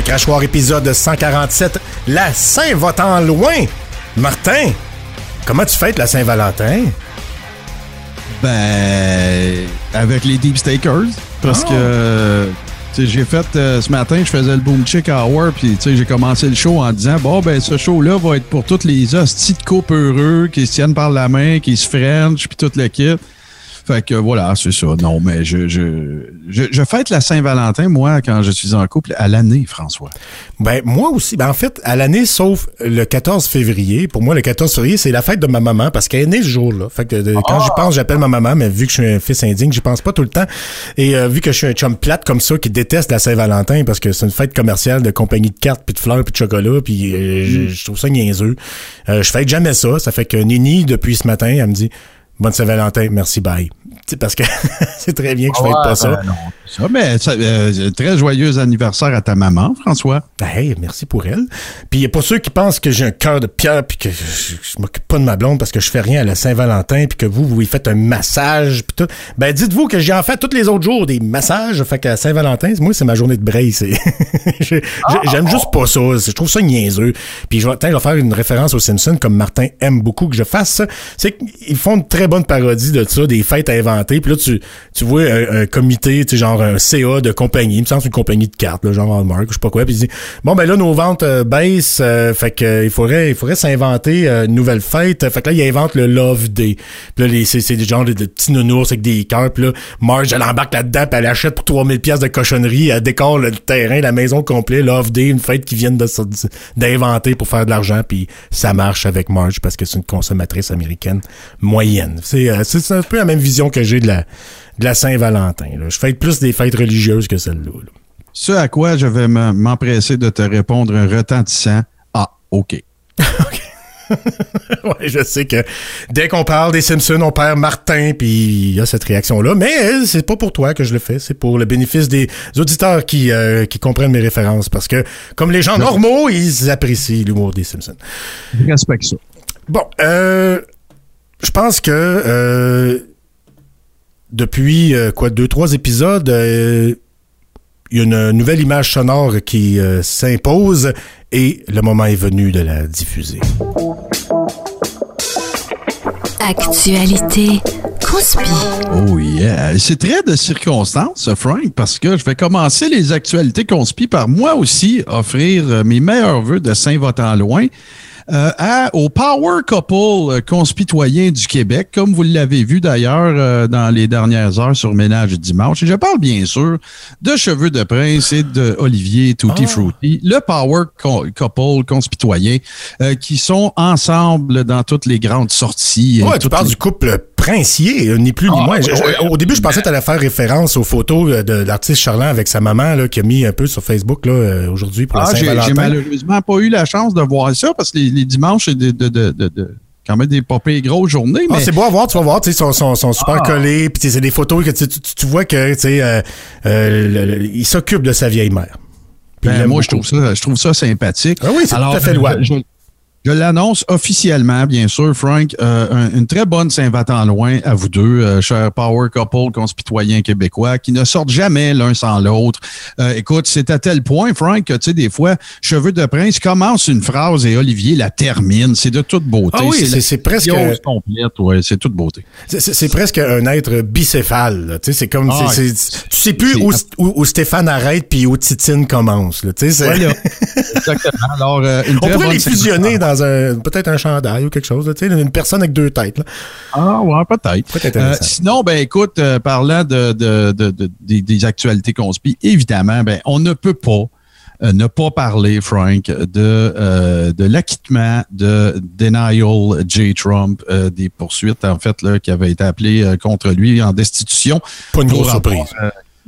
Le crachoir épisode 147, la Saint va en loin. Martin, comment tu fêtes la Saint-Valentin? Ben, avec les Deep Stakers. Parce Ah. que, tu sais, j'ai fait euh, ce matin, je faisais le Boom Chick Hour, puis tu sais, j'ai commencé le show en disant, bon, ben, ce show-là va être pour tous les hosties de couple heureux qui se tiennent par la main, qui se french, puis tout le kit. Fait que voilà, c'est ça. Non, mais je, je, je, je fête la Saint-Valentin, moi, quand je suis en couple, à l'année, François. Ben, moi aussi. Ben, en fait, à l'année, sauf le 14 février. Pour moi, le 14 février, c'est la fête de ma maman parce qu'elle est née ce jour-là. Fait que de- quand j'y pense, j'appelle ma maman, mais vu que je suis un fils indigne, j'y pense pas tout le temps. Et euh, vu que je suis un chum plate comme ça qui déteste la Saint-Valentin parce que c'est une fête commerciale de compagnie de cartes, puis de fleurs, puis de chocolat, puis euh, je, je trouve ça niaiseux. Euh, je fête jamais ça. Ça fait que Nini, depuis ce matin, elle me dit Bonne Saint-Valentin, merci, bye. Tu sais, parce que c'est très bien que je fête pas ça. Ben non, ça, mais ça, euh, très joyeux anniversaire à ta maman, François. Hey, merci pour elle. Puis il y a pas ceux qui pensent que j'ai un cœur de pierre puis que je, je m'occupe pas de ma blonde parce que je fais rien à la Saint-Valentin puis que vous vous y faites un massage puis tout. Ben dites-vous que j'ai en fait tous les autres jours des massages. Fait qu'à Saint-Valentin, moi c'est ma journée de braille. je- J'aime juste pas ça. Je trouve ça niaiseux. Puis je vais, tiens, je vais faire une référence aux Simpsons comme Martin aime beaucoup que je fasse ça. C'est qu'ils font une très bonne parodie de ça, des fêtes à Puis là tu tu vois un, un comité, tu genre un CA de compagnie, il me semble une compagnie de cartes, genre Hallmark, je sais pas quoi. Puis il dit bon ben là nos ventes euh, baissent, euh, fait que euh, il faudrait il faudrait s'inventer euh, une nouvelle fête. Fait que là il invente le Love Day. Puis là c'est c'est des genre de, de petits nounours avec des cœurs. Puis là Marge elle embarque là-dedans, puis elle achète pour 3000 pièces de cochonnerie, elle décore le terrain, la maison complète, Love Day, une fête qui viennent de d'inventer pour faire de l'argent. Puis ça marche avec Marge parce que c'est une consommatrice américaine moyenne. Euh, c'est c'est un peu la même vision que j'ai de la de la Saint-Valentin. Je fête plus des fêtes religieuses que celle-là. là. Ce à quoi je vais m'empresser de te répondre un retentissant Ah, OK. ouais, je sais que dès qu'on parle des Simpsons, on perd Martin, puis il y a cette réaction-là. Mais euh, c'est pas pour toi que je le fais, c'est pour le bénéfice des auditeurs qui, euh, qui comprennent mes références. Parce que, comme les gens normaux, ils apprécient l'humour des Simpsons. Je respecte ça. Bon, euh, je pense que euh, depuis euh, quoi deux trois épisodes, euh, il y a une nouvelle image sonore qui euh, s'impose et le moment est venu de la diffuser. Actualité. Conspi. Oh yeah. C'est très de circonstance, Frank, parce que je vais commencer les actualités conspi par moi aussi offrir mes meilleurs vœux de Saint-Votant loin. Euh, à- au Power Couple euh, conspitoyen du Québec, comme vous l'avez vu d'ailleurs euh, dans les dernières heures sur Ménage Dimanche. Et je parle bien sûr de Cheveux de Prince et de Olivier Tutti Ah. Frutti, le Power Co- Couple conspitoyen, euh, qui sont ensemble dans toutes les grandes sorties. Ouais, tu parles les- du couple princier, euh, ni plus ni Ah, moins. Au début, je pensais que tu allais faire référence aux photos euh, de l'artiste Charland avec sa maman là, qui a mis un peu sur Facebook là, euh, aujourd'hui pour Ah, la j'ai j'ai Saint-Valentin. malheureusement pas eu la chance de voir ça parce que les, les dimanches, c'est de, de, de, de- de- quand même des popées grosses journées. Ah, c'est beau à voir, tu vas voir, tu sais, ils sont, sont, sont super Ah. collés, puis c'est des photos que tu, tu, tu vois que, euh, euh, le- le- il s'occupe de sa vieille mère. Ben, moi, je trouve ça, je trouve ça sympathique. Ah oui, c'est tout à fait louable. Je, je l'annonce officiellement, bien sûr, Frank. euh, un- une très bonne Saint-Vatent loin à vous deux, euh, chers Power Couple conspitoyens québécois, qui ne sortent jamais l'un sans l'autre. Euh, écoute, c'est à tel point, Frank, que tu sais, des fois, Cheveux de Prince commence une phrase et Olivier la termine. C'est de toute beauté. Ah oui, c'est- presque- complète, ouais, c'est toute beauté. C'est- presque un être bicéphale. Tu sais, c'est comme, Ah, tu sais plus où, où, où Stéphane arrête puis où Titine commence. Là. Voilà. Exactement. Alors, euh, une On très pourrait bonne les fusionner dans un peut-être un chandail ou quelque chose. là. Tu sais, une personne avec deux têtes. Là. Ah, ouais, peut-être. Euh, sinon, ben écoute, euh, parlant de, de- de- de- des, actualités conspi, évidemment, ben on ne peut pas euh, ne pas parler, Frank, de, de l'acquittement de Denial J. Trump, des poursuites, en fait, là, qui avaient été appelées contre lui en destitution. Pas une grosse surprise.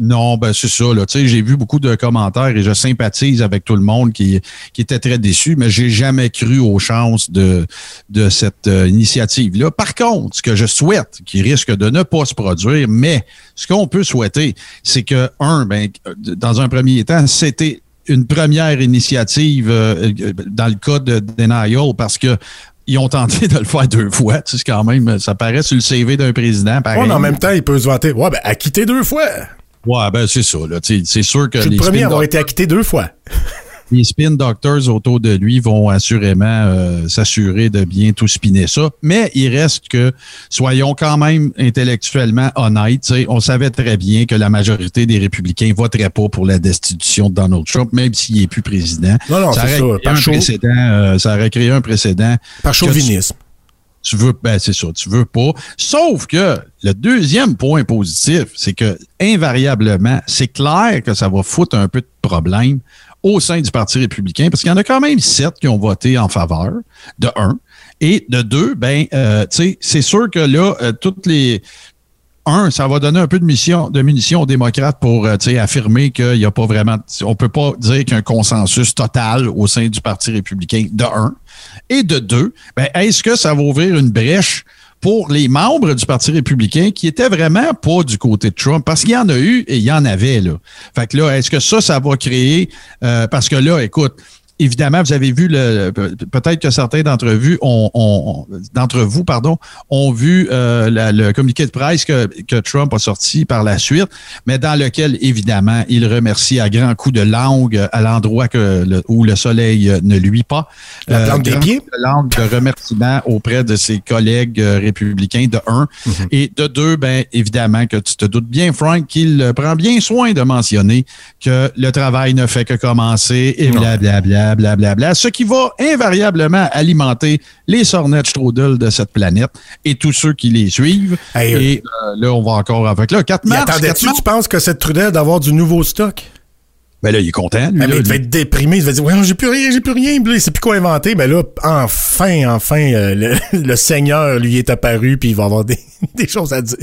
Non, ben c'est ça. Là. J'ai vu beaucoup de commentaires et je sympathise avec tout le monde qui, était très déçu, mais j'ai jamais cru aux chances de, cette euh, initiative-là. Par contre, ce que je souhaite, qui risque de ne pas se produire, mais ce qu'on peut souhaiter, c'est que, un, ben, dans un premier temps, c'était une première initiative euh, dans le cas de Denial parce que ils ont tenté de le faire deux fois. Tu sais, quand même, ça paraît sur le CV d'un président. En même temps, il peut se vanter. Ouais, ben, acquitté deux fois. Ouais, ben c'est ça. C'est sûr que. Je suis le premier à avoir été acquitté deux fois. les spin doctors autour de lui vont assurément euh, s'assurer de bien tout spinner ça. Mais il reste que, soyons quand même intellectuellement honnêtes, on savait très bien que la majorité des républicains voteraient pas pour la destitution de Donald Trump, même s'il n'est plus président. Non, non, ça, aurait ça. un précédent, euh, ça aurait créé un précédent. Par chauvinisme. Tu veux, ben c'est ça, tu veux pas. Sauf que le deuxième point positif, c'est que invariablement, c'est clair que ça va foutre un peu de problème au sein du Parti républicain, parce qu'il y en a quand même sept qui ont voté en faveur, de un. Et de deux, ben, euh, tu sais, c'est sûr que là, euh, toutes les, un, ça va donner un peu de, mission, de munitions aux démocrates pour euh, affirmer qu'il n'y a pas vraiment. On peut pas dire qu'il y a un consensus total au sein du Parti républicain, de un. Et de deux, ben, est-ce que ça va ouvrir une brèche pour les membres du Parti républicain qui étaient vraiment pas du côté de Trump, parce qu'il y en a eu et il y en avait, là. Fait que là, est-ce que ça, ça va créer, euh, parce que là, écoute, évidemment, vous avez vu le peut-être que certains d'entre vous ont, d'entre vous pardon ont vu euh, le communiqué de presse que, que, Trump a sorti par la suite, mais dans lequel évidemment il remercie à grands coups de langue à l'endroit que où le soleil ne luit pas. La euh, plante des pieds? De langue de remerciement auprès de ses collègues euh, républicains de un mhm. et de deux, ben évidemment que tu te doutes bien Frank qu'il prend bien soin de mentionner que le travail ne fait que commencer et blablabla blablabla, ce qui va invariablement alimenter les sornettes Strudel de cette planète et tous ceux qui les suivent. et euh, là, on va encore avec là. 4 mars. Attendais-tu, tu penses que cette Trudel d'avoir du nouveau stock? Ben là, il est content. Lui, il devait être déprimé. Il va dire, ouais, j'ai plus rien, j'ai plus rien. il sait plus quoi inventer. Ben là, enfin, enfin, euh, le, Seigneur lui est apparu puis il va avoir des, des choses à dire.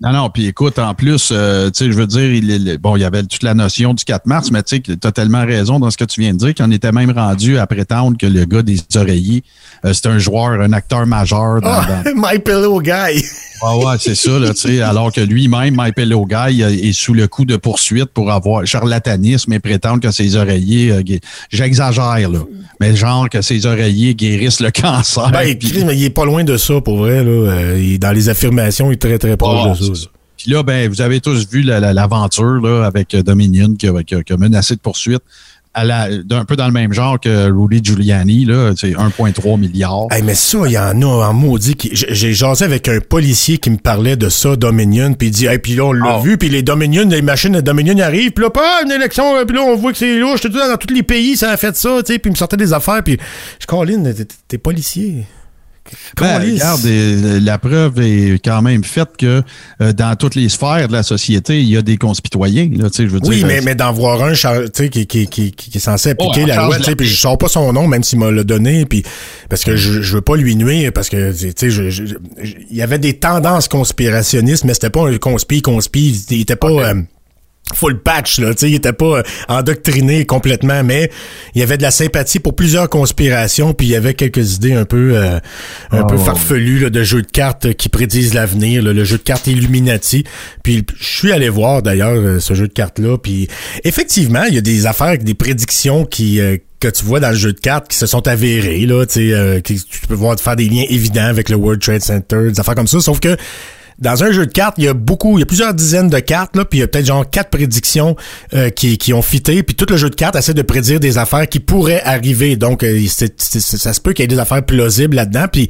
Non, non, puis écoute, en plus, euh, tu sais, je veux dire, il, bon, il y avait toute la notion du 4 mars, mais tu sais, tu as tellement raison dans ce que tu viens de dire qu'on était même rendu à prétendre que le gars des oreillers, euh, c'est un joueur, un acteur majeur. Dans, ah, My Pillow Guy! Ah ouais, c'est ça, là, tu sais, alors que lui-même, My Pillow Guy, est sous le coup de poursuite pour avoir charlatanisme et prétendre que ses oreillers, euh, j'exagère, là, mais genre que ses oreillers guérissent le cancer. Ben, mais il est pas loin de ça, pour vrai, là. dans les affirmations, il est très, très proche ah, de ça. Puis là, ben, vous avez tous vu l'aventure là, avec euh, Dominion qui a, qui, a, menacé de poursuite. Un peu dans le même genre que Rudy Giuliani, là, c'est 1,3 milliard. Hey, mais ça, il y en a en maudit. J'ai jasé avec un policier qui me parlait de ça, Dominion, puis il dit, hey, puis là, on l'a ah. vu, puis les Dominion, les machines de Dominion arrivent, puis là, pas une élection, puis là, on voit que c'est là, je te dis, dans tous les pays, ça a fait ça, tu sais, puis il me sortait des affaires, puis je Colin, t'es policier. Ben, regarde, euh, la preuve est quand même faite que euh, dans toutes les sphères de la société, il y a des conspitoyens. Là, je veux oui, dire, mais, mais d'en voir un qui, qui, qui, qui, est censé appliquer la loi, puis je sors pas son nom, même s'il m'a le donné, puis parce que je, je veux pas lui nuire, parce que il y avait des tendances conspirationnistes, mais c'était pas un conspi, conspi, il était pas... Euh, full patch là, tu sais, il était pas euh, endoctriné complètement, mais il y avait de la sympathie pour plusieurs conspirations, puis il y avait quelques idées un peu euh, un peu oh. farfelues de jeux de cartes qui prédisent l'avenir, le jeu de cartes Illuminati. Puis je suis allé voir d'ailleurs euh, ce jeu de cartes là, puis effectivement, il y a des affaires, des prédictions qui que tu vois dans le jeu de cartes qui se sont avérées là, tu sais, tu peux voir faire des liens évidents avec le World Trade Center, des affaires comme ça, sauf que dans un jeu de cartes, il y a beaucoup, il y a plusieurs dizaines de cartes, là, puis il y a peut-être genre quatre prédictions euh, qui, qui ont fité, puis tout le jeu de cartes essaie de prédire des affaires qui pourraient arriver. Donc, euh, ça se peut qu'il y ait des affaires plausibles là-dedans, puis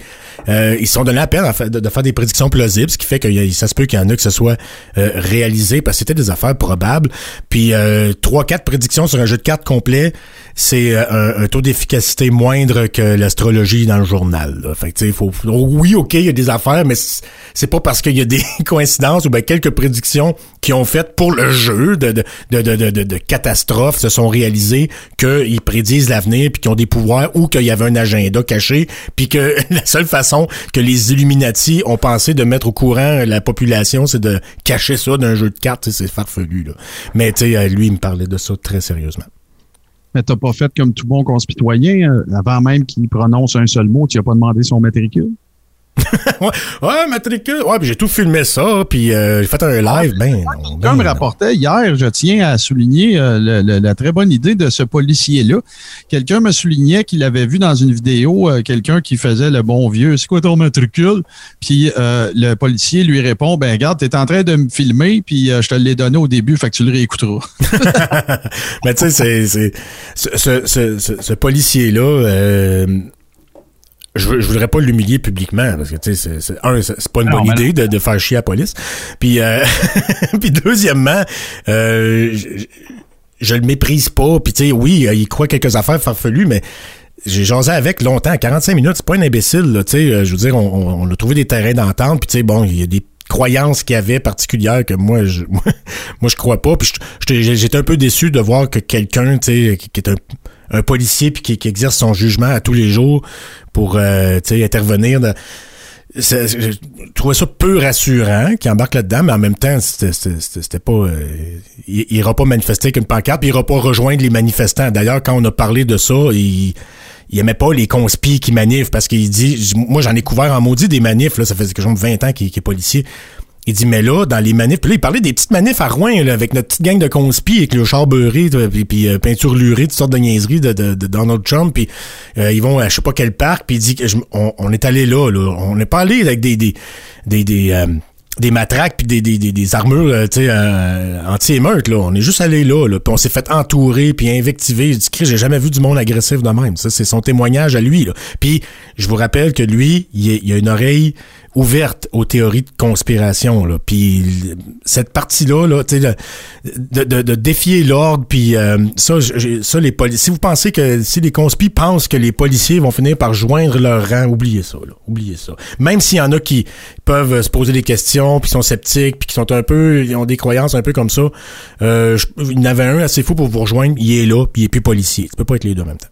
euh, ils se sont donné la peine de, faire des prédictions plausibles, ce qui fait que ça se peut qu'il y en a que ce soit réalisé, parce que c'était des affaires probables. Puis, trois, quatre prédictions sur un jeu de cartes complet, c'est un, taux d'efficacité moindre que l'astrologie dans le journal. Là. Fait que, faut, oui, OK, il y a des affaires, mais c'est pas parce qu'il y a des coïncidences ou ben quelques prédictions qui ont fait pour le jeu de, de, de, de, de, catastrophes se sont réalisées qu'ils prédisent l'avenir puis qu'ils ont des pouvoirs ou qu'il y avait un agenda caché puis que la seule façon que les Illuminati ont pensé de mettre au courant la population, c'est de cacher ça d'un jeu de cartes. C'est farfelu, là. Mais, tu sais, lui, il me parlait de ça très sérieusement. Mais t'as pas fait comme tout bon concitoyen, euh, avant même qu'il prononce un seul mot, tu n'as pas demandé son matricule? ouais, ouais, matricule. Ouais, puis j'ai tout filmé ça, puis euh, j'ai fait un live. Ben, Comme rapportait hier, je tiens à souligner euh, la très bonne idée de ce policier-là. Quelqu'un me soulignait qu'il avait vu dans une vidéo euh, quelqu'un qui faisait le bon vieux. C'est quoi ton matricule? Puis le policier lui répond, ben regarde, t'es en train de me filmer, puis je te l'ai donné au début, fait que tu le réécouteras. Mais tu sais, c'est ce, ce, ce, ce policier-là je, je voudrais pas l'humilier publiquement parce que tu sais c'est un c'est pas une bonne idée de, de, faire chier à la police. Puis euh, puis deuxièmement euh, je, je, le méprise pas. Puis tu sais oui, il croit quelques affaires farfelues mais j'ai jasé avec longtemps, 45 minutes, c'est pas un imbécile tu sais, euh, je veux dire on, on, a trouvé des terrains d'entente puis tu sais bon, il y a des croyances qu'il y avait particulières que moi je moi, je crois pas. Puis j'étais un peu déçu de voir que quelqu'un tu sais qui est un un policier puis qui, exerce son jugement à tous les jours pour euh, intervenir. je trouvais ça peu rassurant qu'il embarque là-dedans, mais en même temps, c'était pas. Euh, il, il ira pas manifester avec une pancarte, puis il ira pas rejoindre les manifestants. D'ailleurs, quand on a parlé de ça, il, il aimait pas les conspires qui manifent parce qu'il dit moi j'en ai couvert en maudit des manifs là ça chose de 20 ans qu'il est policier il dit, mais là, dans les manifs, puis là, il parlait des petites manifs à Rouen, là, avec notre petite gang de conspi, avec le char beurré, puis, puis euh, peinture lurée, toutes sortes de niaiseries de, de, de Donald Trump, puis euh, ils vont à je sais pas quel parc, puis il dit, que on, est allé là, là, on n'est pas allé avec des, des, des, des euh, des matraques puis des, des, des, armures euh, euh, anti-émeute là. On est juste allé là, là puis on s'est fait entourer puis invectiver. Je dis j'ai jamais vu du monde agressif de même. Ça c'est son témoignage à lui là. Puis je vous rappelle que lui il a une oreille ouverte aux théories de conspiration là. Puis cette partie là de, de, de, défier l'ordre puis euh, ça ça les policiers si vous pensez que si les conspis pensent que les policiers vont finir par joindre leur rang oubliez ça là. Oubliez ça. Même s'il y en a qui peuvent se poser des questions puis sont sceptiques puis qui sont un peu ils ont des croyances un peu comme ça euh, il y en avait un assez fou pour vous rejoindre il est là puis il est plus policier. Tu peux pas être les deux en même temps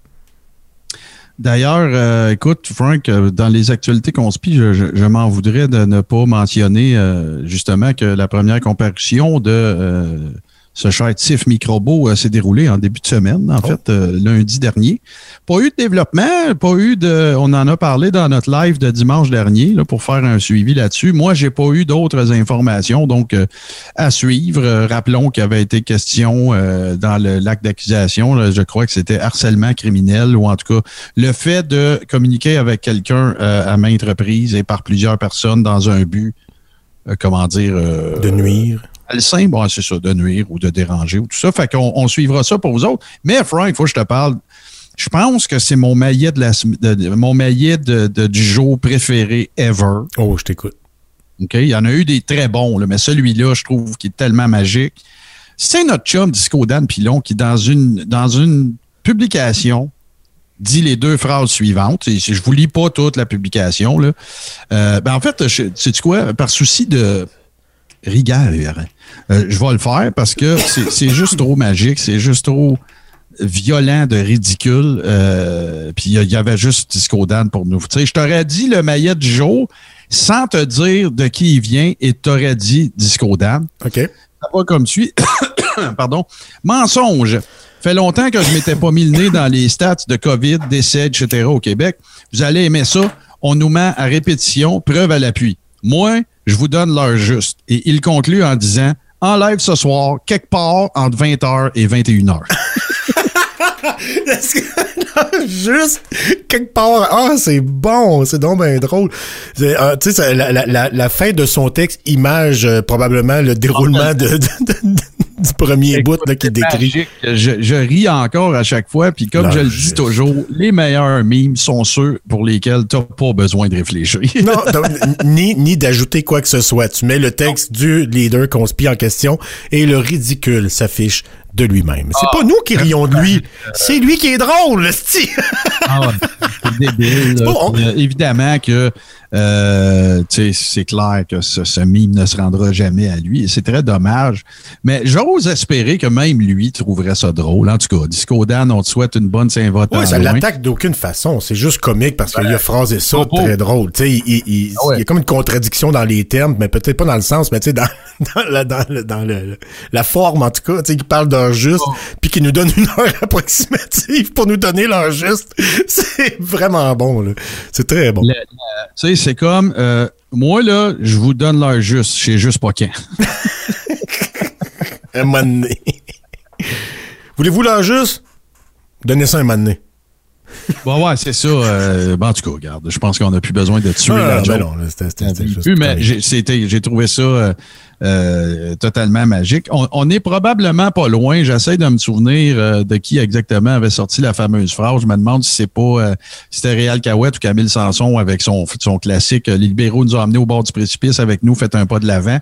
D'ailleurs, euh, écoute, Frank, euh, dans les actualités conspi, je, je, m'en voudrais de ne pas mentionner euh, justement que la première comparution de ce cher Tiff Microbo s'est déroulé en début de semaine, en oh. fait, lundi dernier. Pas eu de développement, pas eu de. On en a parlé dans notre live de dimanche dernier là, pour faire un suivi là-dessus. Moi, j'ai pas eu d'autres informations, donc à suivre. rappelons qu'il avait été question dans le l'acte d'accusation. Je crois que c'était harcèlement criminel ou en tout cas le fait de communiquer avec quelqu'un à maintes reprises et par plusieurs personnes dans un but, comment dire, de nuire malsain, bon, c'est ça, de nuire ou de déranger ou tout ça. Fait qu'on on suivra ça pour vous autres. Mais Frank, il faut que je te parle. Je pense que c'est mon maillet de la de, mon maillet de, du jour préféré ever. Oh, je t'écoute. OK? Il y en a eu des très bons, là, mais celui-là, je trouve qu'il est tellement magique. C'est notre chum Disco Dan Pilon qui, dans une, dans une publication, dit les deux phrases suivantes. Et je vous lis pas toute la publication. Là. Euh, ben en fait, sais-tu quoi? Par souci de rigueur, euh, je vais le faire parce que c'est juste trop magique, c'est juste trop violent de ridicule. Euh, puis il y avait juste Disco Dan pour nous. Tu sais, je t'aurais dit le maillet du jour sans te dire de qui il vient et t'aurais dit Disco Dan. OK. Ça va comme suit. Pardon. Mensonge. Fait longtemps que je m'étais pas mis le nez dans les stats de COVID, décès, etc. au Québec. Vous allez aimer ça. On nous met à répétition, preuve à l'appui. Moi, je vous donne l'heure juste. Et il conclut en disant en live ce soir, quelque part entre 20h et 21h. juste quelque part. Ah, c'est bon, c'est donc bien drôle. Euh, tu sais, la, la, la, fin de son texte image euh, probablement le déroulement de, du premier bout là, qui décrit. Je, je, ris encore à chaque fois, puis comme je le dis toujours, les meilleurs memes sont ceux pour lesquels tu n'as pas besoin de réfléchir. non, ni, ni d'ajouter quoi que ce soit. Tu mets le texte du leader conspi en question et le ridicule s'affiche de lui-même. C'est pas nous qui rions de lui, c'est lui qui est drôle, le style. ah c'est débile. Bon, on- euh, évidemment que euh, c'est clair que ce, ce mime ne se rendra jamais à lui. C'est très dommage. Mais j'ose espérer que même lui trouverait ça drôle. En tout cas, Disco Dan, on te souhaite une bonne Saint-Valentin. Ouais, ça l'attaque d'aucune façon. C'est juste comique parce qu'il a phrasé ça Oh, très drôle. Il, il- il- Ah ouais. il y a comme une contradiction dans les termes, mais peut-être pas dans le sens, mais dans, dans, la, dans, le- dans le- la forme, en tout cas, qui parle d'heure juste, Oh. puis qui nous donne une heure approximative pour nous donner l'heure juste. C'est vraiment bon. C'est très bon. Tu sais, c'est comme, euh, moi, là, je vous donne l'heure juste. Je sais juste pas quand. Un moment donné. Voulez-vous l'heure juste? Donnez ça un moment donné. Bon, ouais, c'est ça. euh, bon, en tout cas, regarde, je pense qu'on n'a plus besoin de tuer Ah, la ben non, c'était- c'était- c'était juste mais j'ai trouvé ça euh, euh, totalement magique. On, on est probablement pas loin. J'essaie de me souvenir euh, de qui exactement avait sorti la fameuse phrase. Je me demande si c'est pas euh, si c'était Réal Cahouette ou Camille Sanson avec son, son classique euh, Les libéraux nous ont amenés au bord du précipice avec nous, faites un pas de l'avant.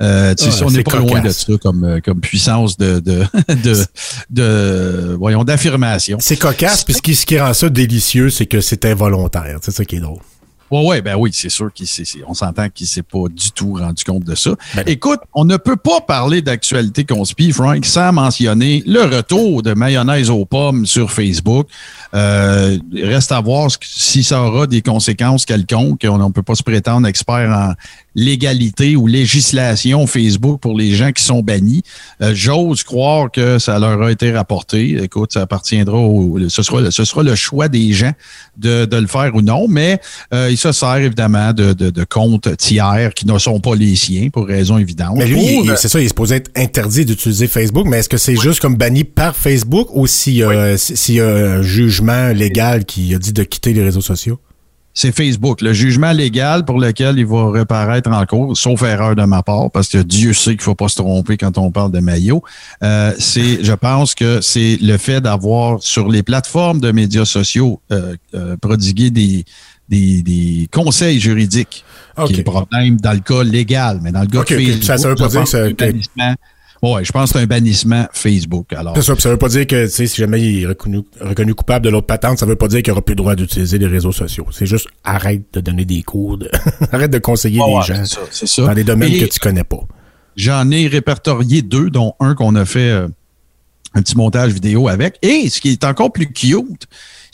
Euh, Ah, on n'est pas loin de ça comme, euh, comme puissance de, de, de, de voyons d'affirmation. C'est cocasse, puis ce qui, ce qui rend ça délicieux, c'est que c'est involontaire. C'est ça qui est drôle. Ouais, ouais, ben oui, c'est sûr qu'il s'est- c'est- on s'entend qu'il s'est pas du tout rendu compte de ça. Ben- Écoute, on ne peut pas parler d'actualité conspi, Frank, sans mentionner le retour de mayonnaise aux pommes sur Facebook. Euh, reste à voir si ça aura des conséquences quelconques. On ne peut pas se prétendre expert en légalité ou législation Facebook pour les gens qui sont bannis. Euh, J'ose croire que ça leur a été rapporté. Écoute, ça appartiendra au, ce sera, le- ce sera le choix des gens de, de le faire ou non, mais euh, il se sert évidemment de, de, de comptes tiers qui ne sont pas les siens pour raison évidente. Mais lui, euh, c'est ça, il est supposé être interdit d'utiliser Facebook, mais est-ce que c'est juste comme banni par Facebook ou s'il y, a- s'il y a un jugement légal qui a dit de quitter les réseaux sociaux? C'est Facebook, le jugement légal pour lequel il va reparaître en cours, sauf erreur de ma part, parce que Dieu sait qu'il faut pas se tromper quand on parle de maillot. Euh, c'est, je pense que c'est le fait d'avoir sur les plateformes de médias sociaux euh, euh, prodigué des, des, des conseils juridiques, OK. qui est le problème dans le cas légal, mais dans le cas OK, de OK. Facebook, Ça, ça veut pas je dire pense que Ouais, je pense que c'est un bannissement Facebook. Alors, C'est ça, puis ça veut pas dire que si jamais il est reconnu, reconnu coupable de l'autre patente, ça veut pas dire qu'il aura plus le droit d'utiliser les réseaux sociaux. C'est juste arrête de donner des cours, de- arrête de conseiller ouais, gens ça, ça. dans des domaines Et- que tu connais pas. J'en ai répertorié deux, dont un qu'on a fait euh, un petit montage vidéo avec. Et ce qui est encore plus cute,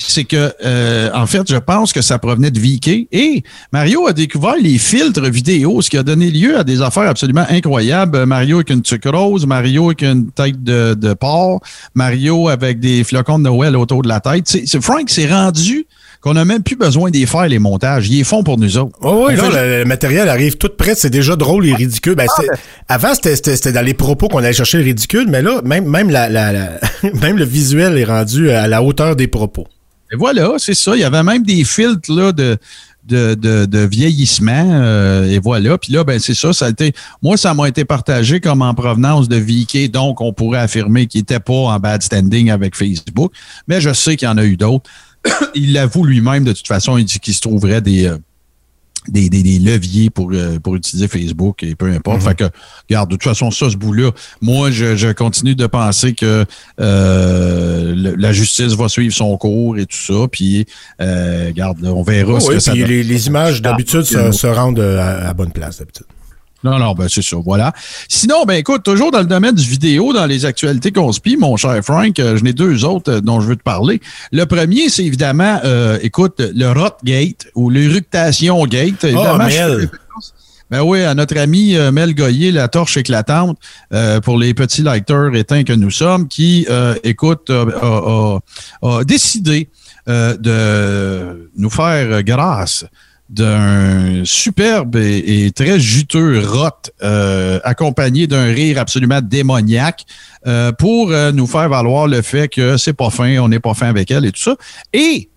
c'est que, euh, en fait, je pense que ça provenait de VK. Et Mario a découvert les filtres vidéo, ce qui a donné lieu à des affaires absolument incroyables. Euh, Mario avec une sucrose, Mario avec une tête de, de porc, Mario avec des flocons de Noël autour de la tête. C'est, c'est- Frank s'est rendu qu'on n'a même plus besoin d'y faire les montages. Ils les font pour nous autres. Oh, oui, là, fait le, le matériel arrive tout près, c'est déjà drôle et ridicule. Ben, c'était- avant, c'était- c'était c'était dans les propos qu'on allait chercher le ridicule, mais là, même, même, la, la- la- même le visuel est rendu à la hauteur des propos. Et voilà, c'est ça. Il y avait même des filtres là, de, de, vieillissement. euh, et voilà. Puis là, ben c'est ça. Ça a moi, ça m'a été partagé comme en provenance de VK. Donc, on pourrait affirmer qu'il n'était pas en bad standing avec Facebook. Mais je sais qu'il y en a eu d'autres. il l'avoue lui-même, de toute façon, il dit qu'il se trouverait des. euh, des, des, des leviers pour, euh, pour utiliser Facebook et peu importe. Fait que, regarde, de toute façon, ça, ce bout-là, moi, je, je continue de penser que euh, le- la justice va suivre son cours et tout ça. Puis, euh, regarde, là, on verra ce oui, que ça les, les images d'habitude se, se rendent euh, à, à bonne place d'habitude. Non, non, ben c'est ça, voilà. Sinon, ben écoute, toujours dans le domaine du vidéo, dans les actualités conspi, mon cher Frank, euh, je n'ai deux autres euh, dont je veux te parler. Le premier, c'est évidemment, euh, écoute, le Rotgate ou l'Éructation Gate. Évidemment, référence- Ben oui, à notre ami euh, Mel Goyer, la torche éclatante, euh, pour les petits lecteurs éteints que nous sommes, qui, euh, écoute, a, a- a- a décidé euh, de nous faire grâce d'un superbe et, très juteux rot euh, accompagné d'un rire absolument démoniaque euh, pour euh, nous faire valoir le fait que c'est pas fin, on n'est pas fin avec elle et tout ça. Et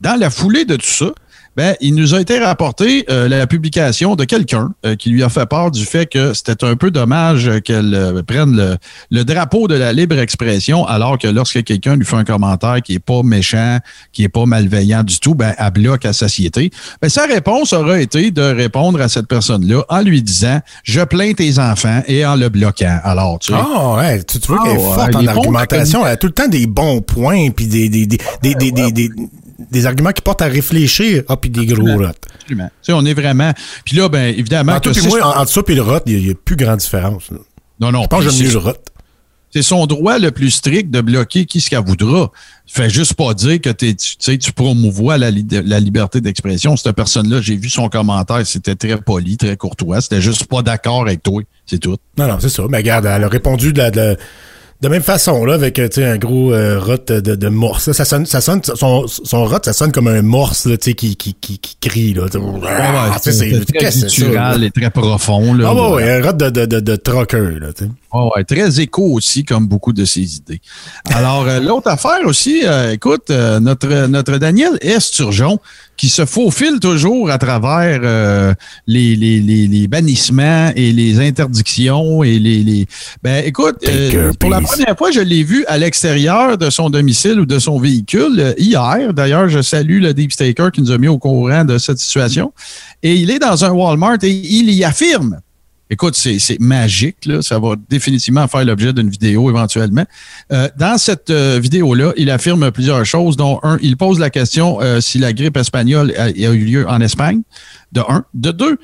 dans la foulée de tout ça, ben, il nous a été rapporté euh, la publication de quelqu'un euh, qui lui a fait part du fait que c'était un peu dommage qu'elle euh, prenne le, le, drapeau de la libre expression, alors que lorsque quelqu'un lui fait un commentaire qui est pas méchant, qui est pas malveillant du tout, ben, elle bloque la société. Ben, sa réponse aurait été de répondre à cette personne-là en lui disant Je plains tes enfants et en le bloquant. Alors, tu. Ah, ouais, tu, vois qu'elle est ah, forte en argumentation. Elle a tout le temps des bons points puis des, des, des, des, des, des des arguments qui portent à réfléchir. Ah, puis des gros rots. Absolument. Tu sais, on est vraiment. Puis là, ben, évidemment. Entre, que moi, entre ça et le rot, il n'y a, plus grande différence. Non, non. Je pense que j'aime mieux le rot. C'est son droit le plus strict de bloquer qui ce qu'elle voudra. Fait juste pas dire que tu sais, tu promouvois la, la liberté d'expression. Cette personne-là, j'ai vu son commentaire, c'était très poli, très courtois. C'était juste pas d'accord avec toi. C'est tout. Non, non, c'est ça. Mais regarde, elle a répondu de la, de de même façon, là, avec un gros euh, rot de, de morse. Ça sonne, ça sonne, son, son rot, ça sonne comme un morse là, qui, qui, qui, qui crie. Là. Ah, c'est très naturel et très profond. Là, ah ouais, ouais, un rot de, de, de, de trucker. Là, oh, ouais, très écho aussi, comme beaucoup de ses idées. Alors, euh, l'autre affaire aussi, euh, écoute, notre, notre Daniel Esturgeon, qui se faufile toujours à travers euh, les, les, les, les, bannissements et les interdictions et les, les... ben écoute euh, pour la première fois je l'ai vu à l'extérieur de son domicile ou de son véhicule euh, hier. D'ailleurs je salue le Deep Staker qui nous a mis au courant de cette situation. Et il est dans un Walmart et il y affirme Écoute, c'est magique, là. ça va définitivement faire l'objet d'une vidéo éventuellement. Euh, dans cette euh, vidéo-là, il affirme plusieurs choses, dont un, il pose la question euh, si la grippe espagnole a, eu lieu en Espagne, de un. De deux,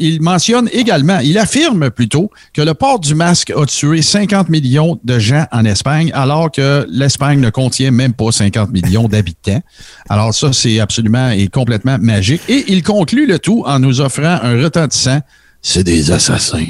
il mentionne également, il affirme plutôt que le port du masque a tué 50 millions de gens en Espagne, alors que l'Espagne ne contient même pas 50 millions d'habitants. Alors ça, c'est absolument et complètement magique. Et il conclut le tout en nous offrant un retentissant c'est des assassins.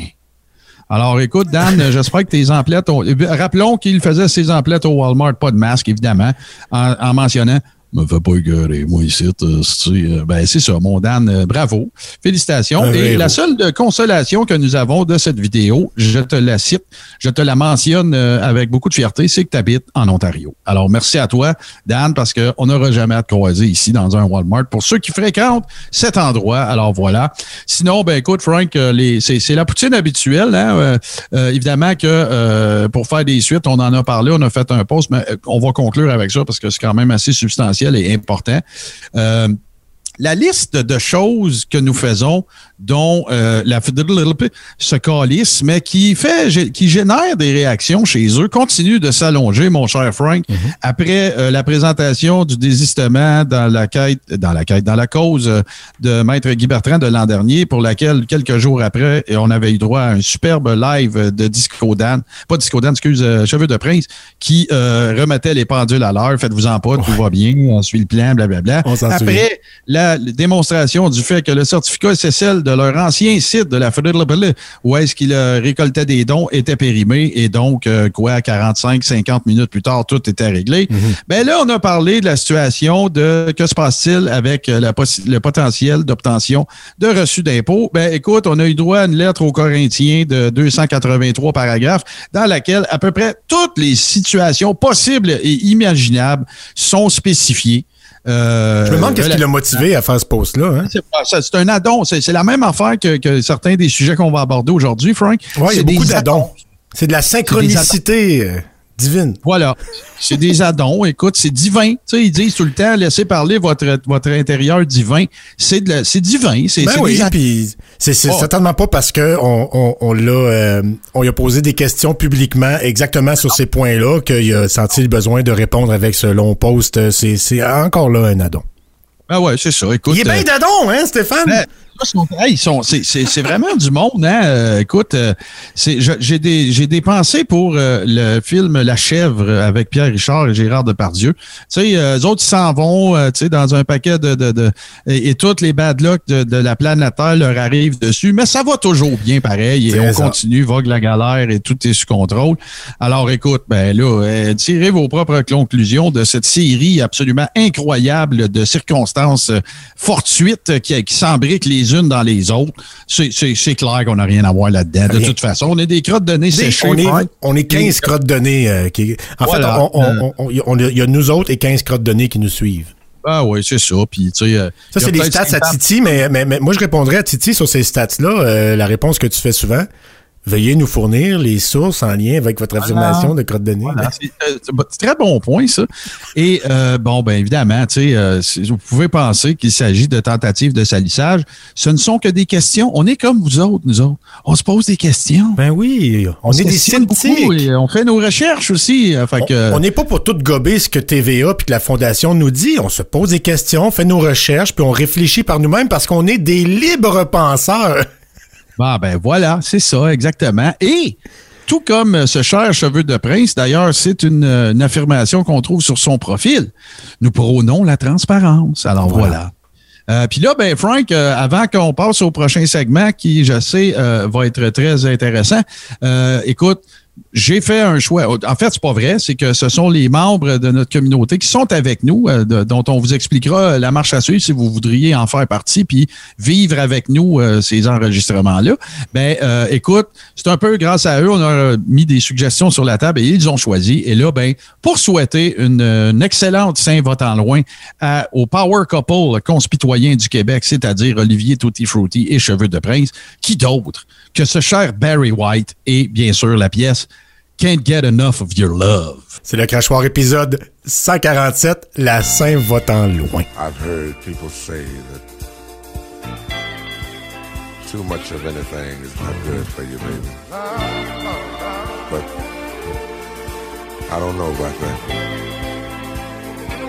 Alors, écoute, Dan, j'espère que tes emplettes ont... Rappelons qu'il faisait ses emplettes au Walmart, pas de masque, évidemment, en mentionnant me fais pas écœurer, moi ici. Euh, ben, c'est ça, mon Dan, euh, bravo. Félicitations. Et la seule consolation que nous avons de cette vidéo, je te la cite, je te la mentionne euh, avec beaucoup de fierté, c'est que tu habites en Ontario. Alors, merci à toi, Dan, parce qu'on n'aura jamais à te croiser ici dans un Walmart. Pour ceux qui fréquentent cet endroit, alors voilà. Sinon, ben écoute, Frank, c'est la poutine habituelle. Hein? évidemment que pour faire des suites, on en a parlé, on a fait un post, mais on va conclure avec ça parce que c'est quand même assez substantiel et important. Euh, la liste de choses que nous faisons, dont euh, la ce calice, mais qui fait, qui génère des réactions chez eux, continue de s'allonger, mon cher Frank. Mm-hmm. Après euh, la présentation du désistement dans la quête, dans la quête, dans la cause de Maître Guy Bertrand de l'an dernier, pour laquelle quelques jours après, on avait eu droit à un superbe live de Disco Dan, pas Disco Dan, excuse, euh, Cheveux de Prince, qui remettait les pendules à l'heure. Faites-vous-en pas, tout va bien, on suit le plan, blablabla. Après la démonstration du fait que le certificat SSL de leur ancien site de la Federal où est-ce qu'ils récoltaient des dons était périmé et donc, euh, quoi, 45, 50 minutes plus tard, tout était réglé. Mm Ben là, on a parlé de la situation de que se passe-t-il avec euh, le potentiel d'obtention de reçus d'impôts. Ben écoute, on a eu droit à une lettre aux Corinthiens de 283 paragraphes dans laquelle à peu près toutes les situations possibles et imaginables sont spécifiées. Euh, je me demande qu'est-ce qui l'a motivé à faire ce post-là. Hein? C'est un addon. C'est la même affaire que, certains des sujets qu'on va aborder aujourd'hui, Frank. Oui, il y a beaucoup d'addons. C'est de la synchronicité divine. Voilà. C'est des addons. Écoute, c'est divin. Tu sais, ils disent tout le temps, laissez parler votre, votre intérieur divin. C'est divin. C'est ben oui, puis c'est oh. certainement pas parce que on, on, l'a, euh, on lui a posé des questions publiquement exactement sur ces points-là qu'il a senti le besoin de répondre avec ce long post. C'est encore là un addon. Ben ouais, c'est ça. Écoute. Il est bien euh, d'adon, hein, Stéphane? Ben, c'est vraiment du monde, hein? Euh, écoute, euh, j'ai des, j'ai des pensées pour euh, le film La Chèvre avec Pierre Richard et Gérard Depardieu. Tu sais, eux autres, ils s'en vont, tu sais, dans un paquet de, de, de et, toutes les bad luck de, de, la planète Terre leur arrivent dessus, mais ça va toujours bien pareil et on continue, vogue la galère et tout est sous contrôle. Alors, écoute, ben là, tirez vos propres conclusions de cette série absolument incroyable de circonstances fortuites qui, qui s'embriquent les unes dans les autres. C'est clair qu'on n'a rien à voir là-dedans. De toute façon, on est des crottes de nez séchées. On est, on est 15 crottes de nez. Euh, qui, en fait, il y a nous autres et 15 crottes de nez qui nous suivent. Ah oui, c'est ça. Puis, tu sais, euh, ça, c'est des stats à Titi, mais, mais, mais moi, je répondrais à Titi sur ces stats-là. euh, la réponse que tu fais souvent. Veuillez nous fournir les sources en lien avec votre affirmation de crotte de nez. Voilà, c'est euh, un très bon point, ça. Et euh, bon, ben évidemment, euh, vous pouvez penser qu'il s'agit de tentatives de salissage. Ce ne sont que des questions. On est comme vous autres, nous autres. On se pose des questions. Ben oui, on, est des sceptiques. et on fait nos recherches aussi. euh, Fait que, On- On n'est pas pour tout gober ce que TVA puis que la Fondation nous dit. On se pose des questions, on fait nos recherches, puis on réfléchit par nous-mêmes parce qu'on est des libres penseurs. Bon, ben voilà, c'est ça, exactement. Et tout comme ce cher cheveu de prince, d'ailleurs, c'est une, euh, une affirmation qu'on trouve sur son profil. Nous prônons la transparence. Alors voilà. Euh, Puis là, ben Frank, euh, avant qu'on passe au prochain segment, qui, je sais, euh, va être très intéressant, écoute, j'ai fait un choix. En fait, c'est pas vrai, c'est que ce sont les membres de notre communauté qui sont avec nous, euh, dont on vous expliquera la marche à suivre si vous voudriez en faire partie, puis vivre avec nous euh, ces enregistrements-là. Ben, euh, écoute, c'est un peu grâce à eux, on a mis des suggestions sur la table et ils ont choisi. Et là, ben, pour souhaiter une, excellente Saint-Votant loin à- au Power Couple conspitoyen du Québec, c'est-à-dire Olivier Tutti Frutti et Cheveux de Prince, qui d'autre que ce cher Barry White et bien sûr la pièce Can't Get Enough of Your Love. C'est le crachoir épisode 147, La Saint votant loin. I've heard people say that too much of anything is not good for you, baby. But I don't know about that.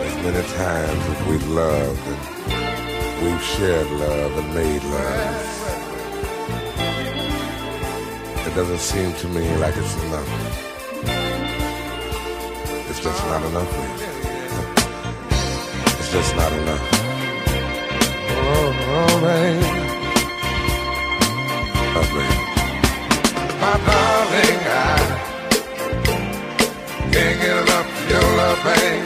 As many times as we've loved and we've shared love and made love, it doesn't seem to me like it's enough. It's just not enough, baby. It's just not enough. Oh, oh, baby. Oh, baby. My darling, I can't get enough of your love, babe.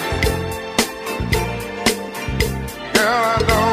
Girl, I don't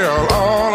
Girl, all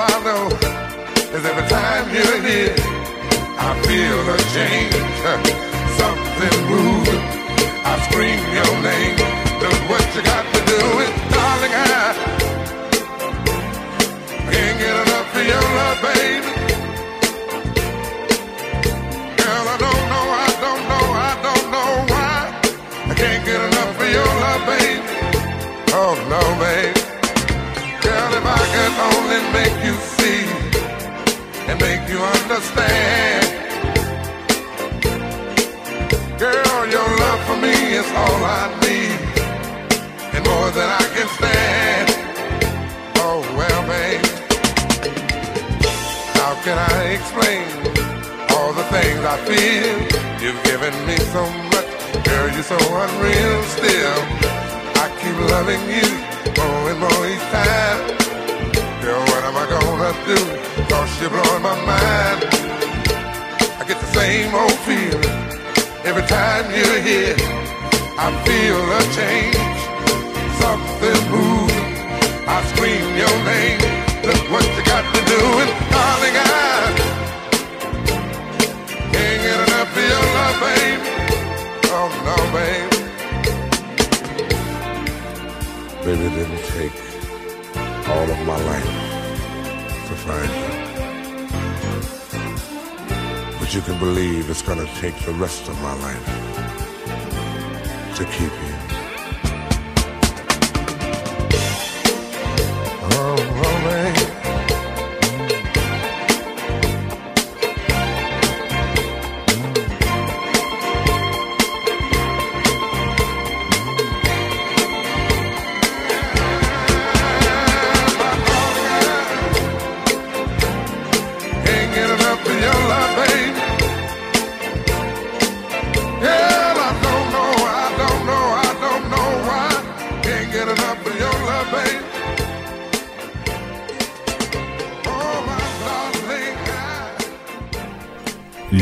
you understand. Girl, your love for me is all I need and more than I can stand. Oh, well, babe, how can I explain all the things I feel? You've given me so much, girl, you're so unreal still. I keep loving you more and more each time. Am I gonna do? Cause you're blowing my mind. I get the same old feeling every time you're here. I feel a change, something moving. I scream your name. Look what you got to do, and darling, I can't get enough of your love, baby. Oh no, baby. Baby, didn't take all of my life find you. But you can believe it's gonna take the rest of my life to keep you.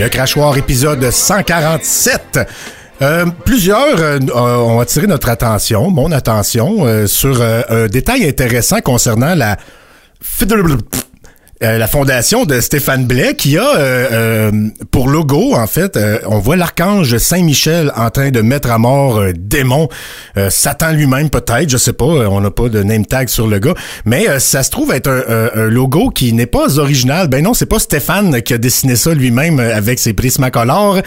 Le crachoir épisode 147. Euh, plusieurs euh, ont attiré notre attention, mon attention, euh, sur euh, un détail intéressant concernant la euh, la fondation de Stéphane Blais qui a euh, euh, pour logo, en fait, euh, on voit l'archange Saint-Michel en train de mettre à mort un démon, euh, Satan lui-même peut-être, je sais pas, euh, on n'a pas de name tag sur le gars, mais euh, ça se trouve être un, un- logo qui n'est pas original. Ben non, c'est pas Stéphane qui a dessiné ça lui-même euh, avec ses prismacolores.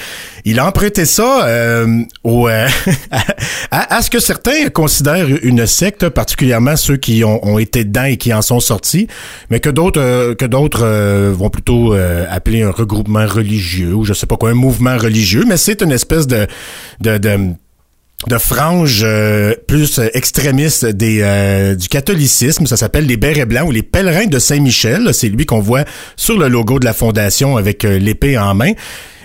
Il a emprunté ça euh, au, euh, à, à ce que certains considèrent une secte, particulièrement ceux qui ont, ont été dedans et qui en sont sortis, mais que d'autres euh, d'autres euh, vont plutôt euh, appeler un regroupement religieux ou je sais pas quoi, un mouvement religieux, mais c'est une espèce de de, euh, plus extrémiste du catholicisme, ça s'appelle les bérets blancs ou les pèlerins de Saint-Michel, c'est lui qu'on voit sur le logo de la fondation avec l'épée en main.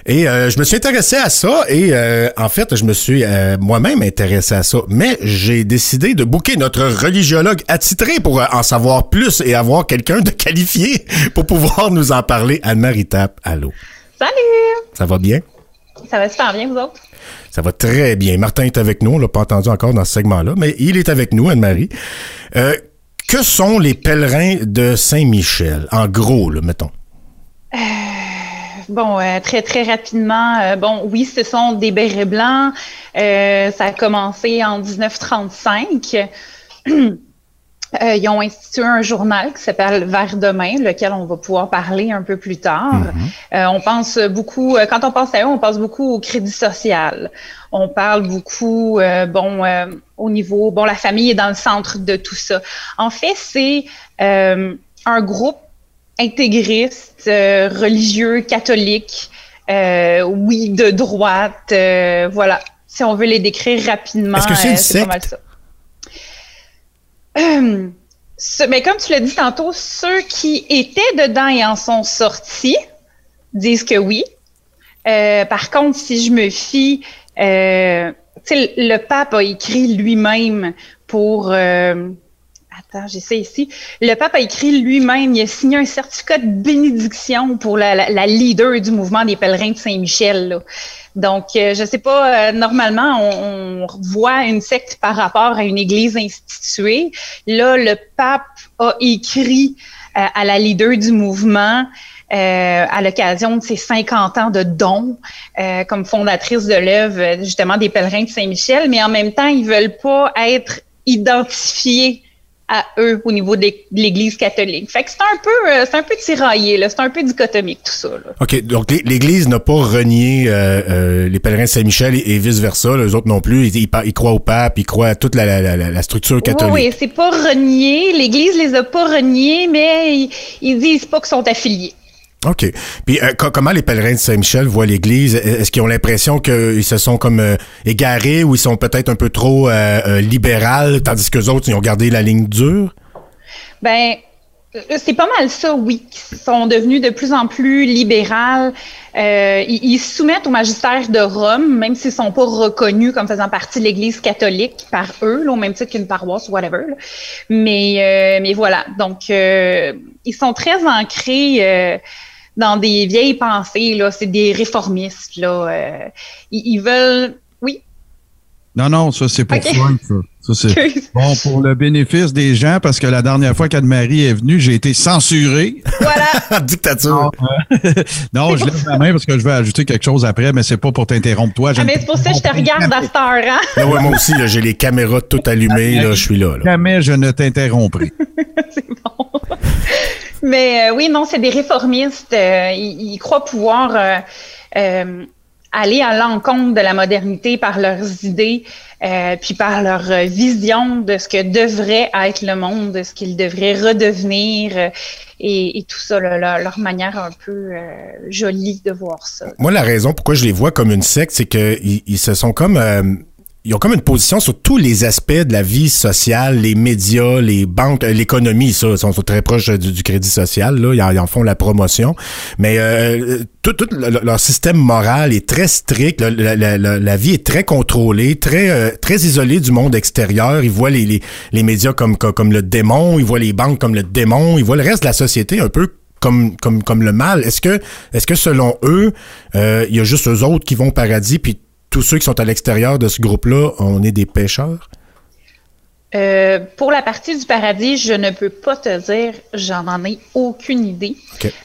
Et euh, je me suis intéressé à ça et euh, en fait, je me suis euh, moi-même intéressé à ça. Mais j'ai décidé de booker notre religiologue attitré pour euh, en savoir plus et avoir quelqu'un de qualifié pour pouvoir nous en parler. Anne-Marie Tape, allô. Salut! Ça va bien? Ça va super bien, vous autres? Ça va très bien. Martin est avec nous. On l'a pas entendu encore dans ce segment-là, mais il est avec nous, Anne-Marie. Euh, que sont les pèlerins de Saint-Michel? En gros, là, mettons. Bon, euh, très, très rapidement, euh, bon, oui, ce sont des bérets blancs. Euh, ça a commencé en 1935. Euh, ils ont institué un journal qui s'appelle Vers demain, lequel on va pouvoir parler un peu plus tard. Euh, on pense beaucoup, euh, quand on pense à eux, on pense beaucoup au crédit social. On parle beaucoup, euh, bon, euh, au niveau, bon, la famille est dans le centre de tout ça. En fait, c'est euh, un groupe intégriste, euh, religieux, catholique, euh, oui, de droite, euh, voilà. Si on veut les décrire rapidement, Est-ce que c'est une pas mal ça. Ce- mais comme tu l'as dit tantôt, ceux qui étaient dedans et en sont sortis disent que oui. Par contre, si je me fie, le pape a écrit lui-même pour. Attends, j'essaie ici. Le pape a écrit lui-même, il a signé un certificat de bénédiction pour la, la- la leader du mouvement des pèlerins de Saint-Michel. Donc, euh, je sais pas, euh, normalement, on, on voit une secte par rapport à une église instituée. Là, le pape a écrit euh, à la leader du mouvement euh, à l'occasion de ses 50 ans de dons euh, comme fondatrice de l'œuvre justement des pèlerins de Saint-Michel, mais en même temps, ils veulent pas être identifiés à eux au niveau de l'É- de l'Église catholique. Fait que c'est un peu, euh, c'est un peu tiraillé, là. C'est un peu dichotomique tout ça. Là. OK, donc l'É- l'Église n'a pas renié euh, euh, les pèlerins de Saint-Michel et, et vice-versa. Les autres non plus. Ils, ils, par- ils croient au pape, ils croient à toute la, la, la, la structure catholique. Oui, oui, c'est pas renié. L'Église les a pas reniés, mais ils, ils disent pas qu'ils sont affiliés. OK. Puis euh, co- comment les pèlerins de Saint-Michel voient l'Église? Est-ce qu'ils ont l'impression qu'ils se sont comme euh, égarés ou ils sont peut-être un peu trop euh, euh, libérales, tandis que autres, ils ont gardé la ligne dure? Ben, c'est pas mal ça, oui, qui sont devenus de plus en plus libérales. Ils, ils soumettent au magistère de Rome, même s'ils sont pas reconnus comme faisant partie de l'Église catholique par eux, au même titre qu'une paroisse ou whatever. Mais, mais voilà, donc ils sont très ancrés dans des vieilles pensées. Là, c'est des réformistes. Là, euh, ils, ils veulent, oui. Non, non, ça, c'est pour Ok. Frank, ça. Ça, c'est bon pour le bénéfice des gens, parce que la dernière fois qu'Anne-Marie est venue, j'ai été censuré. Voilà. Dictature. Non, je lève la main parce que je vais ajouter quelque chose après, mais c'est pas pour t'interrompre toi. Ah, mais c'est pour ça que je te regarde à cette heure, hein? Là, ouais, moi aussi, là, j'ai les caméras toutes allumées. Là, je suis là. là. Jamais je ne t'interromprai. c'est bon. Mais euh, oui, non, c'est des réformistes. euh, ils, ils croient pouvoir euh, euh, aller à l'encontre de la modernité par leurs idées, euh, puis par leur euh, vision de ce que devrait être le monde, de ce qu'il devrait redevenir, et, et tout ça, là, leur, manière un peu euh, jolie de voir ça. Moi, la raison pourquoi je les vois comme une secte, c'est que ils, ils se sont comme euh, ils ont comme une position sur tous les aspects de la vie sociale, les médias, les banques, euh, l'économie, ça, ils sont très proches du, crédit social, là, ils en, font la promotion. Mais euh, tout, tout le- leur système moral est très strict, la, vie est très contrôlée, très euh, très isolée du monde extérieur. Ils voient les, les, les médias comme, comme comme le démon, ils voient les banques comme le démon, ils voient le reste de la société un peu comme comme comme le mal. Est-ce que est-ce que selon eux, euh, il y a juste eux autres qui vont au paradis puis tous ceux qui sont à l'extérieur de ce groupe-là, on est des pêcheurs? Euh, pour la partie du paradis, je ne peux pas te dire, j'en en ai aucune idée.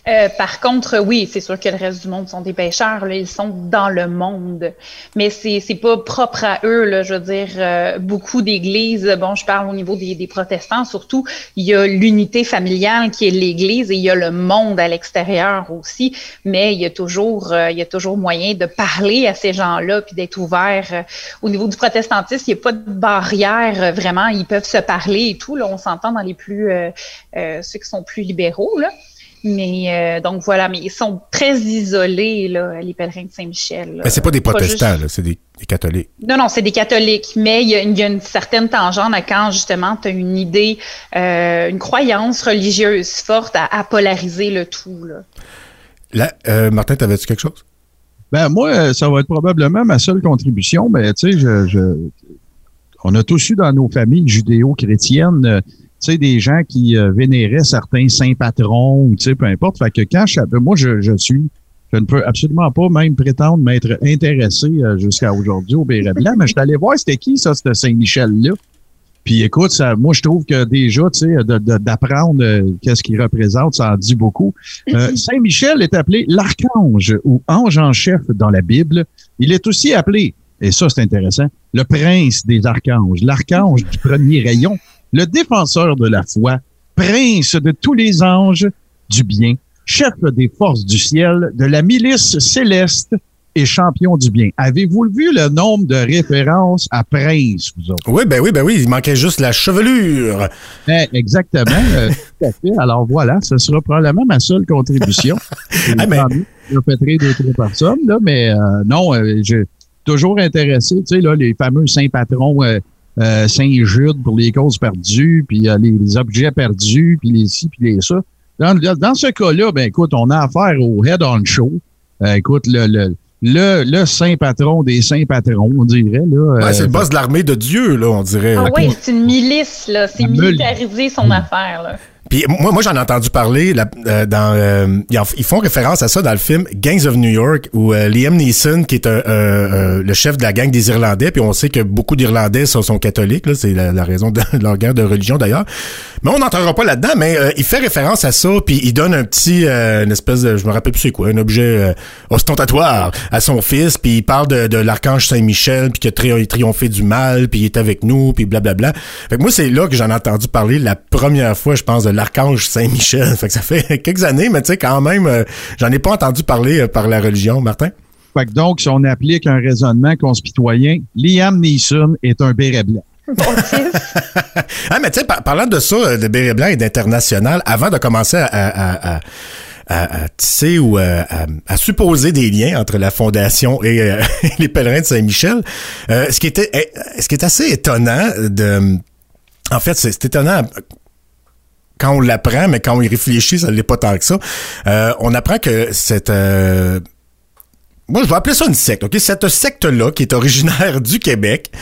Euh, par contre, oui, c'est sûr que le reste du monde sont des pêcheurs, là, ils sont dans le monde, mais c'est c'est pas propre à eux, là, je veux dire, euh, beaucoup d'églises, bon, je parle au niveau des, des protestants surtout, il y a l'unité familiale qui est l'Église et il y a le monde à l'extérieur aussi, mais il y a toujours, euh, il y a toujours moyen de parler à ces gens-là puis d'être ouvert. au niveau du protestantisme, il n'y a pas de barrière euh, vraiment, ils peuvent se parler et tout. Là, on s'entend dans les plus euh, euh, ceux qui sont plus libéraux là. Mais euh, donc voilà, mais ils sont très isolés là, les pèlerins de Saint-Michel. Mais c'est pas des protestants, juste- c'est des, des catholiques. non, non, c'est des catholiques, mais il y a, il y a une certaine tangente à quand justement tu as une idée, euh, une croyance religieuse forte à, à polariser le tout. Là. Là, euh, Martin, t'avais-tu quelque chose? Ben moi, ça va être probablement ma seule contribution, mais tu sais, je, je- on a tous eu dans nos familles judéo-chrétiennes, euh, tu sais, des gens qui euh, vénéraient certains saints patrons, ou tu sais, peu importe. Fait que quand je, ben, moi, je, je suis, je ne peux absolument pas même prétendre m'être intéressé euh, jusqu'à aujourd'hui au béret blanc, mais je suis allé voir c'était qui ça, ce Saint-Michel-là. Puis écoute, ça, moi je trouve que déjà, tu sais, d'apprendre euh, qu'est-ce qu'il représente, ça en dit beaucoup. Euh, Saint Michel est appelé l'archange ou ange en chef dans la Bible. Il est aussi appelé, et ça c'est intéressant, le prince des archanges, l'archange du premier rayon, le défenseur de la foi, prince de tous les anges du bien, chef des forces du ciel, de la milice céleste et champion du bien. Avez-vous vu le nombre de références à prince, vous autres? Oui, ben oui, ben oui, il manquait juste la chevelure. Ben, exactement. euh, tout à fait. Alors voilà, ce sera probablement ma seule contribution. Ah, mieux, Je répéterai deux, trois personnes, là, mais euh, non, euh, j'ai toujours intéressé, tu sais, là, les fameux saints patrons euh, euh, Saint-Jude pour les causes perdues, puis euh, les, les objets perdus, puis les ci, puis les ça. Dans, dans ce cas-là, ben écoute, on a affaire au head-on show. Euh, écoute, le, le, le, le saint patron des saints patrons, on dirait. Là, Ouais, euh, c'est le boss de l'armée de Dieu, là, on dirait. Ah oui, c'est une milice, là. C'est militarisé son affaire, là. Puis moi, moi j'en ai entendu parler là, euh, dans. euh, ils, font référence à ça dans le film Gangs of New York, où euh, Liam Neeson, qui est le chef de la gang des Irlandais, puis on sait que beaucoup d'Irlandais sont, sont catholiques, c'est la, raison de leur guerre de religion d'ailleurs. Mais on n'entrera pas là-dedans, mais euh, il fait référence à ça, puis il donne un petit, euh, une espèce de, je me rappelle plus c'est quoi, un objet euh, ostentatoire à son fils, puis il parle de, de l'archange Saint-Michel, puis a tri- triomphé du mal, puis il est avec nous, puis blablabla. Fait que moi, c'est là que j'en ai entendu parler la première fois, je pense, l'archange Saint-Michel. Fait que ça fait quelques années, mais tu sais, quand même, euh, j'en ai pas entendu parler euh, par la religion, Martin. Fait que donc, si on applique un raisonnement conspitoyen, Liam Neeson est un béret blanc. Ah, mais tu sais, par- parlant de ça, euh, de béret blanc et d'international, avant de commencer à, à, à, à, à tisser ou à, à- à supposer des liens entre la fondation et euh, les pèlerins de Saint-Michel, euh, ce qui était, eh, ce qui est assez étonnant de, en fait, c'est c'est étonnant quand on l'apprend, mais quand on y réfléchit, ça l'est pas tant que ça. Euh, on apprend que cette euh, moi, je vais appeler ça une secte, OK? Cette secte-là, qui est originaire du Québec,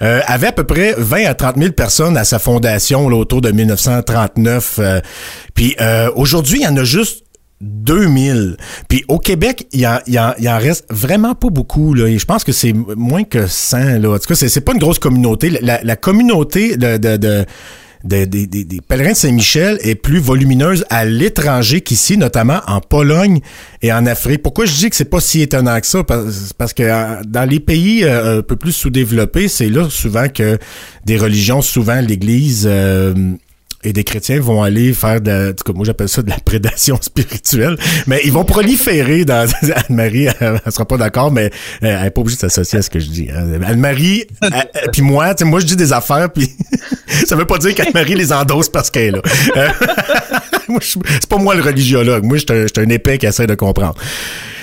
euh, avait à peu près 20 à 30 000 personnes à sa fondation là, autour de 1939. euh, puis euh, aujourd'hui, il y en a juste 2000. Puis au Québec, il y en, en- en reste vraiment pas beaucoup. Là. Et je pense que c'est moins que 100. Là. En tout cas, c'est pas une grosse communauté. La, la communauté de... de, de de- des- des- des pèlerins de Saint-Michel est plus volumineuse à l'étranger qu'ici, notamment en Pologne et en Afrique. Pourquoi je dis que c'est pas si étonnant que ça? Parce, parce que euh, dans les pays euh, un peu plus sous-développés, c'est là souvent que des religions, souvent l'Église euh, et des chrétiens vont aller faire de, tout cas, moi j'appelle ça de la prédation spirituelle, mais ils vont proliférer dans Anne-Marie, elle, sera pas d'accord, mais euh, elle est pas obligée de s'associer à ce que je dis. hein. Anne-Marie, puis moi, moi je dis des affaires, puis ça veut pas dire qu'Anne-Marie les endosse parce qu'elle est là. Euh, c'est pas moi le religiologue. Moi, je un- un épais qui essaie de comprendre.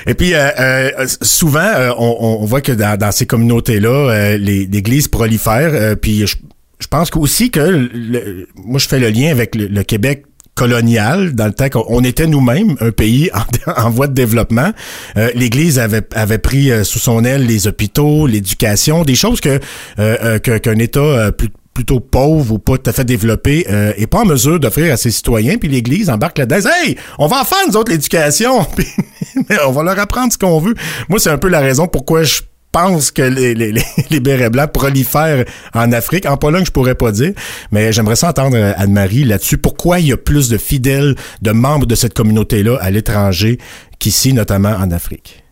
Et puis, euh, souvent, on, voit que dans, ces communautés-là, l'Église prolifère. puis, je, je pense aussi que le- moi, je fais le lien avec le, le Québec colonial, dans le temps qu'on on était nous-mêmes un pays en, en voie de développement. Euh, L'Église avait, avait pris euh, sous son aile les hôpitaux, l'éducation, des choses que euh, euh, qu'un État euh, plus plutôt pauvre ou pas tout à fait développé est pas en mesure d'offrir à ses citoyens puis l'Église embarque là-dedans. Hey, on va en faire nous autres l'éducation, on va leur apprendre ce qu'on veut. Moi, c'est un peu la raison pourquoi je pense que les, les, les, bérets blancs prolifèrent en Afrique. En Pologne, je pourrais pas dire, mais j'aimerais ça entendre euh, Anne-Marie là-dessus. Pourquoi il y a plus de fidèles, de membres de cette communauté-là à l'étranger qu'ici, notamment en Afrique?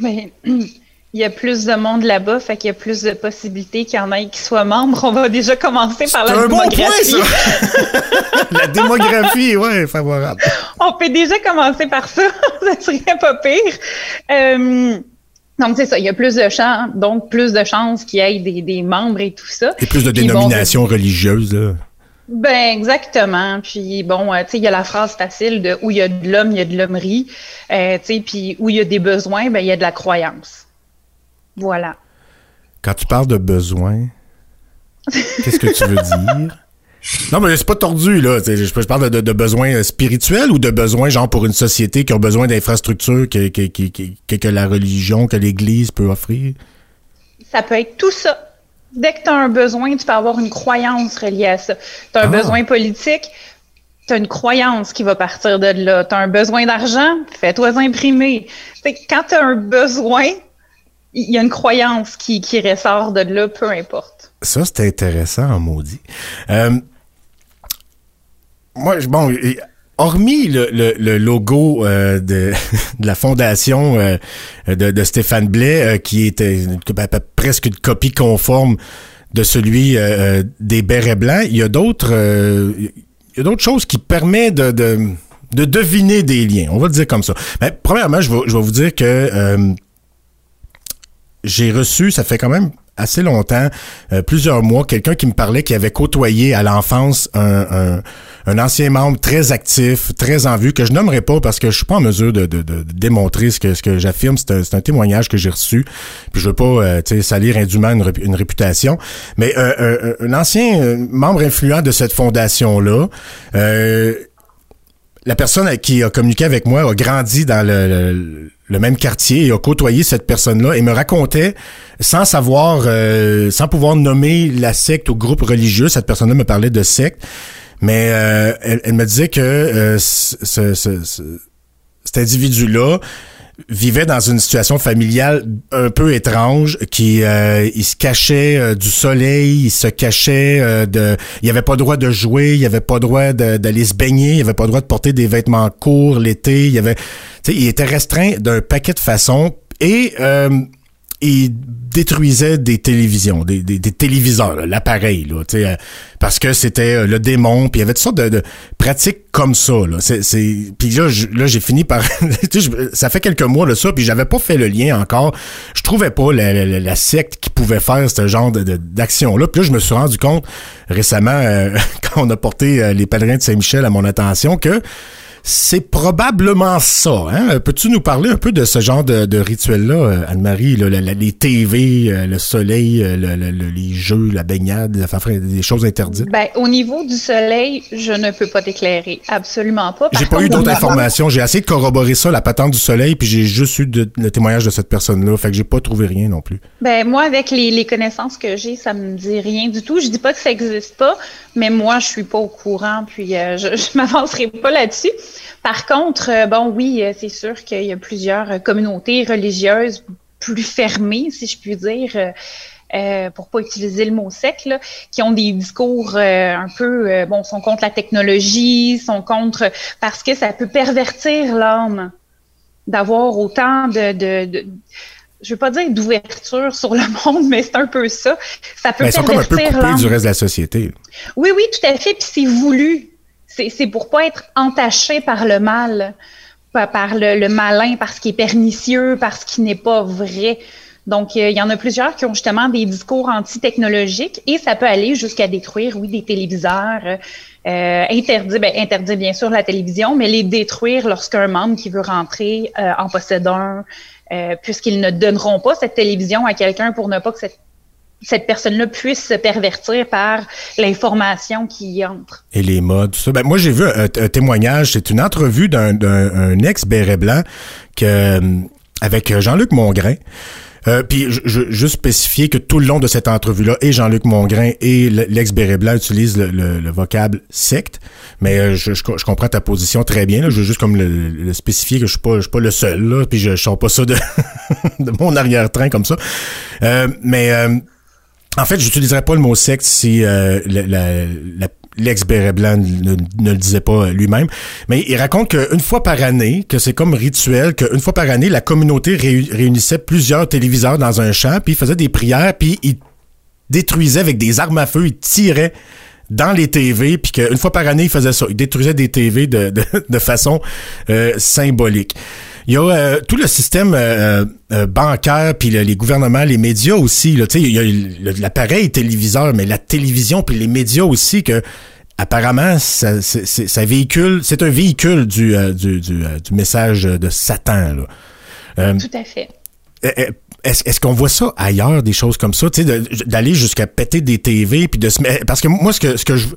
Ben, il y a plus de monde là-bas, fait qu'il y a plus de possibilités qu'il y en ait qui soient membres. On va déjà commencer par la un bon démographie. point, ça! la démographie, ouais, favorable. On peut déjà commencer par ça. ça serait pas pire. Euh, donc, c'est ça. Il y a plus de chances, donc plus de chances qu'il y ait des, des membres et tout ça. Et plus de bon, dénominations religieuses, là. Ben exactement. Puis bon, euh, tu sais, il y a la phrase facile de où il y a de l'homme, il y a de l'hommerie. Euh, tu sais, puis où il y a des besoins, ben il y a de la croyance. Voilà. Quand tu parles de besoin, qu'est-ce que tu veux dire? Non, mais c'est pas tordu, là. Je, parle de, de besoins spirituels ou de besoins, genre, pour une société qui a besoin d'infrastructures que, que, que, que, la religion, que l'Église peut offrir? Ça peut être tout ça. Dès que tu as un besoin, tu peux avoir une croyance reliée à ça. Tu as un Ah. besoin politique, tu as une croyance qui va partir de là. Tu as un besoin d'argent, fais-toi imprimer. Quand tu as un besoin, il y a une croyance qui, qui ressort de là, peu importe. Ça, c'est intéressant, maudit. Euh, moi, bon, hormis le, le- logo euh, de, la fondation euh, de, Stéphane Blais, euh, qui était à peu- presque une copie conforme de celui des bérets blancs, il y a d'autres il y a d'autres choses qui permettent de, de, de deviner des liens. On va le dire comme ça. Mais premièrement, je vais, je vais vous dire que j'ai reçu, ça fait quand même assez longtemps, euh, plusieurs mois, quelqu'un qui me parlait qui avait côtoyé à l'enfance un, un, un ancien membre très actif, très en vue, que je nommerai pas parce que je suis pas en mesure de, de, de démontrer ce que, ce que j'affirme. C'est un, un témoignage que j'ai reçu. Puis je veux pas euh, salir indûment une, rép- une réputation. Mais euh, un, un ancien euh, membre influent de cette fondation-là, euh, la personne qui a communiqué avec moi a grandi dans le, le- le même quartier et a côtoyé cette personne-là et me racontait, sans savoir, euh, sans pouvoir nommer la secte ou groupe religieux, cette personne-là me parlait de secte, mais euh, elle, me disait que euh, ce, ce- ce- ce- cet individu-là vivait dans une situation familiale un peu étrange qui euh, il se cachait euh, du soleil, il se cachait euh, de il avait pas droit de jouer, il avait pas droit d'aller se baigner, il avait pas droit de porter des vêtements courts l'été, il avait il était restreint d'un paquet de façons. Et il détruisait des télévisions, des, des, téléviseurs, l'appareil, euh, parce que c'était euh, le démon, puis il y avait toutes sortes de, pratiques comme ça, là. C'est, puis là, j'ai fini par, ça fait quelques mois de ça, puis j'avais pas fait le lien encore. Je trouvais pas la, la, la- secte qui pouvait faire ce genre de- d'action-là. Puis là, je me suis rendu compte récemment, euh, quand on a porté euh, les pèlerins de Saint-Michel à mon attention, que c'est probablement ça. Hein? Peux-tu nous parler un peu de ce genre de, de rituel-là, euh, Anne-Marie? là, la- la- les TV, euh, le soleil, euh, le- le- le- les jeux, la baignade, enfin, des choses interdites? Ben, au niveau du soleil, je ne peux pas t'éclairer. Absolument pas. J'ai pas eu d'autres informations. J'ai essayé de corroborer ça, la patente du soleil, puis j'ai juste eu de- le témoignage de cette personne-là. Fait que j'ai pas trouvé rien non plus. Ben, moi, avec les, les connaissances que j'ai, ça me dit rien du tout. Je dis pas que ça existe pas, mais moi, je suis pas au courant, puis euh, je, je m'avancerai pas là-dessus. Par contre, euh, bon, oui, euh, c'est sûr qu'il y a plusieurs euh, communautés religieuses plus fermées, si je puis dire. euh, pour pas utiliser le mot sec, là, qui ont des discours euh, un peu, euh, bon, sont contre la technologie, sont contre parce que ça peut pervertir l'âme d'avoir autant de, de, de je veux pas dire d'ouverture sur le monde, mais c'est un peu ça. Ça peut Ben, ils sont comme un peu pervertir coupés du reste de la société. Oui, oui, tout à fait. Puis c'est voulu. C'est pour pas être entaché par le mal, par, le, malin, par ce qui est pernicieux, par ce qui n'est pas vrai. Donc, euh, il y en a plusieurs qui ont justement des discours anti-technologiques et ça peut aller jusqu'à détruire, oui, des téléviseurs, euh, interdire, ben, bien sûr la télévision, mais les détruire lorsqu'un membre qui veut rentrer euh, en possède un, euh, puisqu'ils ne donneront pas cette télévision à quelqu'un pour ne pas que cette cette personne-là puisse se pervertir par l'information qui y entre. Et les modes, tout ça. Ben, moi, j'ai vu un, témoignage, c'est une entrevue d'un, d'un un ex-béret blanc que, avec Jean-Luc Mongrain. Euh, puis je, je, juste spécifier que tout le long de cette entrevue-là, et Jean-Luc Mongrain et l'ex-béret blanc utilisent le, le, le, vocable secte, mais euh, je, je, je, comprends ta position très bien. Là. Je veux juste comme le, le spécifier que je suis pas, je suis pas le seul, là, puis je, je sors pas ça de, de mon arrière-train comme ça. Euh, mais euh, en fait, j'utiliserais pas le mot secte si euh, l'ex-béret blanc ne, le disait pas lui-même, mais il raconte qu'une fois par année, que c'est comme rituel, qu'une fois par année, la communauté réunissait plusieurs téléviseurs dans un champ, puis faisait des prières, puis il détruisait avec des armes à feu, il tirait dans les TV, puis qu'une fois par année, il faisait ça. Il détruisait des TV de façon euh, symbolique. Il y a euh, tout le système euh, euh, bancaire, puis le, les gouvernements, les médias aussi. Là, il y a l'appareil téléviseur, mais la télévision, puis les médias aussi, que apparemment, ça, ça véhicule, c'est un véhicule du, du, du, du, message de Satan. Là. tout à fait. Est-ce, est-ce qu'on voit ça ailleurs, des choses comme ça, d'aller jusqu'à péter des TV, puis de se parce que moi, ce que, ce que je,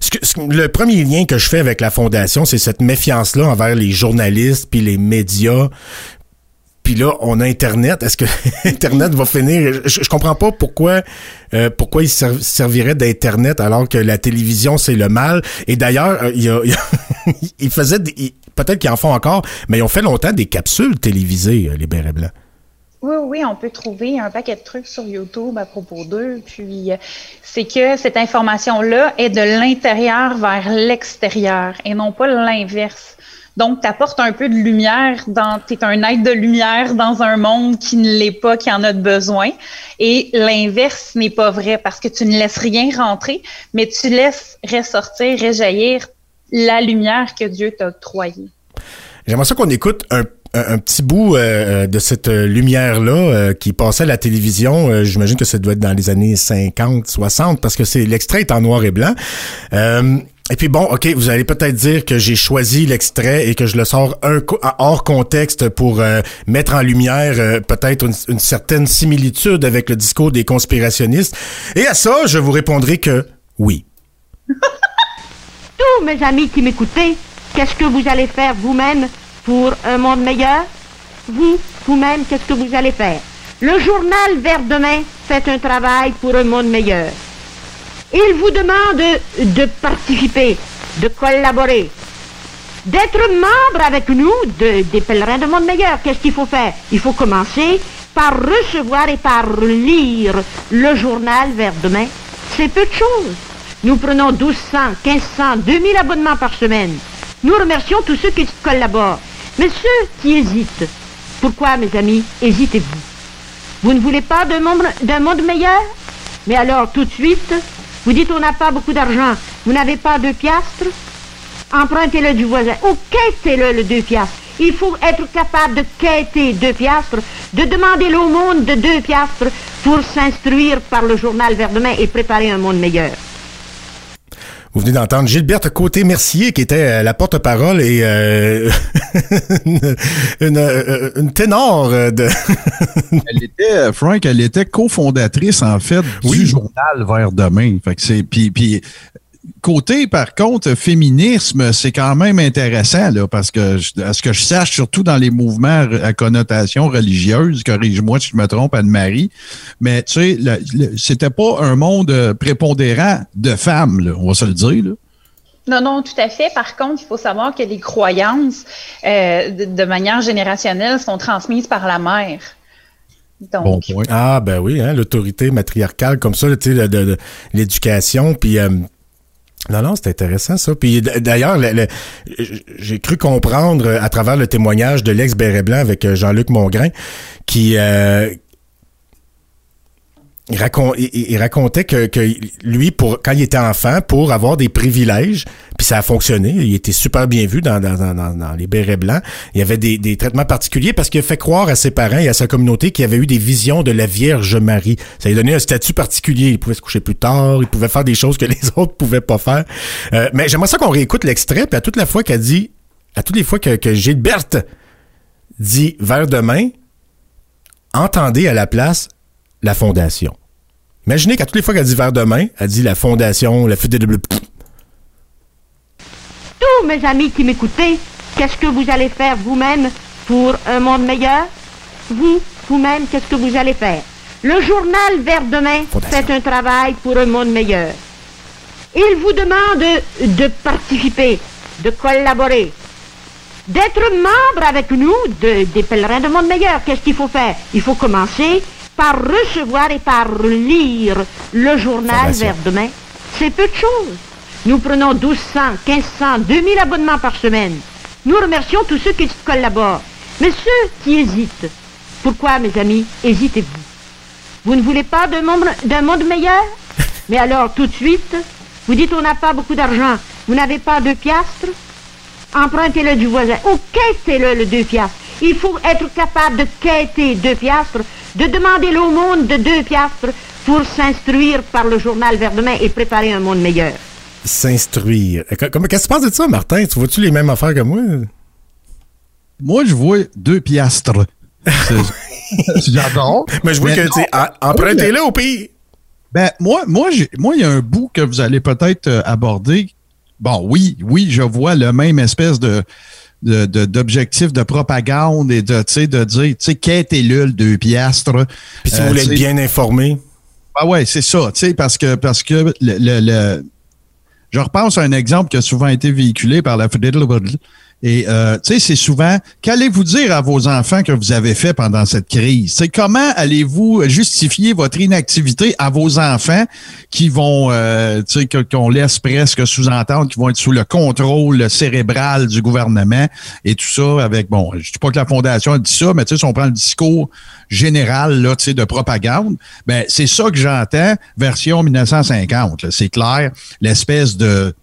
ce que, le premier lien que je fais avec la fondation, c'est cette méfiance-là envers les journalistes puis les médias. Puis là, on a Internet. Est-ce que Internet va finir? Je, comprends pas pourquoi, euh, pourquoi il servirait d'Internet alors que la télévision c'est le mal. Et d'ailleurs, euh, il y a, il faisait, peut-être qu'ils en font encore, mais ils ont fait longtemps des capsules télévisées, euh, les bérets blancs. Oui, oui, on peut trouver un paquet de trucs sur YouTube à propos d'eux. Puis, euh, c'est que cette information-là est de l'intérieur vers l'extérieur et non pas l'inverse. Donc, tu apportes un peu de lumière dans, tu es un être de lumière dans un monde qui ne l'est pas, qui en a besoin. Et l'inverse n'est pas vrai parce que tu ne laisses rien rentrer, mais tu laisses ressortir, réjaillir la lumière que Dieu t'a octroyée. J'aimerais ça qu'on écoute un un, petit bout euh, de cette lumière-là euh, qui passait à la télévision. Euh, J'imagine que ça doit être dans les années 50, 60, parce que c'est l'extrait est en noir et blanc. Euh, et puis bon, ok, vous allez peut-être dire que j'ai choisi l'extrait et que je le sors hors contexte pour mettre en lumière peut-être une, certaine similitude avec le discours des conspirationnistes. Et à ça, je vous répondrai que oui. Tous mes amis qui m'écoutaient, qu'est-ce que vous allez faire vous-même pour un monde meilleur? Vous, vous-même, qu'est-ce que vous allez faire? Le journal Vert Demain fait un travail pour un monde meilleur. Il vous demande de participer, de collaborer, d'être membre avec nous de, des pèlerins de monde meilleur. Qu'est-ce qu'il faut faire? Il faut commencer par recevoir et par lire le journal Vert Demain. C'est peu de choses. Nous prenons 1200, 1500, 2000 abonnements par semaine. Nous remercions tous ceux qui collaborent. Mais ceux qui hésitent, pourquoi, mes amis, hésitez-vous? Vous ne voulez pas d'un monde, meilleur? Mais alors, tout de suite, vous dites on n'a pas beaucoup d'argent, vous n'avez pas deux piastres? Empruntez-le du voisin, ou quêtez-le le deux piastres. Il faut être capable de quêter deux piastres, de demander l'aumône de deux piastres pour s'instruire par le journal Vers demain et préparer un monde meilleur. Vous venez d'entendre Gilberte Côté-Mercier, qui était euh, la porte-parole et euh, une, une, euh, une, ténor de... elle était, Frank, elle était cofondatrice, en fait, oui. du journal Vers demain. Fait que c'est, puis, puis côté, par contre, féminisme, c'est quand même intéressant, là, parce que, à ce que je sache, surtout dans les mouvements à connotation religieuse, corrige-moi si je me trompe, Anne-Marie, mais tu sais, c'était pas un monde prépondérant de femmes, là, on va se le dire, là. Non, non, tout à fait. Par contre, il faut savoir que les croyances, euh, de, de, manière générationnelle, sont transmises par la mère. Donc. Bon ah, ben oui, hein, l'autorité matriarcale comme ça, tu sais, l'éducation, puis... Euh, non, non, c'est intéressant ça. Puis d'ailleurs, j'ai cru comprendre à travers le témoignage de l'ex béret blanc avec Jean-Luc Mongrain, qui euh, il, racon- il- il racontait que, lui, pour quand il était enfant, pour avoir des privilèges, puis ça a fonctionné, il était super bien vu dans, les bérets blancs. Il y avait des, traitements particuliers parce qu'il a fait croire à ses parents et à sa communauté qu'il avait eu des visions de la Vierge Marie. Ça lui donnait un statut particulier. Il pouvait se coucher plus tard, il pouvait faire des choses que les autres pouvaient pas faire. Euh, mais j'aimerais ça qu'on réécoute l'extrait, puis à toutes la fois qu'elle dit, à toutes les fois que, que Gilberte dit vers demain, entendez à la place la fondation. Imaginez qu'à toutes les fois qu'elle dit vers demain, elle dit la fondation, la FDW. Tous mes amis qui m'écoutez, qu'est-ce que vous allez faire vous-même pour un monde meilleur? Vous, vous-même, qu'est-ce que vous allez faire? Le journal Vers demain Fondation. fait un travail pour un monde meilleur. Il vous demande de participer, de collaborer, d'être membre avec nous de- des pèlerins de monde meilleur. Qu'est-ce qu'il faut faire? Il faut commencer par recevoir et par lire le journal. Vers demain. C'est peu de choses. Nous prenons 1200, 1500, 2000 abonnements par semaine. Nous remercions tous ceux qui collaborent. Mais ceux qui hésitent, pourquoi, mes amis, hésitez-vous? Vous ne voulez pas d'un monde, d'un monde meilleur? Mais alors, tout de suite, vous dites on n'a pas beaucoup d'argent. Vous n'avez pas deux piastres? Empruntez-le du voisin. Ou quêtez-le, le deux piastres. Il faut être capable de quêter deux piastres, de demander l'aumône de deux piastres pour s'instruire par le journal Vers demain et préparer un monde meilleur. S'instruire. Qu'est-ce que tu penses de ça, Martin? Tu vois-tu les mêmes affaires que moi? Moi, je vois deux piastres. J'adore. Mais je vois Mais que, tu empruntez-le au pays. Ben, moi, moi, il y a un bout que vous allez peut-être euh, aborder. Bon, oui, oui, je vois le même espèce de de- de- propagande et de, tu sais, de dire, tu sais, quêtez-le, le deux piastres? Puis si Euh, vous voulez être bien informé. Ah ouais, c'est ça, tu sais, parce que, parce que le, le, le- je repense à un exemple qui a souvent été véhiculé par la FDLW. Et, euh, tu sais, c'est souvent, qu'allez-vous dire à vos enfants que vous avez fait pendant cette crise? C'est comment allez-vous justifier votre inactivité à vos enfants qui vont, euh, tu sais, qu'on laisse presque sous-entendre, qui vont être sous le contrôle cérébral du gouvernement et tout ça avec, bon, je dis pas que la Fondation a dit ça, mais tu sais, si on prend le discours général, là, tu sais, de propagande, ben, c'est ça que j'entends, version 1950, là. c'est clair, l'espèce de,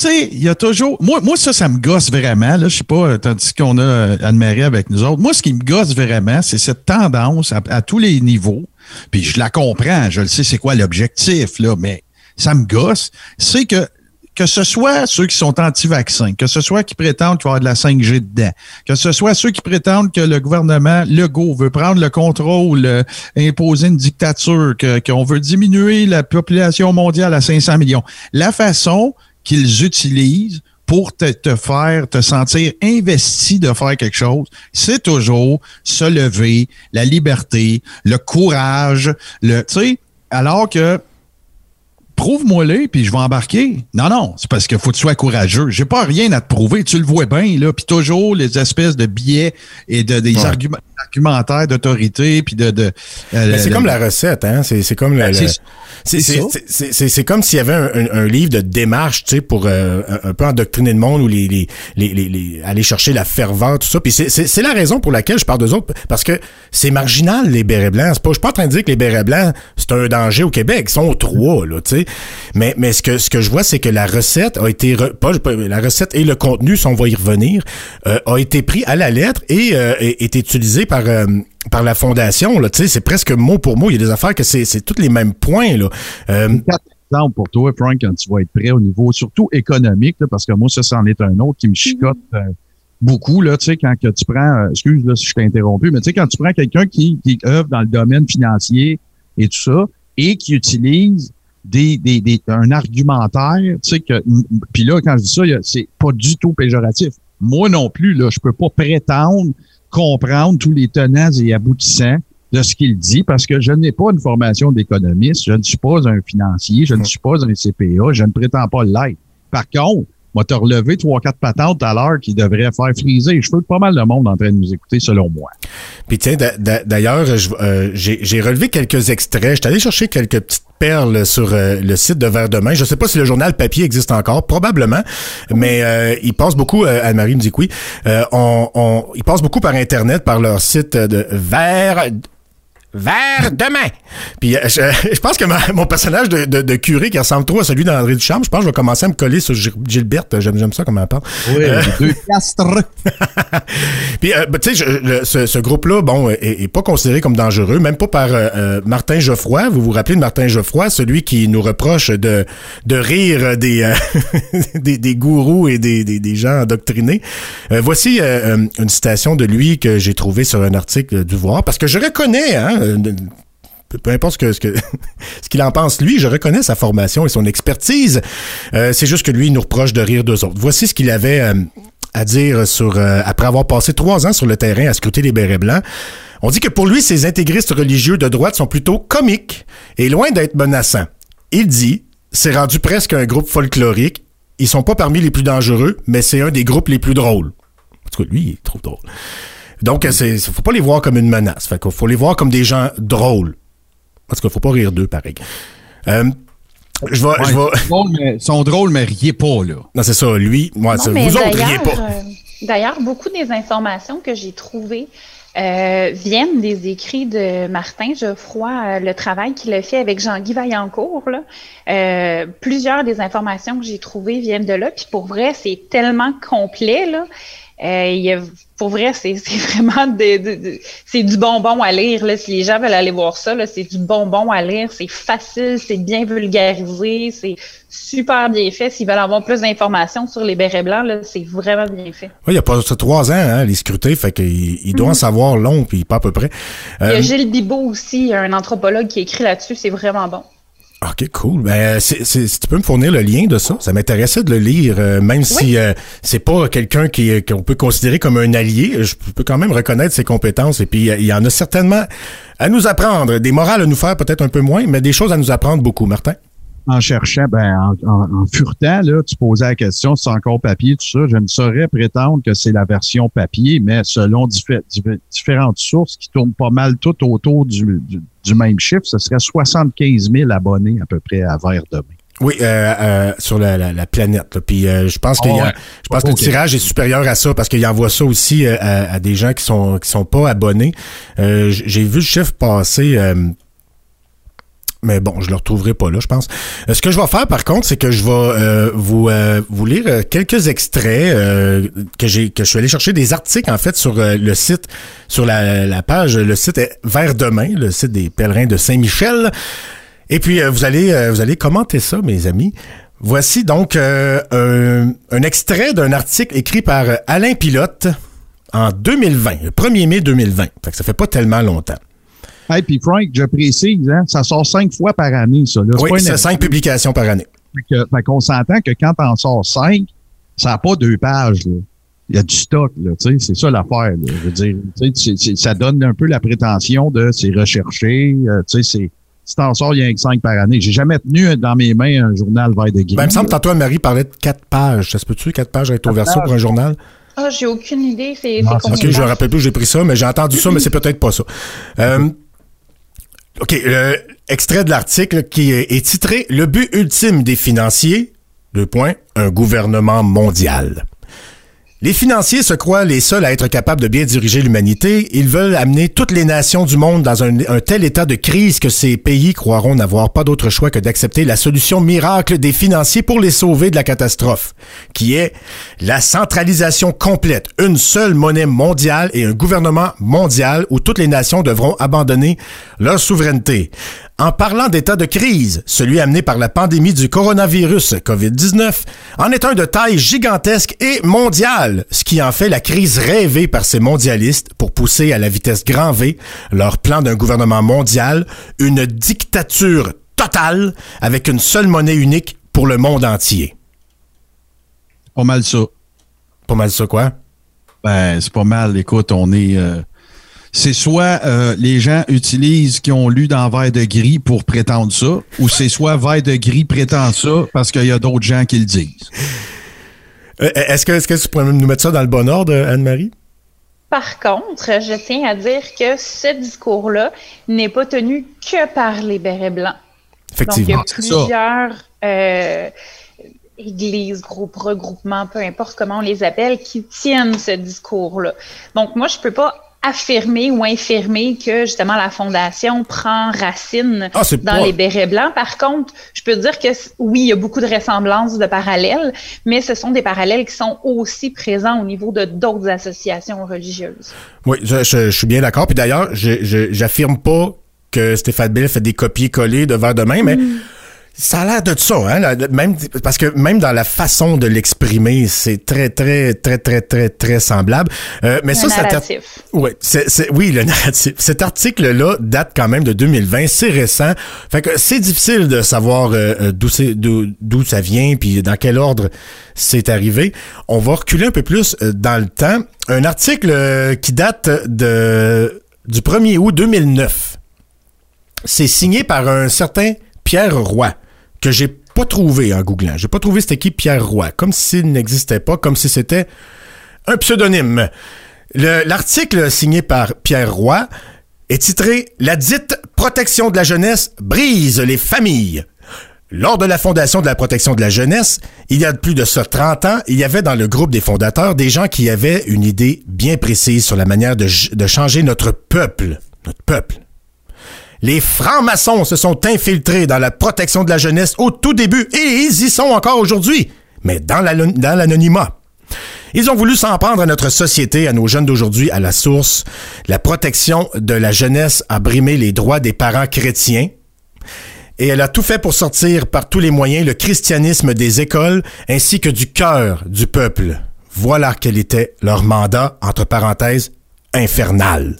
tu sais, il y a toujours. Moi, moi, ça, ça me gosse vraiment. Là, je sais pas, tandis qu'on a euh, Anne-Marie avec nous autres. Moi, ce qui me gosse vraiment, c'est cette tendance à, tous les niveaux. Puis je la comprends, je le sais, c'est quoi l'objectif, là, mais ça me gosse. C'est que que ce soit ceux qui sont anti-vaccins, que ce soit qui prétendent qu'il va y avoir de la 5G dedans, que ce soit ceux qui prétendent que le gouvernement Legault veut prendre le contrôle, euh, imposer une dictature, qu'on veut diminuer la population mondiale à 500 millions. La façon qu'ils utilisent pour te, te faire te sentir investi de faire quelque chose, c'est toujours se lever, la liberté, le courage, le, tu sais, alors que prouve-moi-le, puis je vais embarquer. Non, non, c'est parce qu'il faut que tu sois courageux. J'ai pas rien à te prouver, tu le vois bien, là. Puis toujours les espèces de biais et de, des Ouais. arguments, argumentaires d'autorité, puis de... de euh, Mais c'est comme la recette, hein? C'est, c'est comme le, Ben, c'est- comme s'il y avait un, un- un livre de démarche, tu sais, pour euh, un, un peu endoctriner le monde ou les, les, les, les- les- aller chercher la ferveur, tout ça. Puis c'est, c'est, c'est la raison pour laquelle je parle d'eux autres, parce que c'est marginal, les bérets blancs. Pas, je suis pas en train de dire que les bérets blancs, c'est un danger au Québec. Ils sont trois, là, tu sais. Mais, mais ce que, ce que je vois, c'est que la recette a été, re- pas, la recette et le contenu, si on va y revenir, euh, a été pris à la lettre et euh, est, est utilisé par, euh, par la fondation, là, tu sais, c'est presque mot pour mot. Il y a des affaires que c'est, c'est tous les mêmes points, là. Euh, quatre exemples pour toi, Frank, quand tu vas être prêt au niveau surtout économique, là, parce que moi, ça, c'en est un autre qui me chicote euh, beaucoup, là, tu sais, quand que tu prends, euh, excuse là, si je t'ai interrompu, mais tu sais, quand tu prends quelqu'un qui, qui œuvre dans le domaine financier et tout ça, et qui utilise des, des, des un argumentaire, tu sais, que, puis là, quand je dis ça, c'est pas du tout péjoratif. Moi non plus, là, je peux pas prétendre comprendre tous les tenants et aboutissants de ce qu'il dit parce que je n'ai pas une formation d'économiste, je ne suis pas un financier, je ne suis pas un CPA, je ne prétends pas l'être. Par contre, moi, te relever trois, quatre patentes à l'heure qui devraient faire friser cheveux de pas mal de monde en train de nous écouter, selon moi. Puis tiens, d'a- d'a- d'ailleurs, je- euh, j'ai j'ai relevé quelques extraits. J'étais allé chercher quelques petites perles sur euh, le site de Vers demain. Je sais pas si le journal papier existe encore, probablement, mais euh, il passe beaucoup, euh, Anne-Marie me dit que oui, euh, on, on, il passe beaucoup par Internet, par leur site de Vers vers demain. Puis euh, je, je pense que ma- mon personnage de, de- de curé qui ressemble trop à celui d'André Duchamp, je pense que je vais commencer à me coller sur Gil- Gilberte. J'aime, j'aime ça comment elle parle. Oui, deux castres. Puis, euh, ben, tu sais, ce, ce groupe-là, bon, est, est pas considéré comme dangereux, même pas par euh, euh, Martin Geoffroy. Vous vous rappelez de Martin Geoffroy, celui qui nous reproche de, de rire des, euh, des, des gourous et des, des, des gens endoctrinés. Euh, voici euh, euh, une citation de lui que j'ai trouvé sur un article du Voir, parce que je reconnais, hein, euh, peu- peu importe ce qu'il en pense lui, je reconnais sa formation et son expertise. Euh, c'est juste que lui nous reproche de rire d'eux autres. Voici ce qu'il avait euh, à dire euh, après avoir passé trois ans sur le terrain à scruter les bérets blancs. On dit que pour lui, ces intégristes religieux de droite sont plutôt comiques et loin d'être menaçants. Il dit, c'est rendu presque un groupe folklorique. Ils sont pas parmi les plus dangereux, mais c'est un des groupes les plus drôles. En tout lui, il est drôle. Donc, c'est, faut pas les voir comme une menace. Fait qu'il faut les voir comme des gens drôles. En tout cas, faut pas rire d'eux, pareil. Euh, je vais, Ouais, je vais, ils sont drôles, mais- sont drôles, mais riez pas, là. non, c'est ça, lui, moi, Non, ça, vous autres, d'ailleurs, riez pas. euh, D'ailleurs, beaucoup des informations que j'ai trouvées euh, viennent des écrits de Martin Geoffroy, euh, le travail qu'il a fait avec Jean-Guy Vaillancourt. Là. Euh, plusieurs des informations que j'ai trouvées viennent de là. Puis pour vrai, c'est tellement complet. Là. Euh, il y a, pour vrai, c'est vraiment de- de- de- c'est du bonbon à lire. Là. Si les gens veulent aller voir ça, c'est du bonbon à lire. C'est facile, c'est bien vulgarisé, c'est super bien fait. S'ils veulent avoir plus d'informations sur les bérets blancs, c'est vraiment bien fait. Oui, il y a pas trois ans, hein, les scrutés, fait qu'il il doit en savoir long, puis pas à peu près. Il y Euh, a Gilles Bibot aussi, un anthropologue qui écrit là-dessus, c'est vraiment bon. OK, cool. Ben, c'est, c'est- si tu peux me fournir le lien de ça, ça m'intéressait de le lire, euh, même si euh, c'est pas quelqu'un qui, euh, qu'on peut considérer comme un allié. Je peux quand même reconnaître ses compétences. Et puis, euh, il y en a certainement à nous apprendre. Des morales à nous faire peut-être un peu moins, mais des choses à nous apprendre beaucoup, Martin. En cherchant, ben, en, en, en furetant, là, tu posais la question c'est encore papier, tout ça. Je ne saurais prétendre que c'est la version papier, mais selon diffé- diffé- différentes sources qui tournent pas mal tout autour du, du, du même chiffre, ce serait 75 000 abonnés à peu près à Vert demain. Oui, euh, euh, sur la, la, la planète. là. Puis euh, je pense qu'il y a- ouais. je pense que le tirage est supérieur à ça parce qu'il envoie ça aussi euh, à, à des gens qui sont qui sont pas abonnés. Euh, J'ai vu le chiffre passer. Mais bon, je le retrouverai pas là, je pense. Euh, ce que je vais faire, par contre, c'est que je vais euh, vous euh, vous lire euh, quelques extraits euh, que j'ai que je suis allé chercher des articles en fait sur le site, sur la, la page, le site est Vers demain, le site des pèlerins de Saint-Michel. Et puis, vous allez vous allez commenter ça, mes amis. Voici donc un, un extrait d'un article écrit par Alain Pilote en 2020, le 1er mai 2020. Fait que ça fait pas tellement longtemps. Hey, puis Frank, je précise, hein, ça sort cinq fois par année, ça. Là. C'est Oui, c'est cinq publications par année. Fait que- fait qu'on s'entend que quand t'en sors cinq, ça n'a pas deux pages. Là. Il y a du stock, là, tu sais, c'est ça l'affaire. là. Je veux dire, tu sais, ça donne un peu la prétention de c'est recherché, euh, tu sais, c'est si t'en sors, il y a que cinq par année. J'ai jamais tenu dans mes mains un journal vert de gris. Ben, il me semble que tantôt Anne-Marie parlait de quatre pages. Ça se peut-tu, quatre pages recto verso pour un journal? Ah, j'ai aucune idée, c'est combien Ok, je me pages? rappelle plus, j'ai pris ça, mais j'ai entendu ça, mais c'est peut-être pas ça. Euh, OK, euh, extrait de l'article qui est, titré Le but ultime des financiers, deux points, un gouvernement mondial. Les financiers se croient les seuls à être capables de bien diriger l'humanité. Ils veulent amener toutes les nations du monde dans un, tel état de crise que ces pays croiront n'avoir pas d'autre choix que d'accepter la solution miracle des financiers pour les sauver de la catastrophe, qui est la centralisation complète, une seule monnaie mondiale et un gouvernement mondial où toutes les nations devront abandonner leur souveraineté. En parlant d'état de crise, celui amené par la pandémie du coronavirus COVID-19 en est un de taille gigantesque et mondiale, ce qui en fait la crise rêvée par ces mondialistes pour pousser à la vitesse grand V leur plan d'un gouvernement mondial, une dictature totale avec une seule monnaie unique pour le monde entier. Pas mal ça. Pas mal ça, quoi? Ben, c'est pas mal. Écoute, on est. euh, c'est soit euh, les gens utilisent qui ont lu dans Vert de gris pour prétendre ça, ou c'est soit Vert de gris prétend ça parce qu'il y a d'autres gens qui le disent. Euh, Est-ce que, est-ce que tu pourrais nous mettre ça dans le bon ordre, Anne-Marie? Par contre, je tiens à dire que ce discours-là n'est pas tenu que par les bérets blancs. Donc, il y Effectivement. a plusieurs euh, églises, groupes, regroupements, peu importe comment on les appelle, qui tiennent ce discours-là. Donc, moi, je peux pas affirmé ou infirmé que justement la fondation prend racine Ah, dans pas- les bérets blancs. Par contre, je peux dire que oui, il y a beaucoup de ressemblances, de parallèles, mais ce sont des parallèles qui sont aussi présents au niveau de d'autres associations religieuses. Oui, je, je- je suis bien d'accord. Puis d'ailleurs, je- j'affirme pas que Stéphane Bell fait des copier-coller de verre de main, mais ça a l'air de ça, hein, la- même, parce que même dans la façon de l'exprimer, c'est très, très, très, très, très, très semblable. Euh, mais Le ça, ça narratif. Ouais, c'est, c'est- oui, le narratif. Cet article-là date quand même de 2020, c'est récent. Fait que c'est difficile de savoir euh, euh, d'où, c'est, d'où, d'où ça vient puis dans quel ordre c'est arrivé. On va reculer un peu plus euh, dans le temps. Un article euh, qui date de du 1er août 2009. C'est signé par un certain Pierre Roy que j'ai pas trouvé en googlant. J'ai pas trouvé c'était qui Pierre Roy, comme s'il n'existait pas, comme si c'était un pseudonyme. Le- L'article signé par Pierre Roy est titré La dite protection de la jeunesse brise les familles. Lors de la fondation de la protection de la jeunesse, il y a plus de ça 30 ans, il y avait dans le groupe des fondateurs des gens qui avaient une idée bien précise sur la manière de changer notre peuple. Notre peuple. Les francs-maçons se sont infiltrés dans la protection de la jeunesse au tout début et ils y sont encore aujourd'hui, mais dans la- dans l'anonymat. Ils ont voulu s'en prendre à notre société, à nos jeunes d'aujourd'hui, à la source. La protection de la jeunesse a brimé les droits des parents chrétiens. Et elle a tout fait pour sortir par tous les moyens le christianisme des écoles ainsi que du cœur du peuple. Voilà quel était leur mandat, entre parenthèses, infernal.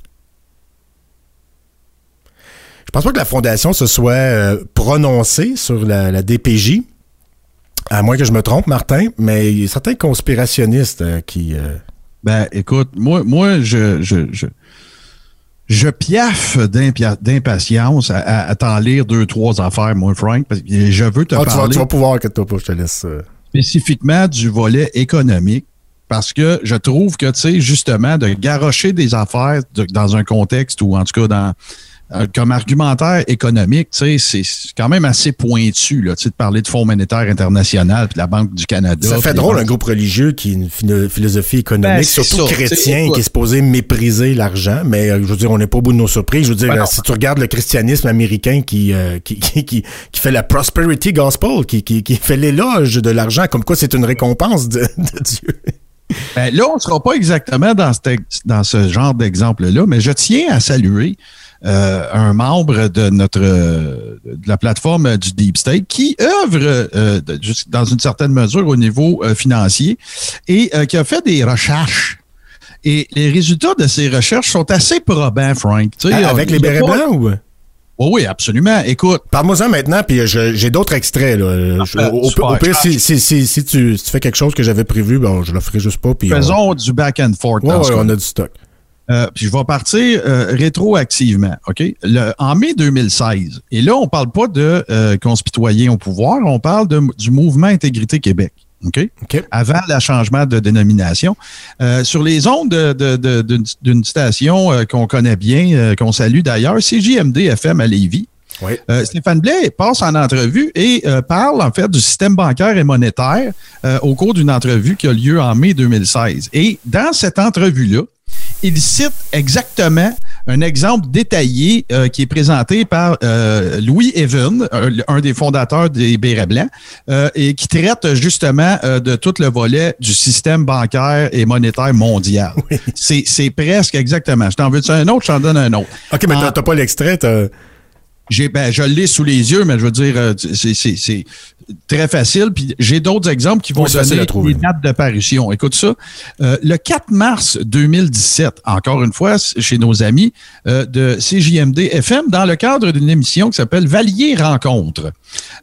Je pense pas que la Fondation se soit euh, prononcée sur la, la DPJ, à moins que je me trompe, Martin, mais il y a certains conspirationnistes euh, qui... euh, Ben, écoute, moi, moi, je, je, je, je piaffe d'impatience à, à- à t'en lire deux, trois affaires, moi, Frank, parce que je veux te Ah, tu, vas, parler tu vas pouvoir que toi, je te laisse... spécifiquement du volet économique. Parce que je trouve que, tu sais, justement, de garrocher des affaires de- dans un contexte ou en tout cas dans euh, comme argumentaire économique, tu sais, c'est quand même assez pointu, là, tu sais, de parler de Fonds monétaire international puis de la Banque du Canada. Ça fait drôle, un groupe religieux qui a une philo- philosophie économique, Ben, surtout ça, chrétien, qui est supposé mépriser l'argent. Mais euh, je veux dire, on n'est pas au bout de nos surprises. Je veux dire, Ben euh, si tu regardes le christianisme américain qui, euh, qui, qui, qui, qui fait la prosperity gospel, qui, qui, qui fait l'éloge de l'argent, comme quoi c'est une récompense de, de Dieu. Ben, là, on ne sera pas exactement dans ce, dans ce genre d'exemple-là, mais je tiens à saluer euh, un membre de notre de la plateforme du Deep State qui œuvre euh, de- dans une certaine mesure au niveau euh, financier et qui a fait des recherches. Et les résultats de ces recherches sont assez probants, Frank. Tu sais, Ah, Avec les bérets blancs ou? Oui, oui, absolument. Écoute, Parle-moi-en maintenant, puis j'ai d'autres extraits. Là. Je- au, au- super, au pire, si, si, si, si tu, si tu fais quelque chose que j'avais prévu, bon, je le ferai juste pas. On- faisons du back and forth. Ouais, dans ouais, on a du stock. Euh, puis je vais partir euh, rétroactivement, OK? Le, en mai 2016, et là, on parle pas de euh, conspitoyens au pouvoir, on parle de- du mouvement Intégrité Québec, OK? OK. Avant le changement de dénomination. Euh, sur les ondes de- de- de- d'une station qu'on connaît bien, qu'on salue d'ailleurs, CJMD FM à Lévis. Oui. Euh, Stéphane Blais passe en entrevue et euh, parle en fait du système bancaire et monétaire euh, au cours d'une entrevue qui a lieu en mai 2016. Et dans cette entrevue-là, il cite exactement un exemple détaillé euh, qui est présenté par euh, Louis Even, un, un des fondateurs des Bérets Blancs, euh, et qui traite justement euh, de tout le volet du système bancaire et monétaire mondial. C'est c'est presque exactement. Je t'en veux un autre, je t'en donne un autre. OK, mais t'as- t'as pas l'extrait, t'as- J'ai, ben, je l'ai sous les yeux, mais je veux dire, euh, c'est, c'est, c'est très facile. Puis j'ai d'autres exemples qui vont Oui, donner les dates de parution. Écoute ça. Euh, le 4 mars 2017, encore une fois, chez nos amis euh, de CJMD FM, dans le cadre d'une émission qui s'appelle Valier Rencontre.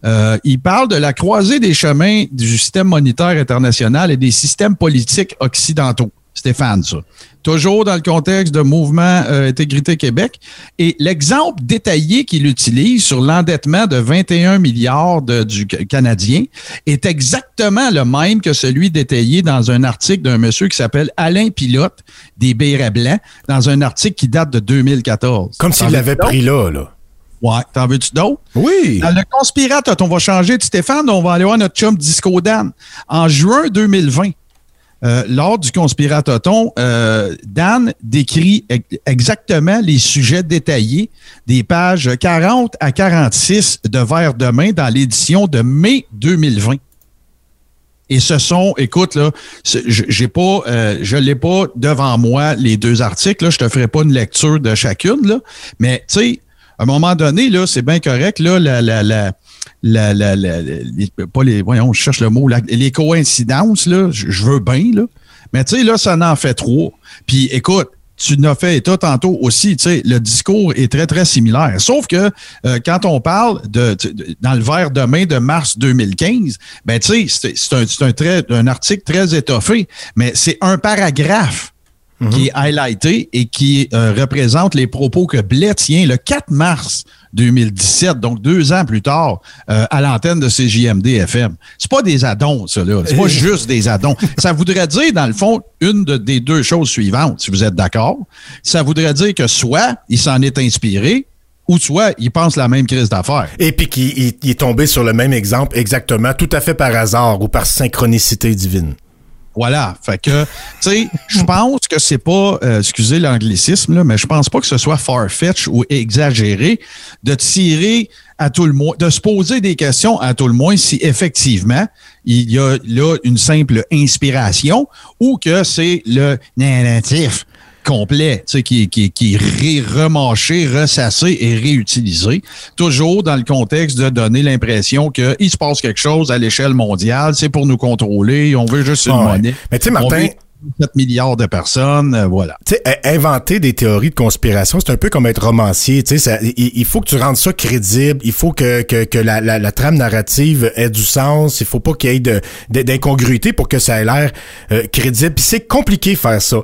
Euh, il parle de la croisée des chemins du système monétaire international et des systèmes politiques occidentaux. Stéphane, ça. Toujours dans le contexte de mouvement euh, Intégrité Québec. Et l'exemple détaillé qu'il utilise sur l'endettement de 21 milliards de- du ca- Canadien est exactement le même que celui détaillé dans un article d'un monsieur qui s'appelle Alain Pilote des Bérets Blancs, dans un article qui date de 2014. comme s'il l'avait pris là, là. Ouais. T'en veux-tu d'autres? Oui. Dans le conspirate, on va changer de Stéphane, on va aller voir notre chum Disco Dan. En juin 2020, euh, lors du conspiratoton, euh, Dan décrit ex- exactement les sujets détaillés des pages 40 à 46 de Vers demain dans l'édition de mai 2020. Et ce sont, écoute, là, j'ai pas, euh, je l'ai pas devant moi les deux articles. Là, je te ferai pas une lecture de chacune, là. Mais tu sais, à un moment donné, là, c'est bien correct, là, la, la, la, la, la, la- les- pas les, voyons, je cherche le mot, les coïncidences, là, je veux bien, là. Mais tu sais, là, ça en fait trop. Puis écoute, tu n'as fait état tantôt aussi, tu sais, le discours est très, très similaire. Sauf que euh, quand on parle de, de- dans le verre de main de mars 2015, ben tu sais, c'est un, un, très- un article très étoffé, mais c'est un paragraphe qui est highlighté et qui euh, représente les propos que Blais tient le 4 mars 2017, donc deux ans plus tard, euh, à l'antenne de CJMD FM. C'est pas des addons, ça, là. C'est pas juste des addons. Ça voudrait dire, dans le fond, une de- des deux choses suivantes, si vous êtes d'accord. Ça voudrait dire que soit il s'en est inspiré, ou soit il pense la même crise d'affaires. Et puis qu'il il- il est tombé sur le même exemple exactement, tout à fait par hasard ou par synchronicité divine. Voilà. Fait que, tu sais, je pense que c'est pas, euh, excusez l'anglicisme, là, mais je pense pas que ce soit farfetch ou exagéré de tirer à tout le moins, de se poser des questions à tout le moins si effectivement il y a là une simple inspiration ou que c'est le narratif complet, tu sais, qui, qui, qui est remâché, ressassé et réutilisé, toujours dans le contexte de donner l'impression qu'il se passe quelque chose à l'échelle mondiale, c'est pour nous contrôler, on veut juste une Ah ouais. monnaie. Mais tu sais, Martin, veut 7 milliards de personnes, euh, voilà. Tu sais, in- inventer des théories de conspiration, c'est un peu comme être romancier. Tu sais, il, il faut que tu rendes ça crédible. Il faut que, que, que la, la, la trame narrative ait du sens. Il faut pas qu'il y ait d'incongruité pour que ça ait l'air euh, crédible. Puis c'est compliqué faire ça.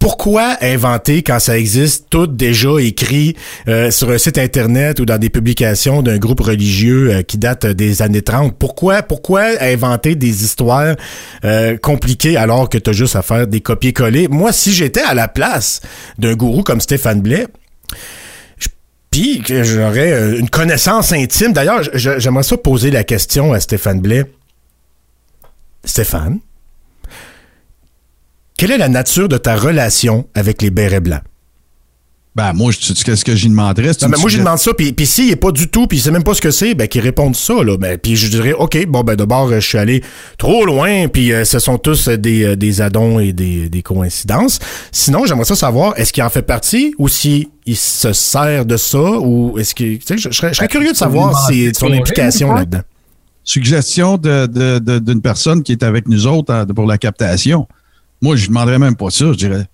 Pourquoi inventer quand ça existe tout déjà écrit euh, sur un site internet ou dans des publications d'un groupe religieux euh, qui date des années 30? Pourquoi, pourquoi inventer des histoires euh, compliquées alors que tu as juste à faire des copier-coller? Moi, si j'étais à la place d'un gourou comme Stéphane Blais, puis que j'aurais euh, une connaissance intime. D'ailleurs, j'aimerais ça poser la question à Stéphane Blais. Stéphane, quelle est la nature de ta relation avec les bérets blancs? Ben, moi, je- tu qu'est-ce que j'y demanderais? Non, mais moi, j'y demande ça, puis, puis s'il est pas du tout, puis il sait même pas ce que c'est, ben, qu'il réponde ça, là. Ben, puis je dirais, OK, bon, ben, d'abord, euh, je suis allé trop loin, puis euh, ce sont tous euh, des, des addons et des, des coïncidences. Sinon, j'aimerais ça savoir, est-ce qu'il en fait partie, ou si il se sert de ça, ou est-ce que, tu sais, je, je serais, je serais curieux de savoir si, son implication là-dedans. Suggestion de, de- de- d'une personne qui est avec nous autres pour la captation. Moi, je ne demanderais même pas ça. Je dirais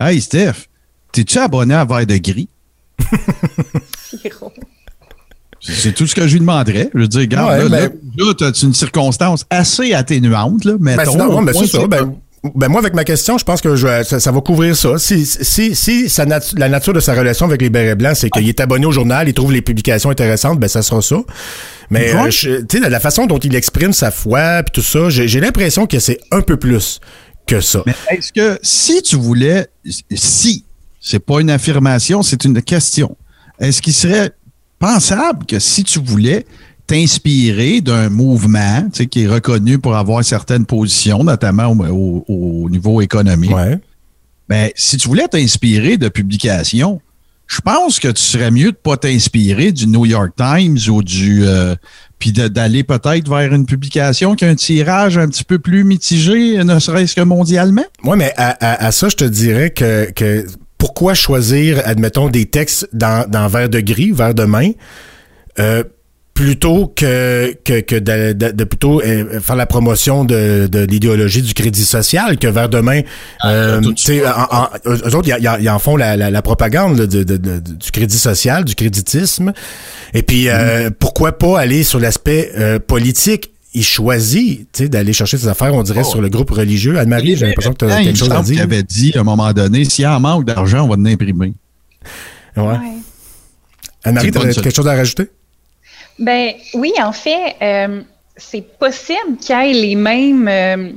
Hey, Steph, t'es-tu abonné à Verre de Gris? C'est tout ce que je lui demanderais. Je veux dire, regarde, Ouais, là, ben- là, là, t'as une circonstance assez atténuante, là, Ben, sinon, ben, Moi, c'est ça. Ben, ben, moi, avec ma question, je pense que je, ça, ça va couvrir ça. Si, si, si sa la nature de sa relation avec les bérets blancs, c'est qu'il est abonné au journal, il trouve les publications intéressantes, ben ça sera ça. Mais Ouais. euh, tu sais, la, la façon dont il exprime sa foi puis tout ça, j'ai l'impression que c'est un peu plus que ça. Mais est-ce que si tu voulais, si, c'est pas une affirmation, c'est une question, est-ce qu'il serait pensable que si tu voulais t'inspirer d'un mouvement tu sais, qui est reconnu pour avoir certaines positions, notamment au, au- au niveau économique, Ouais. ben, si tu voulais t'inspirer de publications, je pense que tu serais mieux de pas t'inspirer du New York Times ou du euh, puis d'aller peut-être vers une publication qui a un tirage un petit peu plus mitigé, ne serait-ce que mondialement? Ouais, mais à, ça, je te dirais que, pourquoi choisir, admettons, des textes dans, dans de gris, verre de main, euh, plutôt que, que, que de, de- de plutôt euh, faire la promotion de, de l'idéologie du crédit social que vers demain, euh, tu sais, en, en- eux autres, ils- en font la, la, la propagande là, de, de- de- du crédit social, du créditisme. Et puis, euh, pourquoi pas aller sur l'aspect euh, politique? Il choisit tu sais, d'aller chercher ses affaires, on dirait, sur le groupe religieux. Anne-Marie, j'ai l'impression que tu as quelque chose à dire. avait dit à un moment donné, s'il y a un manque d'argent, on va l'imprimer. Ouais. Ouais. Anne-Marie, tu quelque chose à rajouter? Ben oui, en fait, euh, c'est possible qu'il y ait les mêmes, euh,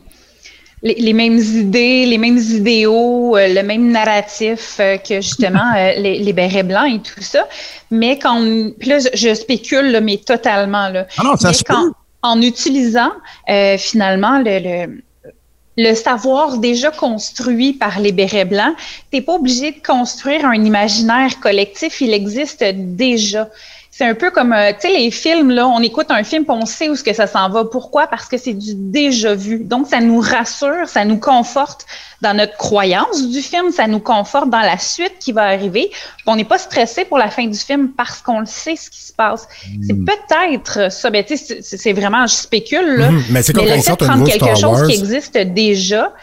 les, les mêmes idées, les mêmes idéaux, euh, le même narratif euh, que justement euh, les, les bérets blancs et tout ça. Mais quand, puis là, je, je spécule, là, mais totalement là. Ah non, ça Mais se quand- peut. en utilisant euh, finalement le, le- le savoir déjà construit par les bérets blancs. T'es pas obligé de construire un imaginaire collectif, il existe déjà. C'est un peu comme, euh, tu sais, les films, là, on écoute un film on sait où ce que ça s'en va. Pourquoi? Parce que c'est du déjà vu. Donc, ça nous rassure, ça nous conforte dans notre croyance du film, ça nous conforte dans la suite qui va arriver. On n'est pas stressé pour la fin du film parce qu'on le sait ce qui se passe. C'est Hmm. peut-être ça. Ben, tu sais, c'est vraiment, je spécule, là. Mhm. Mais c'est comme le fait de prendre nouveau quelque Star chose Wars. qui existe déjà,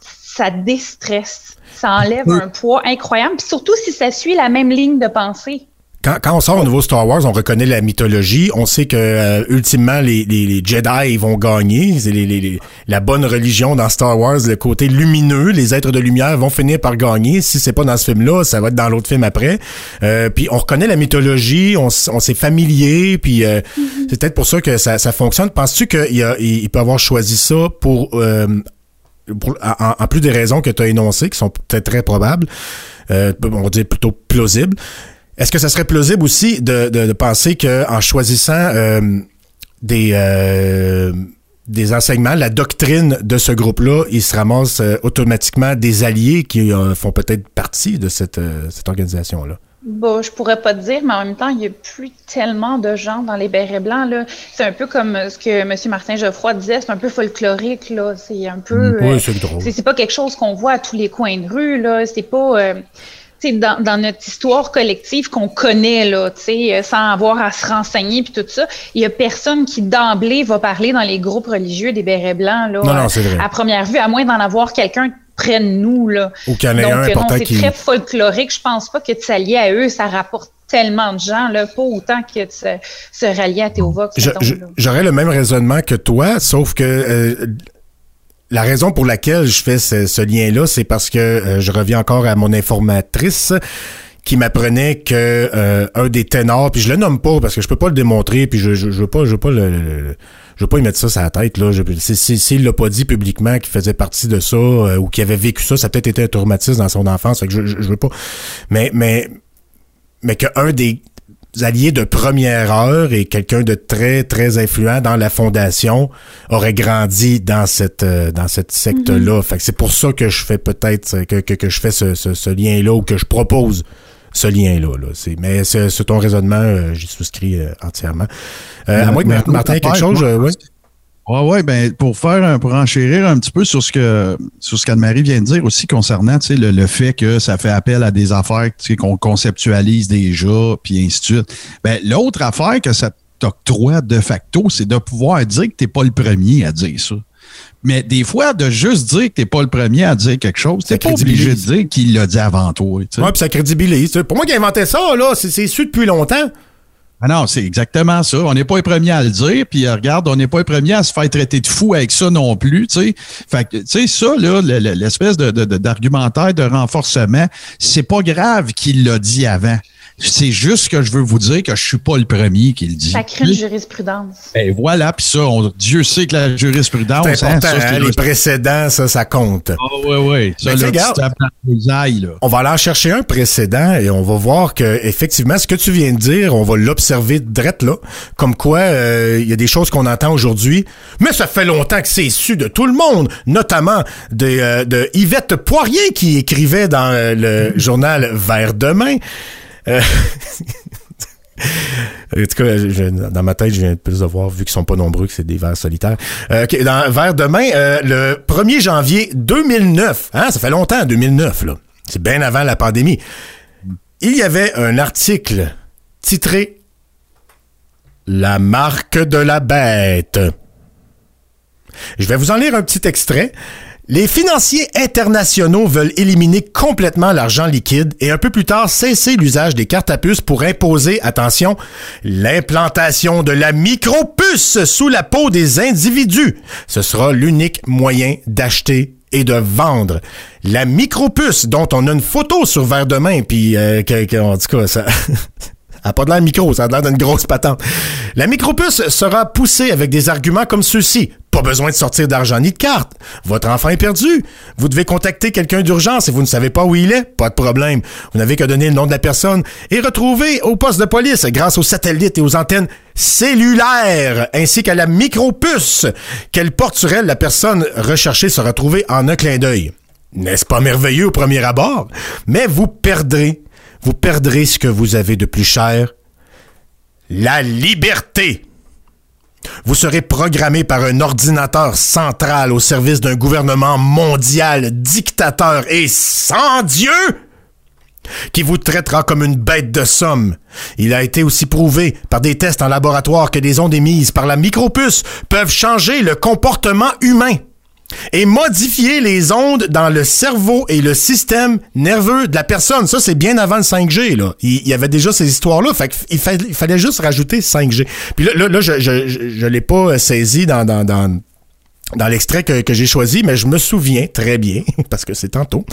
ça déstresse. Ça enlève un poids incroyable. Puis surtout si ça suit la même ligne de pensée. Quand, quand on sort au nouveau Star Wars, on reconnaît la mythologie. On sait que euh, ultimement les, les, les Jedi vont gagner. C'est les, les- les- la bonne religion dans Star Wars, le côté lumineux, les êtres de lumière vont finir par gagner. Si c'est pas dans ce film-là, ça va être dans l'autre film après. Euh, puis on reconnaît la mythologie, on, on s'est familier. Puis euh, c'est peut-être pour ça que ça, ça fonctionne. Penses-tu qu'il y a, il peut avoir choisi ça pour euh, pour- en, en plus des raisons que tu as énoncées, qui sont peut-être très probables, euh, on va dire plutôt plausibles. Est-ce que ça serait plausible aussi de, de, de penser que en choisissant euh, des euh, des enseignements, la doctrine de ce groupe-là, ils se ramassent euh, automatiquement des alliés qui font peut-être partie de cette, cette organisation-là? Bon, je pourrais pas te dire, mais en même temps, il n'y a plus tellement de gens dans les bérets blancs. Là. C'est un peu comme ce que M. Martin Geoffroy disait, c'est un peu folklorique. Là. C'est un peu. Oui, euh, c'est drôle. c'est c'est pas quelque chose qu'on voit à tous les coins de rue. Là. C'est pas. euh, dans, dans notre histoire collective qu'on connaît, là, euh, sans avoir à se renseigner puis tout ça, il y a personne qui d'emblée va parler dans les groupes religieux des bérets blancs, là, Non, non, vrai. à première vue, à moins d'en avoir quelqu'un près de nous, là. Ou qu'il y en ait Donc, un euh, c'est qui... très folklorique. Je pense pas que de s'allier à eux, ça rapporte tellement de gens, là, pas autant que de se, se rallier à Théovox. J'aurais le même raisonnement que toi, sauf que euh, la raison pour laquelle je fais ce, lien-là, c'est parce que euh, je reviens encore à mon informatrice qui m'apprenait que euh, un des ténors, puis je le nomme pas parce que je peux pas le démontrer, puis je, je, je veux pas, je veux pas le, le- le- je veux pas y mettre ça sur la tête là. S'il l'a pas dit publiquement qu'il faisait partie de ça euh, ou qu'il avait vécu ça, ça a peut-être été un traumatisme dans son enfance. Fait que je, je, je veux pas. Mais mais mais qu'un des alliés de première heure et quelqu'un de très très influent dans la fondation aurait grandi dans cette euh, dans cette secte là fait que c'est pour ça que je fais peut-être euh, que, que, que je fais ce, ce, ce lien là ou que je propose ce lien là, là. c'est mais c'est c'est ton raisonnement euh, j'y souscris euh, entièrement. Euh, à moins que Martin ait quelque chose euh, oui? Ouais, ouais, ben pour faire un, pour enchérir un petit peu sur ce que sur ce qu'Anne-Marie vient de dire aussi concernant tu sais, le, le fait que ça fait appel à des affaires qu'on conceptualise déjà, puis ainsi de suite. Ben, l'autre affaire que ça t'octroie de facto, c'est de pouvoir dire que t'es pas le premier à dire ça. Mais des fois, de juste dire que t'es pas le premier à dire quelque chose, t'es pas obligé de dire qu'il l'a dit avant toi. ouais puis ça crédibilise pour moi qui a inventé ça là c'est c'est su depuis longtemps Ah non, c'est exactement ça. On n'est pas les premiers à le dire, puis euh, regarde, on n'est pas les premiers à se faire traiter de fou avec ça non plus, tu sais. Fait que, ça, là, le- le- l'espèce de, de- d'argumentaire de renforcement, c'est pas grave qu'il l'a dit avant. C'est juste que je veux vous dire que je suis pas le premier qui le dit. Ça crée une jurisprudence. Ben voilà, puis ça, on- Dieu sait que la jurisprudence, c'est hein, important ça, hein, les précédents ça ça compte Ah oui, oui. Ça, là, regarde. les ailes, là. On va aller en chercher un précédent et on va voir que effectivement ce que tu viens de dire, on va l'observer drette là, comme quoi euh, il y a des choses qu'on entend aujourd'hui, mais ça fait longtemps que c'est su de tout le monde, notamment de, euh, de Yvette Poirier qui écrivait dans euh, le journal Vers demain. Euh, En tout cas, dans ma tête, je viens plus de voir, vu qu'ils sont pas nombreux, que c'est des vers solitaires. Euh, dans Vers demain, euh, le 1er janvier 2009, hein, ça fait longtemps, 2009, là. C'est bien avant la pandémie. Il y avait un article titré La marque de la bête. Je vais vous en lire un petit extrait. Les financiers internationaux veulent éliminer complètement l'argent liquide et un peu plus tard cesser l'usage des cartes à puce pour imposer, attention, l'implantation de la micropuce sous la peau des individus. Ce sera l'unique moyen d'acheter et de vendre. La micropuce dont on a une photo sur verre de main, puis euh, en tout cas, ça... a pas de l'air micro, ça a l'air d'une grosse patente. La micropuce sera poussée avec des arguments comme ceux-ci. Pas besoin de sortir d'argent ni de carte. Votre enfant est perdu. Vous devez contacter quelqu'un d'urgence et vous ne savez pas où il est. Pas de problème. Vous n'avez qu'à donner le nom de la personne et retrouver au poste de police grâce aux satellites et aux antennes cellulaires ainsi qu'à la micropuce qu'elle porte sur elle. La personne recherchée sera trouvée en un clin d'œil. N'est-ce pas merveilleux au premier abord? Mais vous perdrez, vous perdrez ce que vous avez de plus cher. La liberté. Vous serez programmé par un ordinateur central au service d'un gouvernement mondial dictateur et sans Dieu qui vous traitera comme une bête de somme. Il a été aussi prouvé par des tests en laboratoire que des ondes émises par la micropuce peuvent changer le comportement humain et modifier les ondes dans le cerveau et le système nerveux de la personne. Ça, c'est bien avant le 5G. Là. Il, y avait déjà ces histoires-là. Fait il, fallait, juste rajouter 5G. Puis là, là, là je, je, je, je l'ai pas saisi dans, dans, dans dans l'extrait que, que j'ai choisi, mais je me souviens très bien, parce que c'est tantôt,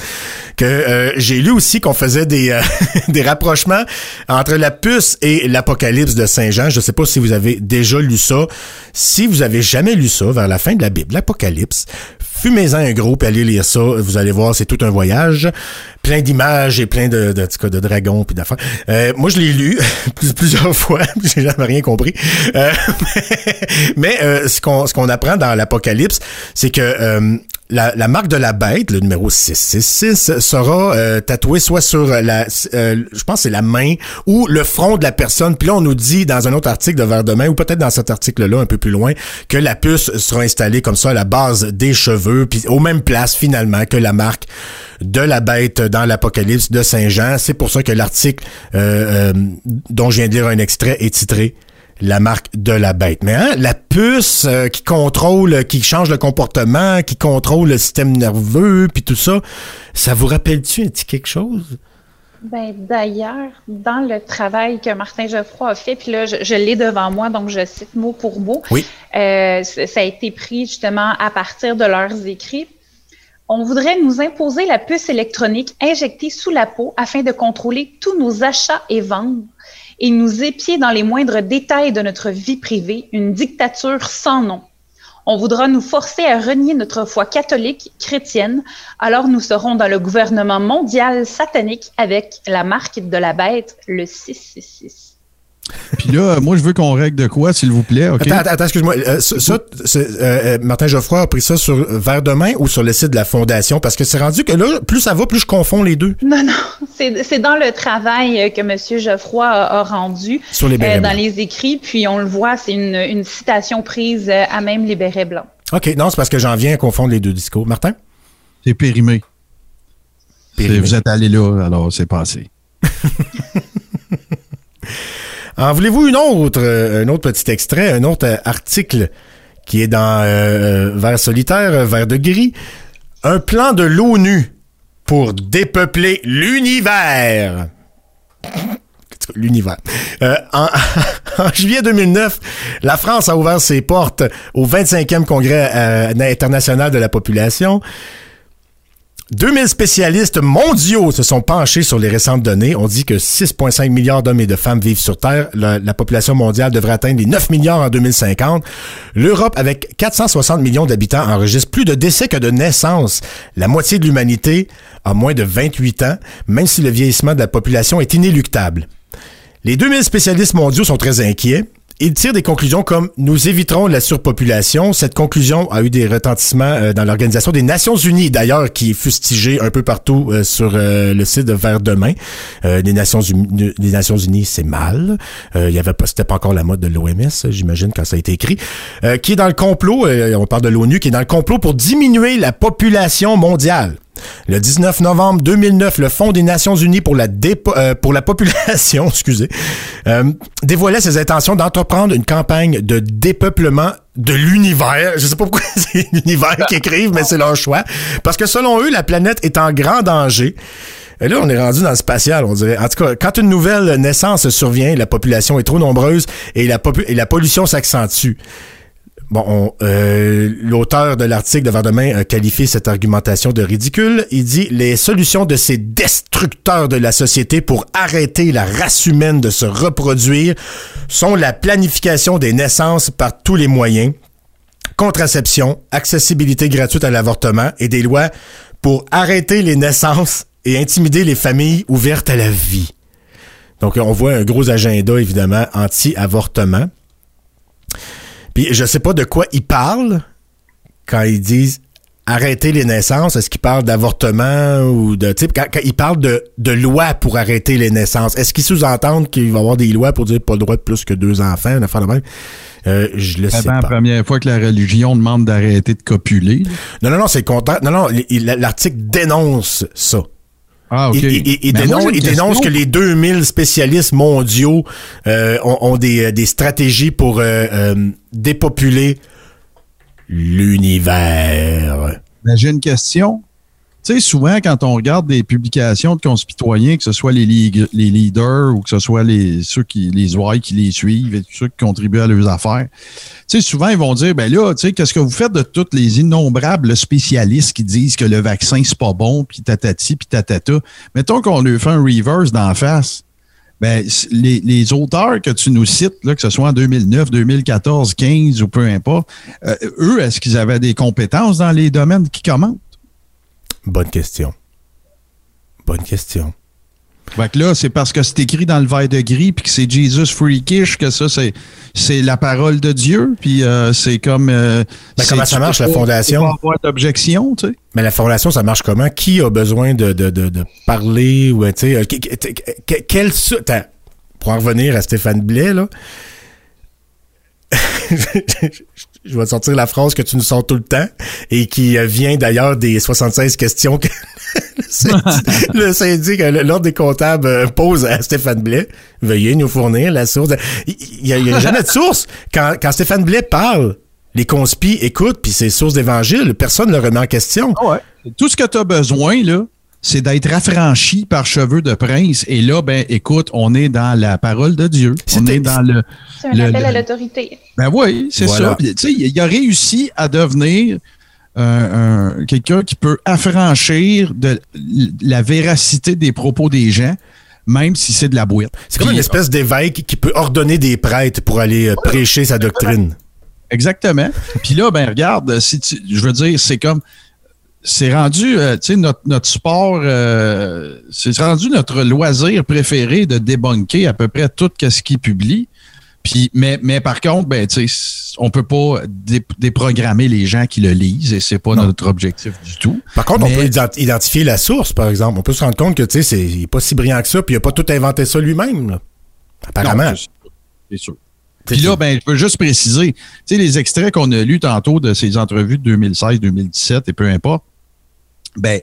que euh, j'ai lu aussi qu'on faisait des, euh, des rapprochements entre la puce et l'Apocalypse de Saint Jean. Je ne sais pas si vous avez déjà lu ça. Si vous avez jamais lu ça, vers la fin de la Bible, l'Apocalypse, fumez-en un gros, puis allez lire ça. Vous allez voir, c'est tout un voyage. Plein d'images et plein de, de, de, de dragons puis d'affaires. Euh, moi, je l'ai lu plusieurs fois, j'ai jamais rien compris. Euh, mais euh, ce qu'on ce qu'on apprend dans l'Apocalypse, c'est que euh, la, marque de la bête, le numéro 666, sera euh, tatoué soit sur la, euh, je pense c'est la main ou le front de la personne. Puis là, on nous dit dans un autre article de Vers demain, ou peut-être dans cet article-là un peu plus loin, que la puce sera installée comme ça à la base des cheveux, puis aux mêmes places finalement que la marque de la bête dans l'Apocalypse de Saint Jean. C'est pour ça que l'article euh, dont je viens de lire un extrait est titré la marque de la bête. Mais hein, la puce euh, qui contrôle, qui change le comportement, qui contrôle le système nerveux, puis tout ça, ça vous rappelle-tu un petit quelque chose? Ben, d'ailleurs, dans le travail que Martin Geoffroy a fait, puis là, je, je l'ai devant moi, donc je cite mot pour mot. Oui. Euh, ça a été pris justement à partir de leurs écrits. On voudrait nous imposer la puce électronique injectée sous la peau afin de contrôler tous nos achats et ventes et nous épier dans les moindres détails de notre vie privée, une dictature sans nom. On voudra nous forcer à renier notre foi catholique, chrétienne, alors nous serons dans le gouvernement mondial satanique avec la marque de la bête, le 666. Puis là, moi, je veux qu'on règle de quoi, s'il vous plaît. Attends, attends, excuse-moi. Euh, ça, euh, euh, Martin Geoffroy a pris ça sur Vers demain ou sur le site de la Fondation? Parce que c'est rendu que là, plus ça va, plus je confonds les deux. Non, non. C'est, c'est dans le travail que M. Geoffroy a, a rendu Sur les bérets euh, dans les écrits. Puis on le voit, c'est une, une citation prise euh, à même les bérets blancs. OK, non, c'est parce que j'en viens à confondre les deux discours. Martin? C'est périmé. Périmé. Vous êtes allé là, alors c'est passé. En voulez-vous une autre, euh, un autre petit extrait, un autre euh, article qui est dans euh, Vers solitaire, euh, Vers de gris? Un plan de l'ONU pour dépeupler l'univers. L'univers. Euh, en, juillet 2009, la France a ouvert ses portes au 25e congrès euh, international de la population. 2000 spécialistes mondiaux se sont penchés sur les récentes données. On dit que 6,5 milliards d'hommes et de femmes vivent sur Terre. La, la population mondiale devrait atteindre les 9 milliards en 2050. L'Europe, avec 460 millions d'habitants, enregistre plus de décès que de naissances. La moitié de l'humanité a moins de 28 ans, même si le vieillissement de la population est inéluctable. Les 2000 spécialistes mondiaux sont très inquiets. Ils tirent des conclusions comme nous éviterons la surpopulation. Cette conclusion a eu des retentissements euh, dans l'Organisation des Nations Unies, d'ailleurs, qui est fustigée un peu partout euh, sur euh, le site de Vers demain. Les Nations Unies, les Nations Unies, c'est mal. Il y avait pas, c'était pas encore la mode de l'OMS, j'imagine, quand ça a été écrit. Qui est dans le complot, on parle de l'ONU, qui est dans le complot pour diminuer la population mondiale. Le 19 novembre 2009, le Fonds des Nations Unies pour la, euh, population excusez, euh, dévoilait ses intentions d'entreprendre une campagne de dépeuplement de l'univers. Je sais pas pourquoi c'est l'univers qui écrivent, mais c'est leur choix. Parce que selon eux, la planète est en grand danger. Et là, on est rendu dans le spatial, on dirait. En tout cas, quand une nouvelle naissance survient, la population est trop nombreuse et la pollution s'accentue Bon, on, euh, l'auteur de l'article de Verdemain a qualifié cette argumentation de ridicule. Il dit les solutions de ces destructeurs de la société pour arrêter la race humaine de se reproduire sont la planification des naissances par tous les moyens, contraception, accessibilité gratuite à l'avortement et des lois pour arrêter les naissances et intimider les familles ouvertes à la vie. Donc, on voit un gros agenda, évidemment, anti-avortement. Puis, je sais pas de quoi ils parlent quand ils disent arrêter les naissances. Est-ce qu'ils parlent d'avortement ou de... Quand, quand ils parlent de, de loi pour arrêter les naissances, est-ce qu'ils sous-entendent qu'il va y avoir des lois pour dire pas le droit de plus que deux enfants, une affaire de même? Euh, je le sais Avant la pas. première fois que la religion demande d'arrêter de copuler. Non, non, non, c'est le contraire. Non, non, l'article dénonce ça. Ah, Ben, moi, dénonce, que les 2000 spécialistes mondiaux euh, ont, ont des, euh, des stratégies pour euh, euh, dépopuler l'univers. Ben, j'ai une question. Sais, souvent, quand on regarde des publications de conspitoyens, que ce soit les, leaders ou que ce soit les, ceux qui, les qui les suivent et ceux qui contribuent à leurs affaires, tu sais, souvent, ils vont dire, ben là, tu sais, qu'est-ce que vous faites de tous les innombrables spécialistes qui disent que le vaccin, c'est pas bon, puis tatati, puis tatata. Mettons qu'on lui fait un reverse d'en face. Ben, les auteurs que tu nous cites, là, que ce soit en 2009, 2014, 15 ou peu importe, euh, eux, est-ce qu'ils avaient des compétences dans les domaines qui commentent? Bonne question. Bonne question. Fait que là, c'est parce que c'est écrit dans le verre de gris puis que c'est Jesus freakish que ça, c'est, c'est la parole de Dieu. Puis euh, c'est comme. euh, Ben, comment ça marche, la fondation? pas avoir d'objection, tu sais? Mais la fondation, ça marche comment? Qui a besoin de, de, de, de parler ou, tu sais, quel... pour en revenir à Stéphane Blais, là, je vais te sortir la phrase que tu nous sors tout le temps et qui euh, vient d'ailleurs des 76 questions que le syndic, euh, l'ordre des comptables euh, pose à Stéphane Blais. Veuillez nous fournir la source. Il n'y a, jamais de source. Quand, Stéphane Blais parle, les conspis écoutent, puis c'est source d'évangile, personne ne le remet en question. Tout ce que tu as besoin, là, c'est d'être affranchi par cheveux de prince. Et là, ben, écoute, on est dans la parole de Dieu. On est dans le. C'est un Le- appel le- à l'autorité. Ben oui, c'est Voilà. ça. Puis, Tu sais, il il a réussi à devenir euh, un- quelqu'un qui peut affranchir de la véracité des propos des gens, même si c'est de la boîte. C'est comme une espèce d'évêque qui peut ordonner des prêtres pour aller euh, prêcher sa doctrine. Exactement. Puis là, ben regarde, si tu- je veux dire, c'est comme c'est rendu, euh, tu sais, notre, notre sport, euh, c'est rendu notre loisir préféré de débunker à peu près tout ce qu'il publie. Puis, mais, mais par contre, ben, tu sais, on peut pas dé- déprogrammer les gens qui le lisent et c'est pas notre objectif du tout. Par contre, on peut ident- identifier la source, par exemple. On peut se rendre compte que, tu sais, c'est il est pas si brillant que ça, puis il a pas tout inventé ça lui-même, là. Apparemment. Non, c'est sûr. C'est sûr. Puis là, ben, je veux juste préciser, tu sais, les extraits qu'on a lus tantôt de ces entrevues de 2016, 2017 et peu importe, ben,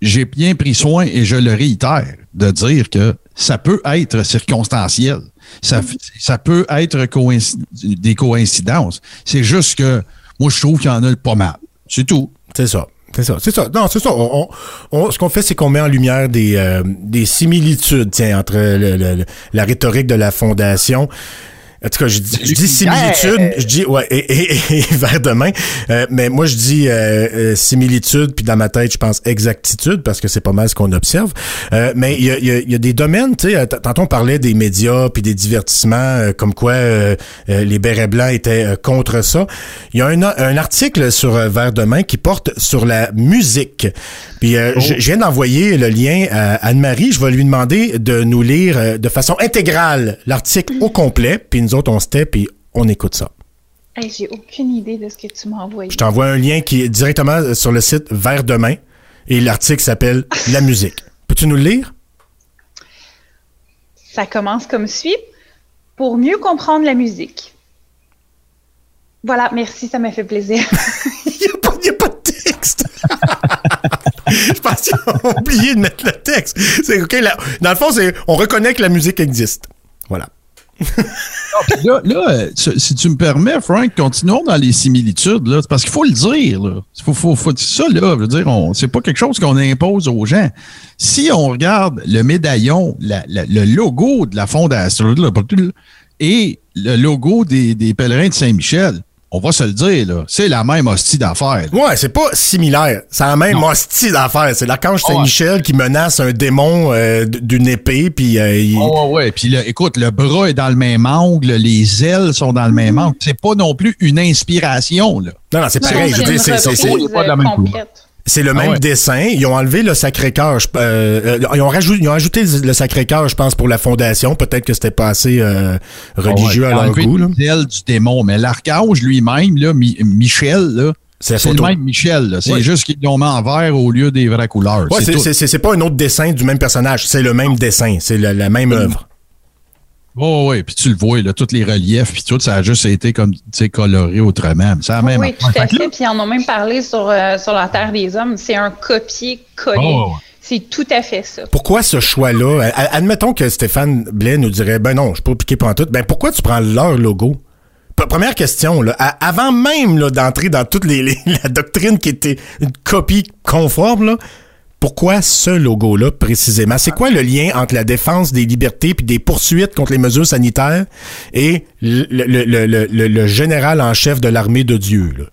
j'ai bien pris soin et je le réitère de dire que ça peut être circonstanciel. Ça, f- ça peut être des coïncidences. C'est juste que moi, je trouve qu'il y en a pas mal. C'est tout. C'est ça. C'est ça, c'est ça. Non, c'est ça. On, on- on- ce qu'on fait, c'est qu'on met en lumière des, euh, des similitudes tiens, entre le- la rhétorique de la Fondation. En tout cas, je dis, je dis similitude, je dis ouais, et, et, et, vers demain. Euh, mais moi, je dis euh, euh, similitude, puis dans ma tête, je pense exactitude, parce que c'est pas mal ce qu'on observe. Euh, mais il y a, y a- y a des domaines, tu sais, tantôt on parlait des médias, puis des divertissements, euh, comme quoi euh, les bérets blancs étaient contre ça. Il y a un, un article sur Vers demain qui porte sur la musique. Puis euh, je, je viens d'envoyer le lien à Anne-Marie. Je vais lui demander de nous lire euh, de façon intégrale l'article au complet. Puis nous autres, on tait, puis on écoute ça. Hey, J'ai aucune idée de ce que tu m'as envoyé. Je t'envoie un lien qui est directement euh, sur le site Vers demain. Et l'article s'appelle La musique. Peux-tu nous le lire? Ça commence comme suit. Pour mieux comprendre la musique. Voilà, merci, ça m'a fait plaisir. Il n'y a, pas- a de texte. Je pense qu'ils ont oublié de mettre le texte. C'est OK. là- dans le fond, on reconnaît que la musique existe. Voilà. Puis là, là, si tu me permets, Frank, continuons dans les similitudes, là, parce qu'il faut le dire. Ça, là, je veux dire, c'est pas quelque chose qu'on impose aux gens. Si on regarde le médaillon, le logo de la fondation et le logo des, des pèlerins de Saint-Michel, on va se le dire, là, c'est la même hostie d'affaires. là. Ouais, c'est pas similaire. C'est la même hostie d'affaires. C'est l'archange Saint-Michel qui menace un démon euh, d'une épée, puis euh, il- Oh, ouais, ouais. Puis là, écoute, le bras est dans le même angle, les ailes sont dans le même angle. C'est pas non plus une inspiration, là. Non, non, c'est pareil. Je veux c'est dire, c'est- c'est- c'est- reprise, c'est pas de la même euh, complète. C'est le Ah même ouais. dessin. Ils ont enlevé le Sacré-Cœur. euh, euh, ils, ont rajouté, ils ont ajouté le Sacré-Cœur, je pense, pour la fondation. Peut-être que c'était pas assez euh, religieux Ah Ouais, à leur goût. ailes du démon. Mais l'archange lui-même, là, Mi- Michel, là, C'est le même Michel. C'est juste qu'ils l'ont mis en vert au lieu des vraies couleurs. Ouais, c'est pas un autre dessin du même personnage. C'est le même dessin. C'est la, la même œuvre. Oh, oui, puis tu le vois, là, tous les reliefs, puis tout, ça a juste été comme, tu sais, coloré autrement. C'est la même Oui, tout à Fait. Puis ils en ont même parlé sur, euh, sur la Terre des Hommes. C'est un copier-coller. Oh. C'est tout à fait ça. Pourquoi ce choix-là? A- Admettons que Stéphane Blais nous dirait, ben non, je suis pas piqué pour tout. Ben pourquoi tu prends leur logo? P- Première question, là, avant même d'entrer dans toute les, les- la doctrine qui était une copie conforme, là, pourquoi ce logo-là précisément? C'est quoi le lien entre la défense des libertés puis des poursuites contre les mesures sanitaires et le, le- le- le- le- le général en chef de l'armée de Dieu? là?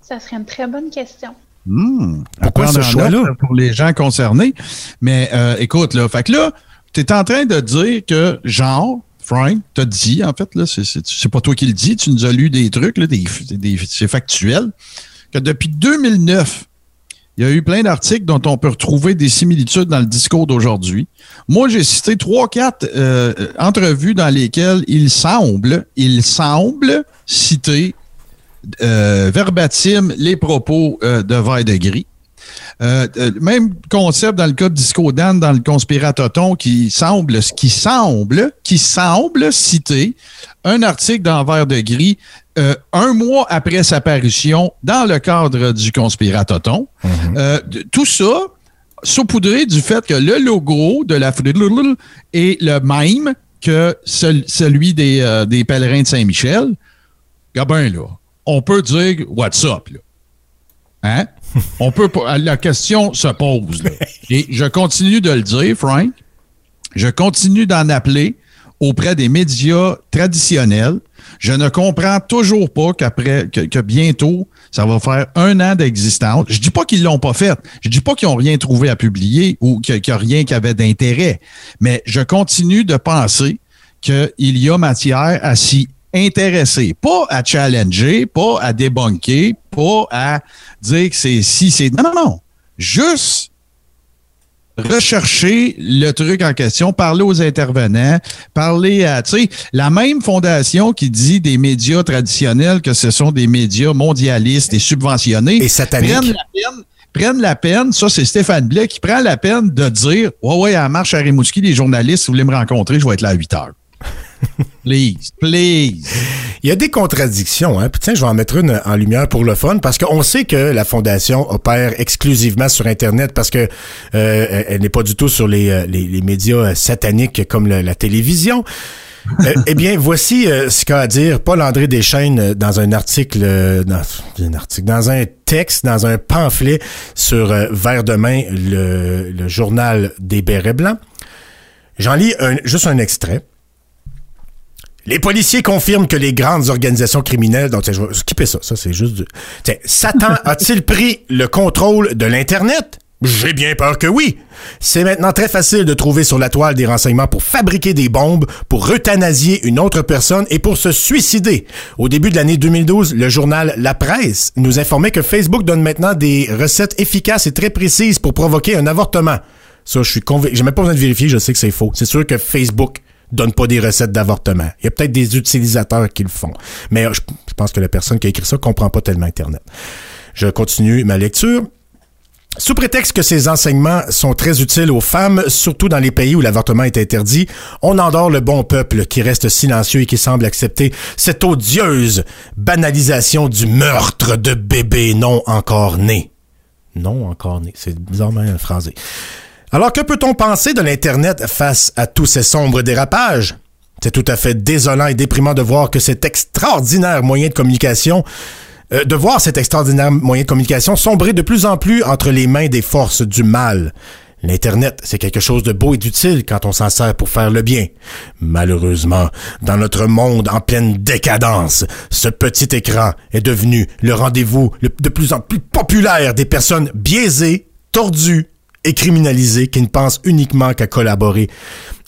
Ça serait une très bonne question. Hmm, Pourquoi ce choix-là? Pour les gens concernés. Mais euh, écoute, là, fait que là, tu es en train de dire que, genre, Frank, t'as dit, en fait, là, c'est- pas toi qui le dis, tu nous as lu des trucs, là, des, des- c'est factuel, que depuis 2009, il y a eu plein d'articles dont on peut retrouver des similitudes dans le discours d'aujourd'hui. Moi, j'ai cité trois, quatre euh, entrevues dans lesquelles il semble, il semble citer euh, verbatim les propos euh, de Vert de Gris. Euh, euh, même concept dans le cas de Disco Dan, dans le conspiratoton, qui semble, qui semble, qui semble citer un article dans Vert de Gris euh, un mois après sa parution dans le cadre du conspiratoton. Euh, de- tout ça saupoudré du fait que le logo de la est le même que cel- celui des, euh, des pèlerins de Saint-Michel. Gabin, là, on peut dire what's up, là? Hein? On peut pas. La question se pose. là. Et je continue de le dire, Frank. Je continue d'en appeler auprès des médias traditionnels. Je ne comprends toujours pas qu'après, que, bientôt, ça va faire un an d'existence. Je dis pas qu'ils l'ont pas fait. Je dis pas qu'ils ont rien trouvé à publier ou qu'il n'y a rien qui avait d'intérêt. Mais je continue de penser qu'il y a matière à s'y intéresser. Pas à challenger, pas à débunker, pas à dire que c'est si, c'est. Non, non, non. Juste rechercher le truc en question, parler aux intervenants, parler à, tu sais, la même fondation qui dit des médias traditionnels que ce sont des médias mondialistes et subventionnés. Et sataniques. Prennent la peine, prennent la peine, ça c'est Stéphane Blais qui prend la peine de dire, ouais, ouais, à marche à Rimouski, les journalistes, si vous voulez me rencontrer, je vais être là à 8 heures. Please, please. Il y a des contradictions, hein. Puis tiens, je vais en mettre une en lumière pour le fun, parce qu'on sait que la fondation opère exclusivement sur Internet, parce que euh, elle n'est pas du tout sur les, euh, les, les médias euh, sataniques comme la télévision. Euh, eh bien, voici euh, ce qu'a à dire Paul-André Deschaines euh, dans un article, dans un article, dans un texte, dans un pamphlet sur Vert demain, le, le journal des Bérets Blancs. J'en lis un- juste un extrait. Les policiers confirment que les grandes organisations criminelles, donc je vais skipper ça, ça c'est juste du... Tiens, Satan a-t-il pris le contrôle de l'Internet? J'ai bien peur que oui. C'est maintenant très facile de trouver sur la toile des renseignements pour fabriquer des bombes, pour euthanasier une autre personne et pour se suicider. Au début de l'année 2012, le journal La Presse nous informait que Facebook donne maintenant des recettes efficaces et très précises pour provoquer un avortement. Ça, je suis convaincu. J'ai même pas besoin de vérifier, je sais que c'est faux. C'est sûr que Facebook donne pas des recettes d'avortement. Il y a peut-être des utilisateurs qui le font. Mais euh, je, pense que la personne qui a écrit ça comprend pas tellement Internet. Je continue ma lecture. Sous prétexte que ces enseignements sont très utiles aux femmes, surtout dans les pays où l'avortement est interdit, on endort le bon peuple qui reste silencieux et qui semble accepter cette odieuse banalisation du meurtre de bébés non encore nés. Non encore nés. C'est bizarrement phrasé. Alors, que peut-on penser de l'Internet face à tous ces sombres dérapages? C'est tout à fait désolant et déprimant de voir que cet extraordinaire moyen de communication, euh, de voir cet extraordinaire moyen de communication sombrer de plus en plus entre les mains des forces du mal. L'Internet, c'est quelque chose de beau et d'utile quand on s'en sert pour faire le bien. Malheureusement, dans notre monde en pleine décadence, ce petit écran est devenu le rendez-vous de plus en plus populaire des personnes biaisées, tordues et criminalisées qui ne pensent uniquement qu'à collaborer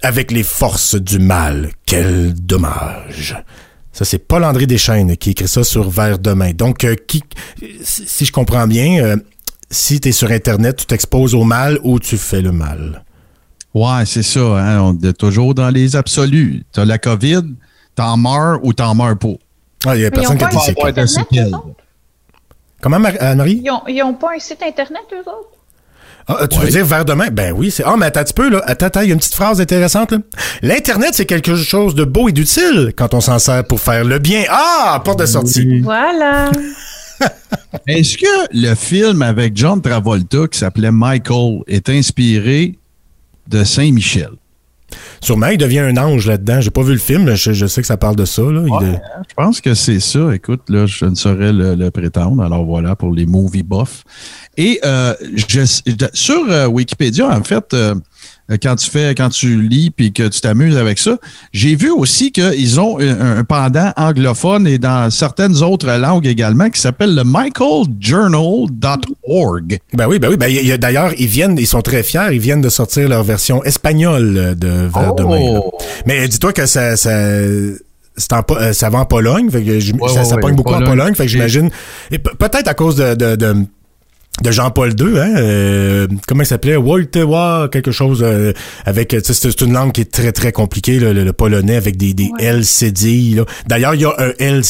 avec les forces du mal. Quel dommage. Ça, c'est Paul-André Deschaines qui écrit ça sur Vers demain. Donc, euh, qui, si je comprends bien, euh, si tu es sur Internet, tu t'exposes au mal ou tu fais le mal? Ouais, c'est ça. Hein? On est toujours dans les absolus. T'as la COVID, t'en meurs ou t'en meurs pas. Ah, il y a personne qui a pas dit un c'est site quoi. Ouais, de Internet, séquelles. Comment, Mar- Anne-Marie? Ils ont, ils ont pas un site Internet, eux autres? Ah, tu Ouais. veux dire vers demain? Ben oui, c'est. Ah, mais attends un petit peu, là. Attends, attends, il y a une petite phrase intéressante, là. L'Internet, c'est quelque chose de beau et d'utile quand on s'en sert pour faire le bien. Ah, porte de sortie. Voilà. Est-ce que le film avec John Travolta qui s'appelait Michael est inspiré de Saint-Michel? Sûrement, il devient un ange là-dedans. J'ai pas vu le film, mais je, je sais que ça parle de ça, là. Il est- Je pense que c'est ça. Écoute, là, je ne saurais le, le prétendre. Alors voilà pour les movie buffs. Et euh, je- sur euh, Wikipédia, en fait, euh, quand tu fais, quand tu lis puis que tu t'amuses avec ça, j'ai vu aussi qu'ils ont un, un pendant anglophone et dans certaines autres langues également qui s'appelle le michaeljournal.org. Ben oui, ben oui. Ben, d'ailleurs, ils viennent, ils sont très fiers, ils viennent de sortir leur version espagnole euh, de Vers demain. Oh! Mais dis-toi que ça, ça, en euh, ça va en Pologne, fait que j'im- Ouais, ça, ouais, ça ouais, pogne beaucoup en Pologne. Fait que j'imagine, peut-être à cause de, de, de, de Jean-Paul II, hein, euh, comment il s'appelait, Woltewa, quelque chose euh, avec, c'est une langue qui est très très compliquée, le, le- le polonais avec des, des Ouais. L. D'ailleurs, il y a un L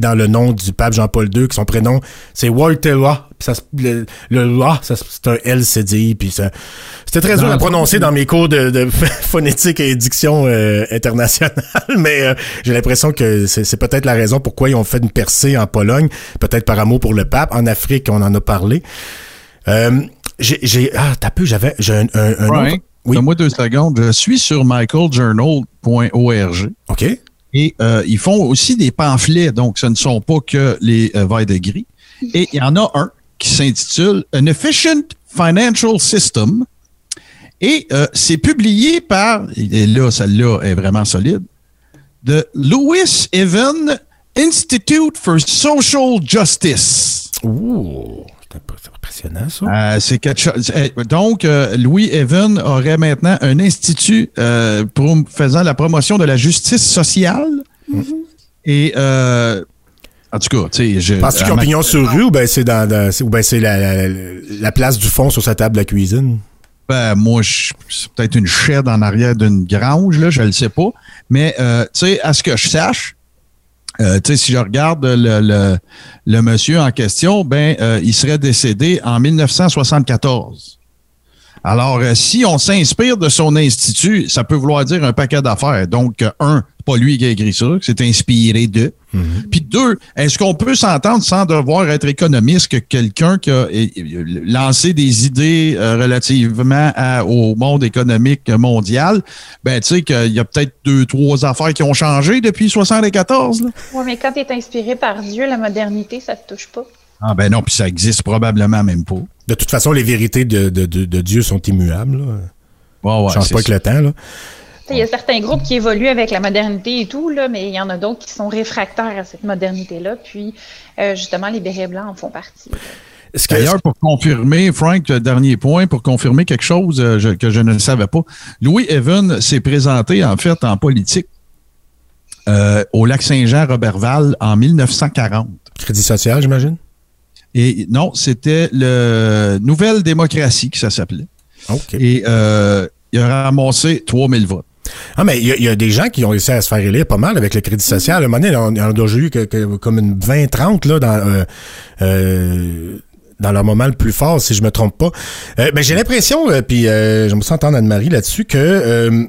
dans le nom du pape Jean-Paul II, qui son prénom c'est Woltewa. Ça, le, le se- c'est un L cédille, puis ça, c'était très dur à prononcer dans mes cours de, de phonétique et diction euh, internationale, mais euh, j'ai l'impression que c'est peut-être la raison pourquoi ils ont fait une percée en Pologne, peut-être par amour pour le pape. En Afrique, on en a parlé. Euh, j'ai, j'ai- ah, t'as peu, j'avais, j'ai un, un, un Frank, autre- Oui. donne-moi deux secondes. Je suis sur michaeljournal.org. OK. Et euh, ils font aussi des pamphlets, donc ce ne sont pas que les euh, de gris. Et il y en a un qui s'intitule An Efficient Financial System. Et euh, c'est publié par, et là, celle-là est vraiment solide, de Louis Evan Institute for Social Justice. Ouh, c'est imp- c'est impressionnant, ça. Euh, c'est quelque chose. eh, Donc, euh, Louis Evan aurait maintenant un institut pour faisant la promotion de la justice sociale. Et euh, en tout cas, tu sais, je. Penses-tu ma- pignon sur rue ou ben c'est dans, dans- c'est- ou ben c'est la, la, la place du fond sur sa table de cuisine? Ben, moi, c'est peut-être une chaîne en arrière d'une grange, là, je ne le sais pas. Mais, euh, tu sais, à ce que je sache, euh, tu sais, si je regarde le, le, le monsieur en question, ben, euh, il serait décédé en 1974. Alors, euh, si on s'inspire de son institut, ça peut vouloir dire un paquet d'affaires. Donc, un, pas lui qui a écrit ça, c'est inspiré de. Puis deux, est-ce qu'on peut s'entendre sans devoir être économiste que quelqu'un qui a lancé des idées euh, relativement à- au monde économique mondial, ben tu sais qu'il y a peut-être deux, trois affaires qui ont changé depuis 74. Là. Oui, mais quand tu es inspiré par Dieu, la modernité, ça te touche pas. Ah ben non, puis ça existe probablement même pas. De toute façon, les vérités de, de, de, de Dieu sont immuables. Là. Ouais, ouais, Change pas avec le temps. Là. Il y a certains groupes qui évoluent avec la modernité et tout, là, mais il y en a d'autres qui sont réfractaires à cette modernité-là. Puis, euh, justement, les bérets blancs en font partie. D'ailleurs, pour confirmer, Frank, dernier point, pour confirmer quelque chose euh, je- que je ne savais pas, Louis Evan s'est présenté en fait en politique euh, au lac Saint-Jean, Robertval, en 1940. Crédit social, j'imagine? Et non, c'était le Nouvelle démocratie que ça s'appelait. OK. Et euh, il a ramassé 3000 votes. Ah, mais il y, a- des gens qui ont réussi à se faire élire pas mal avec le crédit social. À un moment donné, on, on a eu que, comme une 20-30 là, dans, euh, euh, dans leur moment le plus fort, si je me trompe pas. Euh, ben, j'ai l'impression, euh, puis je me sens entendre Anne-Marie là-dessus, que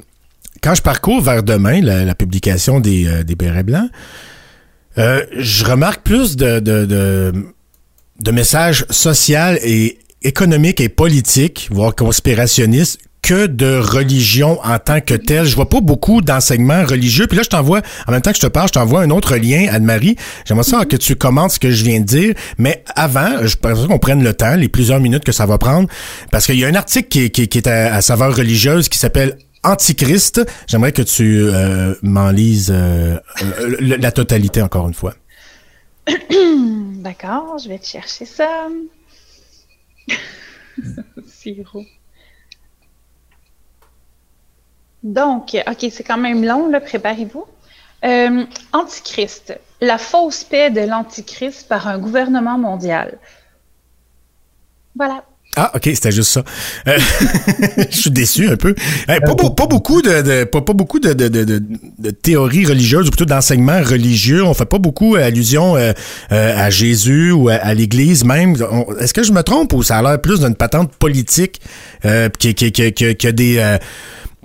quand je parcours vers demain, la, publication des, des bérets blancs, je remarque plus de, de, de messages sociaux et économiques et politiques, voire conspirationnistes, que de religion en tant que telle. Je vois pas beaucoup d'enseignements religieux. Puis là, je t'envoie, en même temps que je te parle, je t'envoie un autre lien, Anne-Marie. J'aimerais ça que tu commentes ce que je viens de dire. Mais avant, je pense qu'on prenne le temps, les plusieurs minutes que ça va prendre, parce qu'il y a un article qui, est à, saveur religieuse qui s'appelle Antichrist. J'aimerais que tu euh, m'en lises euh, la totalité encore une fois. D'accord, je vais te chercher ça. Sirop. Donc, OK, c'est quand même long, là, préparez-vous. Euh, Antichrist, la fausse paix de l'Antichrist par un gouvernement mondial. Voilà. Ah, ok, c'était juste ça. Euh, je suis déçu un peu. Hey, pas, beau- pas beaucoup de, théories religieuses ou plutôt d'enseignements religieux. On fait pas beaucoup allusion euh, euh, à Jésus ou à, l'Église même. Est-ce que je me trompe ou ça a l'air plus d'une patente politique euh, a des euh,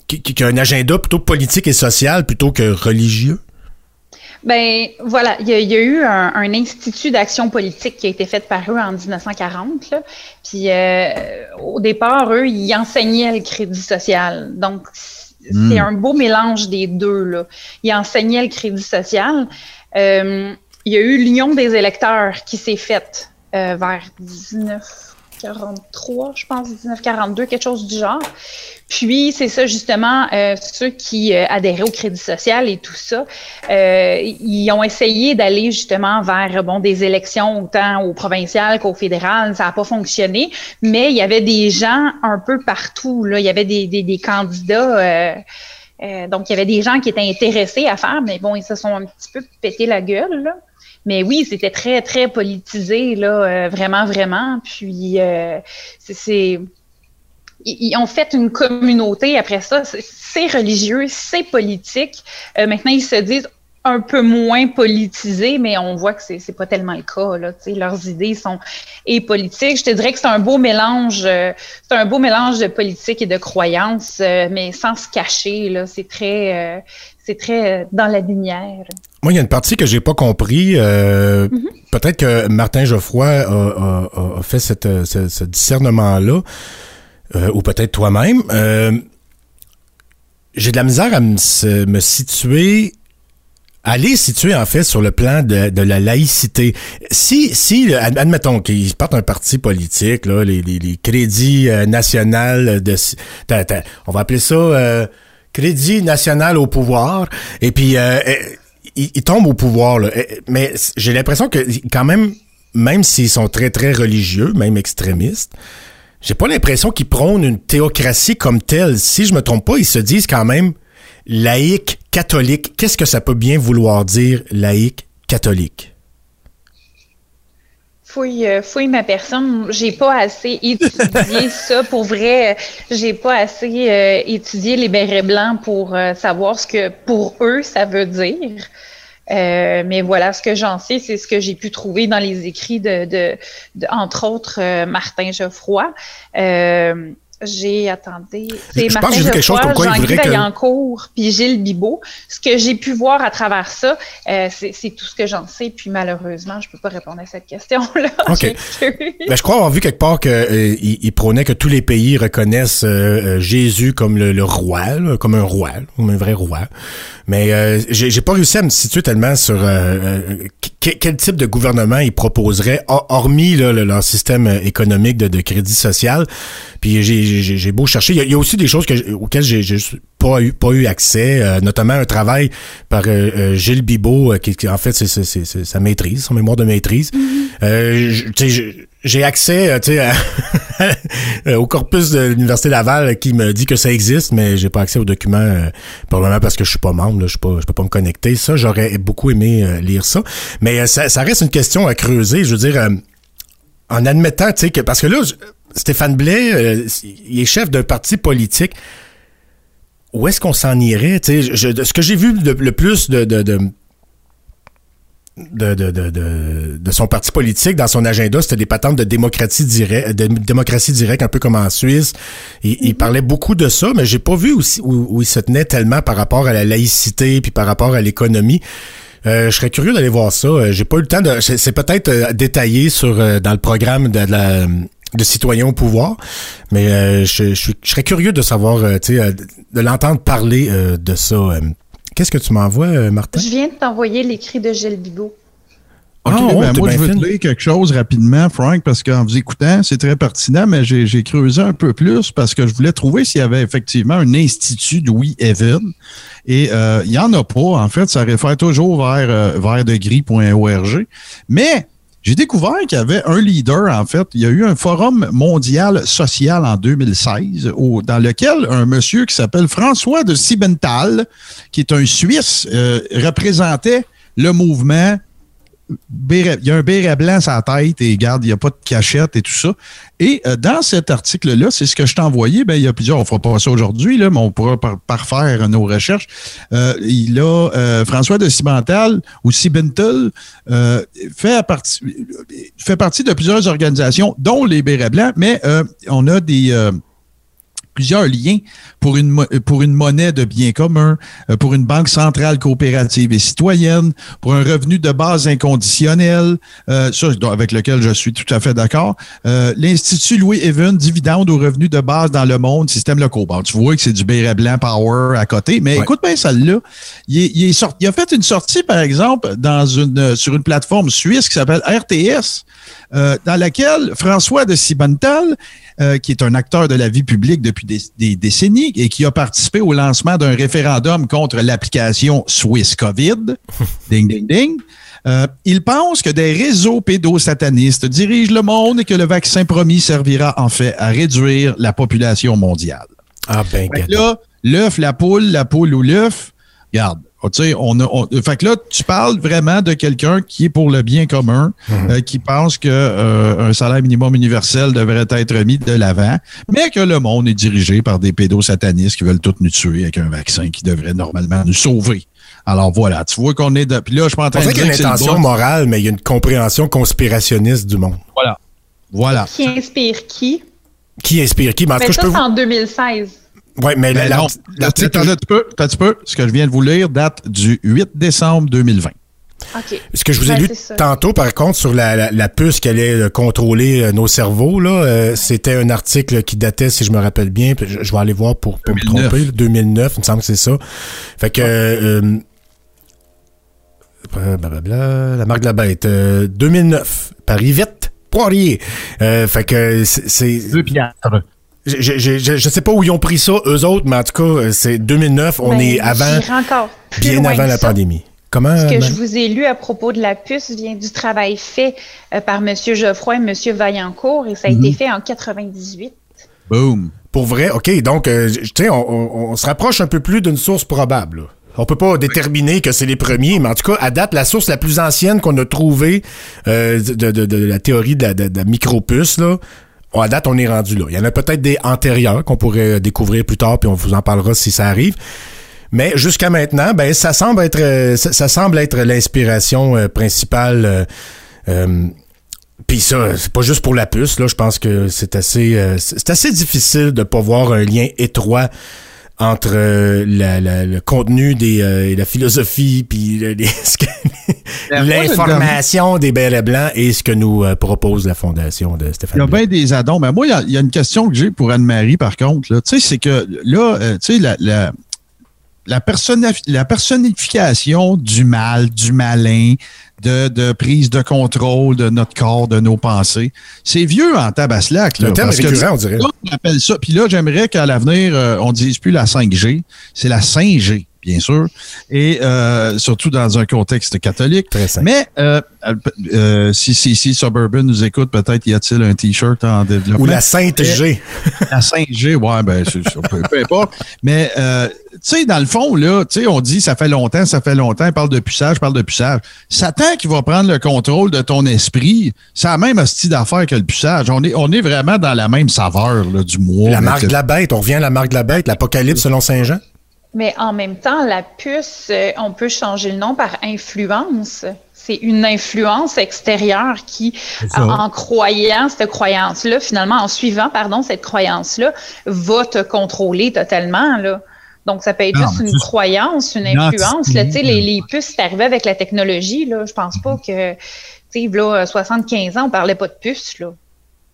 qui, a un agenda plutôt politique et social plutôt que religieux? Ben voilà, il y, a- il y a eu un, un institut d'action politique qui a été fait par eux en 1940. Là. Puis euh, au départ, eux, ils enseignaient le crédit social. Donc c'est un beau mélange des deux. Là. Ils enseignaient le crédit social. Euh, il y a eu l'Union des électeurs qui s'est faite euh, vers 1943, je pense, 1942, quelque chose du genre. Puis, c'est ça, justement, euh, ceux qui euh, adhéraient au crédit social et tout ça, euh, ils ont essayé d'aller justement vers bon des élections autant au provincial qu'au fédéral. Ça n'a pas fonctionné, mais il y avait des gens un peu partout. Là. Il y avait des, des, des candidats. euh, donc, il y avait des gens qui étaient intéressés à faire, mais bon, ils se sont un petit peu pété la gueule. Mais oui, c'était très, très politisé, là, euh, vraiment, vraiment. Puis, euh, c'est- ils ont fait une communauté après ça. C'est- C'est religieux, c'est politique. Euh, maintenant, ils se disent un peu moins politisés, mais on voit que c'est c'est pas tellement le cas. Là, leurs idées sont et politiques. Je te dirais que c'est un beau mélange. euh, c'est un beau mélange de politique et de croyances, euh, mais sans se cacher. Là, c'est très, euh, c'est très dans la lumière. Moi, il y a une partie que j'ai pas compris. euh, Peut-être que Martin Geoffroy a, a- a- a fait cette, ce, ce discernement-là, euh, ou peut-être toi-même. Euh, j'ai de la misère à me, me situer, aller situer en fait sur le plan de, de la laïcité. Si, si, ad- admettons qu'ils partent un parti politique, là, les, les, les crédits euh, national de, t'as- on va appeler ça euh, crédit national au pouvoir, et puis euh, euh, ils, tombent au pouvoir. Là. Euh, Mais j'ai l'impression que quand même, même s'ils sont très très religieux, même extrémistes, j'ai pas l'impression qu'ils prônent une théocratie comme telle. Si je me trompe pas, ils se disent quand même laïque catholique. Qu'est-ce que ça peut bien vouloir dire laïque catholique? Fouille, euh, fouille ma personne. J'ai pas assez étudié ça pour vrai. J'ai pas assez euh, étudié les bérets blancs pour euh, savoir ce que pour eux ça veut dire. Euh, mais voilà, ce que j'en sais, c'est ce que j'ai pu trouver dans les écrits de, de, de- entre autres, euh, Martin Geoffroy. Euh, j'ai, attendez, c'est je pense Martin que quelque chose comme quoi Jean-Guy voudrait que- Vaillancourt, puis Gilles Bibot. Ce que j'ai pu voir à travers ça, euh, c'est tout ce que j'en sais. Puis malheureusement, je peux pas répondre à cette question-là. OK. Ben, je crois avoir vu quelque part qu'il il, il prônait que tous les pays reconnaissent euh, euh, Jésus comme le, le roi, là, comme un roi, là, comme un vrai roi. Mais euh, j'ai pas réussi à me situer tellement sur euh, euh, que- quel type de gouvernement ils proposeraient, hor- hormis là, leur système euh, économique de, de crédit social. Puis j'ai- j'ai beau chercher, il y, a, il y a aussi des choses que, auxquelles j'ai juste pas eu pas eu accès, euh, notamment un travail par euh, euh, Gilles Bibot, qui, qui, en fait c'est sa maîtrise, son mémoire de maîtrise. Je- j'ai accès à- au corpus de l'université Laval qui me dit que ça existe, mais j'ai pas accès aux documents probablement parce que je suis pas membre, là, je je peux pas me connecter. Ça, j'aurais beaucoup aimé lire ça, mais ça, ça reste une question à creuser. Je veux dire, en admettant, tu sais que parce que là, Stéphane Blais, euh, il est chef d'un parti politique. Où est-ce qu'on s'en irait? Ce que j'ai vu le plus de, de, de de, de, son parti politique dans son agenda, c'était des patentes de démocratie directe, de démocratie directe, un peu comme en Suisse. Il, parlait beaucoup de ça, mais j'ai pas vu aussi où, il se tenait tellement par rapport à la laïcité puis par rapport à l'économie. Euh, je serais curieux d'aller voir ça. Euh, J'ai pas eu le temps de. C'est peut-être détaillé sur dans le programme de, la de citoyens au pouvoir. Mais euh, je, je, suis- je serais curieux de savoir, euh, tu sais, euh, de l'entendre parler euh, de ça. euh. Qu'est-ce que tu m'envoies, euh, Martin? Je viens de t'envoyer l'écrit de Gilles Bigot. OK, Ah, ouais, ben t'es moi, je veux fine. te lire quelque chose rapidement, Frank, parce qu'en vous écoutant, c'est très pertinent, mais j'ai j'ai creusé un peu plus parce que je voulais trouver s'il y avait effectivement un institut Louis Evan. Et euh, il n'y en a pas. En fait, ça réfère toujours vers euh, verdegris.org. Mais j'ai découvert qu'il y avait un leader, en fait. Il y a eu un forum mondial social en 2016 au- dans lequel un monsieur qui s'appelle François de Siebenthal, qui est un Suisse, euh, représentait le mouvement il y a un béret blanc sur la tête et regarde, il n'y a pas de cachette et tout ça. Et euh, dans cet article-là, c'est ce que je t'ai envoyé. Ben, il y a plusieurs, on ne fera pas ça aujourd'hui, mais on pourra par- parfaire nos recherches. Euh, il a euh, François de Cimental ou Cibental euh, fait, partie, fait partie de plusieurs organisations, dont les bérets blancs, mais on a des. Plusieurs liens pour une, pour une monnaie de biens communs, euh, pour une banque centrale coopérative et citoyenne, pour un revenu de base inconditionnel, euh, ça, avec lequel je suis tout à fait d'accord. Euh, L'Institut Louis Even, dividende aux revenus de base dans le monde, système locaux. Bon, tu vois que c'est du béret blanc power à côté, mais Ouais. écoute bien celle-là. Il, il est sorti- il a fait une sortie, par exemple, dans une, sur une plateforme suisse qui s'appelle RTS, euh, dans laquelle François de Sibantal, euh, qui est un acteur de la vie publique depuis des, des décennies et qui a participé au lancement d'un référendum contre l'application Swiss COVID, ding, ding, ding, euh, il pense que des réseaux pédosatanistes dirigent le monde et que le vaccin promis servira en fait à réduire la population mondiale. Ah ben, là, l'œuf, la poule, la poule ou l'œuf, regarde. Tu sais, on a, on- fait que là, tu parles vraiment de quelqu'un qui est pour le bien commun, euh, qui pense que euh, un salaire minimum universel devrait être mis de l'avant, mais que le monde est dirigé par des pédosatanistes qui veulent tout nous tuer avec un vaccin qui devrait normalement nous sauver. Alors voilà, tu vois qu'on est de. Puis là, je suis en On train de dirait qu'il y dire a une intention morale, mais il y a une compréhension conspirationniste du monde. Voilà. Voilà. Qui inspire qui? Qui inspire qui? Mais en tout cas, je peux en 2016. Ouais, mais Ben la- non, l'article... attends un petit peu, attends un petit peu? Ce que je viens de vous lire date du 8 décembre 2020. OK. Ce que je vous ai Ouais, lu tantôt, par contre, sur la, la, la puce qui allait euh, contrôler euh, nos cerveaux, là, euh, c'était un article qui datait, si je me rappelle bien, puis je, je vais aller voir pour, pour me 2009. tromper, là, 2009, il me semble que c'est ça. Fait que... euh, euh, blablabla, la marque de la bête. euh, 2009, Paris-Vite, Poirier. Euh, fait que c'est... c'est- piastres. Je, je, je, je- je sais pas où ils ont pris ça, eux autres, mais en tout cas, euh, c'est 2009, on Ben, est avant, encore bien avant la ça. pandémie. Comment... Ce que ma- je vous ai lu à propos de la puce vient du travail fait euh, par M. Geoffroy et M. Vaillancourt et ça a Mhm. été fait en 98. Boom. Pour vrai, OK, donc, euh, tu sais, on, on- on se rapproche un peu plus d'une source probable. là. On peut pas déterminer que c'est les premiers, mais en tout cas, à date, la source la plus ancienne qu'on a trouvée euh, de, de- de la théorie de la, de- de la micropuce, là, à date, on est rendu là. Il y en a peut-être des antérieurs qu'on pourrait découvrir plus tard, puis on vous en parlera si ça arrive. Mais jusqu'à maintenant, ben ça semble être euh, ça, semble être l'inspiration euh, principale. euh, euh, puis ça, c'est pas juste pour la puce, là. Je pense que c'est assez, euh, c'est assez difficile de pas voir un lien étroit entre euh, la- la- le contenu des, euh, et la philosophie, puis que- Ben, l'information des bérets blancs et ce que nous euh, propose la fondation de Il y Stéphane. a bien des addons. Mais moi, il y a- il y, a une question que j'ai pour Anne-Marie, par contre. là. Tu sais, c'est que là, euh, tu sais, la, la, la personnification du mal, du malin, de, de prise de contrôle de notre corps, de nos pensées, c'est vieux en tabaslac. Là, terme parce que récurrent, on dirait. Là, on appelle ça. Puis là, j'aimerais qu'à l'avenir, euh, on dise plus la 5G, c'est la 5G, bien sûr, et euh, surtout dans un contexte catholique. Très simple. Mais euh, euh, si, si, si Suburban nous écoute, peut-être y a-t-il un T-shirt en développement. Ou la Sainte G. La 5G, ouais, ben, c'est peu, peu importe. Mais, euh, tu sais, dans le fond, là, tu sais, on dit ça fait longtemps, ça fait longtemps, parle de puçage, parle de puçage. Satan qui va prendre le contrôle de ton esprit, c'est la même hostie d'affaires que le puçage. On est, on est vraiment dans la même saveur, là, du mois. La marque de la bête. On revient à la marque de la bête, l'Apocalypse selon Saint Jean. Mais en même temps, la puce, euh, on peut changer le nom par influence. C'est une influence extérieure qui, en croyant cette croyance-là, finalement, en suivant, pardon, cette croyance-là, va te contrôler totalement, là. Donc, ça peut être Non, juste une juste croyance, une influence. Là, tu sais, entité. les, les puces, c'est arrivé avec la technologie, là. Je pense pas que, tu sais, là, 75 ans, on parlait pas de puces, là.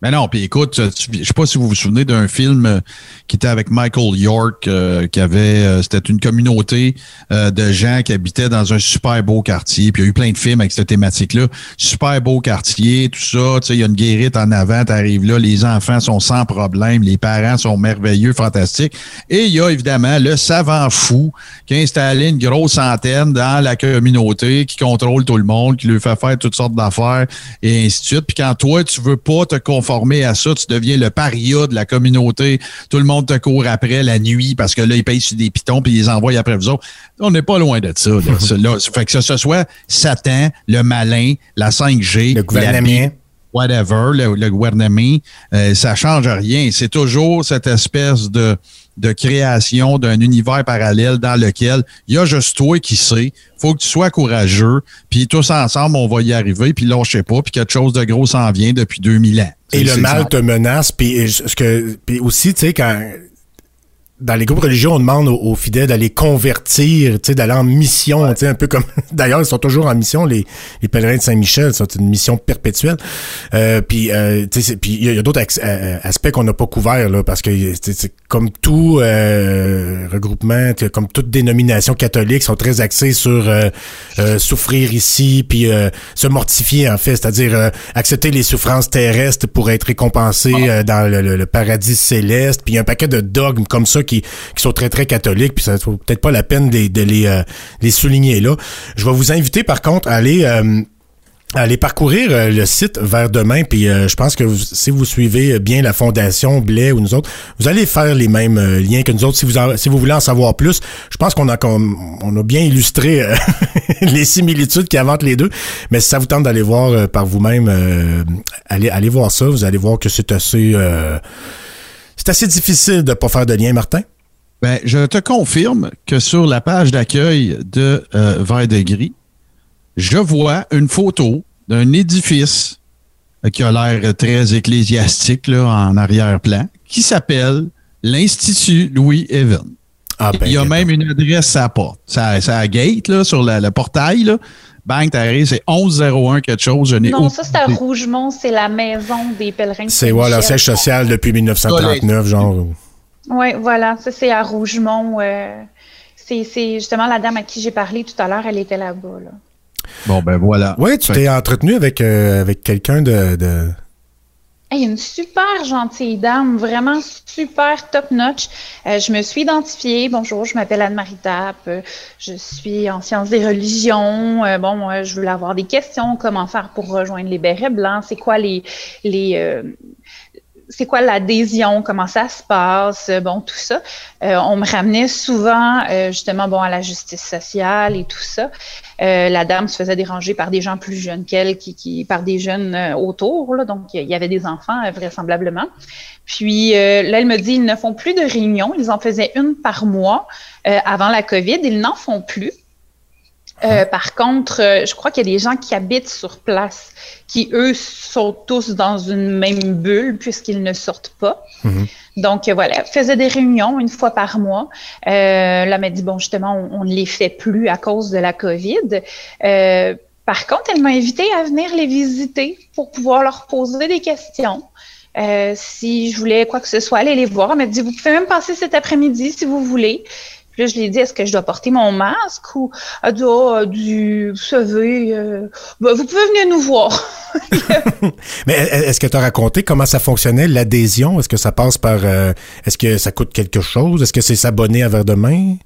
Mais non, puis écoute, je sais pas si vous vous souvenez d'un film euh, qui était avec Michael York, euh, qui avait, euh, c'était une communauté euh, de gens qui habitaient dans un super beau quartier. Puis il y a eu plein de films avec cette thématique-là. Super beau quartier, tout ça. Tu sais, il y a une guérite en avant, t'arrives là, les enfants sont sans problème, les parents sont merveilleux, fantastiques. Et il y a évidemment le savant fou qui a installé une grosse antenne dans la communauté, qui contrôle tout le monde, qui lui fait faire toutes sortes d'affaires et ainsi de suite. Puis quand toi, tu veux pas te conformer à ça, tu deviens le paria de la communauté. Tout le monde te court après la nuit parce que là, ils payent sur des pitons puis ils les envoient après vous autres. On n'est pas loin de ça. Là. Ça, là, fait que ce soit Satan, le malin, la 5G, Le gouvernement. Whatever, le, le gouvernement, euh, ça change rien. C'est toujours cette espèce de, de création d'un univers parallèle dans lequel il y a juste toi qui sais. faut que tu sois courageux, puis tous ensemble, on va y arriver, puis lâchez pas, puis quelque chose de gros s'en vient depuis 2000 ans. Et le mal te menace, puis ce que, puis aussi, tu sais, quand dans les groupes religieux, on demande aux, aux fidèles d'aller convertir, d'aller en mission, un peu comme. D'ailleurs, ils sont toujours en mission. Les, les pèlerins de Saint-Michel, c'est une mission perpétuelle. Euh, puis, euh, il y a, d'autres ax- euh, aspects qu'on n'a pas couverts là, parce que c'est comme tout euh, regroupement, comme toute dénomination catholique, sont très axés sur euh, euh, souffrir ici, puis euh, se mortifier en fait, c'est-à-dire euh, accepter les souffrances terrestres pour être récompensé euh, dans le, le- le paradis céleste. Puis il y a un paquet de dogmes comme ça qui, qui sont très très catholiques. Puis ça vaut peut-être pas la peine de, euh, les souligner là. Je vais vous inviter par contre à aller euh, parcourir euh, le site vers demain, puis je pense que si vous suivez bien la Fondation Blais ou nous autres, vous allez faire les mêmes liens que nous autres. Si vous si vous voulez en savoir plus, je pense qu'on a a bien illustré les similitudes a entre les deux. Mais si ça vous tente d'aller voir par vous-même, allez allez voir ça. Vous allez voir que c'est assez c'est assez difficile de pas faire de lien, Martin. Ben, je te confirme que sur la page d'accueil de euh, Vert de Gris, je vois une photo d'un édifice euh, qui a l'air très ecclésiastique là, en arrière-plan, qui s'appelle l'Institut Louis Even. Ah ben, Il y a même une adresse à la porte. Ça, ça a gate là, sur le portail. Là. Bang, t'arrives, c'est 1101 quelque chose. Je n'ai Non, ça, c'est à. Rougemont, c'est la maison des pèlerins. de c'est voilà, Saint-Michel. siège social depuis 1939, genre. Oui, voilà, ça, c'est à Rougemont. euh, c'est c'est justement la dame à qui j'ai parlé tout à l'heure, elle était là-bas. Là. Bon, ben voilà. Ouais, tu t'es entretenu avec euh, avec quelqu'un de, de Hey, une super gentille dame, vraiment super top notch. Euh, je me suis identifiée. Bonjour, je m'appelle Anne-Marie Tapp. Euh, je suis en sciences des religions. Euh, bon, moi, je veux avoir des questions. Comment faire pour rejoindre les bérets blancs? C'est quoi les les euh, c'est quoi l'adhésion, comment ça se passe, euh, bon, tout ça. Euh, on me ramenait souvent, euh, justement, bon, à la justice sociale et tout ça. La dame se faisait déranger par des gens plus jeunes qu'elle, qui, par des jeunes autour, là, donc il y avait des enfants, vraisemblablement. Puis là, elle me dit, ils ne font plus de réunions, ils en faisaient une par mois avant la COVID, ils n'en font plus. Euh, par contre, euh, je crois qu'il y a des gens qui habitent sur place, qui eux sont tous dans une même bulle puisqu'ils ne sortent pas. Donc euh, voilà, faisait des réunions une fois par mois. Euh, là, elle m'a dit bon justement, on, on ne les fait plus à cause de la COVID. Euh, par contre, elle m'a invité à venir les visiter pour pouvoir leur poser des questions. Euh, si je voulais quoi que ce soit, aller les voir. Elle m'a dit vous pouvez même passer cet après-midi si vous voulez. Puis là, je lui ai dit, est-ce que je dois porter mon masque ou elle dit, oh, du, vous savez, euh, ben, vous pouvez venir nous voir. Mais e- est-ce que tu as raconté comment ça fonctionnait, l'adhésion? Est-ce que ça passe par... euh, est-ce que ça coûte quelque chose? Est-ce que c'est s'abonner à Verre de Main?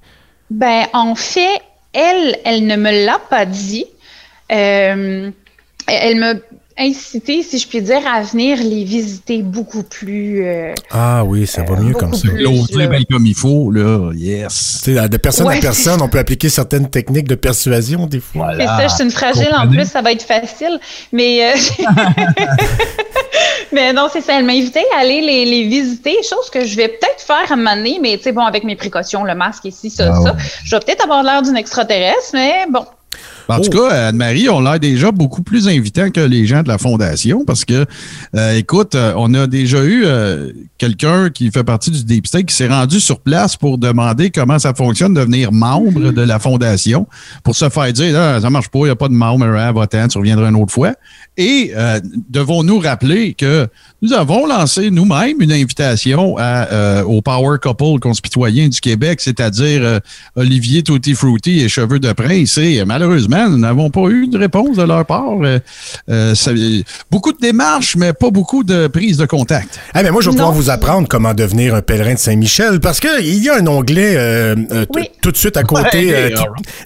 Ben, en fait, elle, elle ne me l'a pas dit. Euh, elle m'a incité, si je puis dire, à venir les visiter beaucoup plus. euh, Ah oui, ça va mieux comme ça. L'oser là. bien comme il faut, là. Yes. De personne Ouais, à personne, on peut appliquer certaines techniques de persuasion des fois. C'est ça, je suis une fragile en plus, ça va être facile. Mais, euh, mais non, c'est ça. Elle m'a invité à aller les, les visiter, chose que je vais peut-être faire à un moment donné, mais tu sais, bon, avec mes précautions, le masque ici, ça, Ah ça. ouais. Je vais peut-être avoir l'air d'une extraterrestre, mais bon. En tout Oh. cas, Anne-Marie, on l'a déjà beaucoup plus invitant que les gens de la Fondation parce que, euh, écoute, euh, on a déjà eu euh, quelqu'un qui fait partie du Deep State qui s'est rendu sur place pour demander comment ça fonctionne, devenir membre de la Fondation, pour se faire dire, ah, ça marche pas, il n'y a pas de membre, ah, va-t'en, tu reviendras une autre fois. Et euh, devons-nous rappeler que nous avons lancé nous-mêmes une invitation à, euh, au Power Couple conspitoyen du Québec, c'est-à-dire euh, Olivier Tutti Frutti et Cheveux de Prince. Et malheureusement, nous n'avons pas eu de réponse de leur part. Euh, euh, ça- beaucoup de démarches, mais pas beaucoup de prise de contact. Ah, mais moi, je vais Non. pouvoir vous apprendre comment devenir un pèlerin de Saint-Michel parce qu'il y a un onglet euh, euh, Oui. tout de suite à côté, Ouais, euh,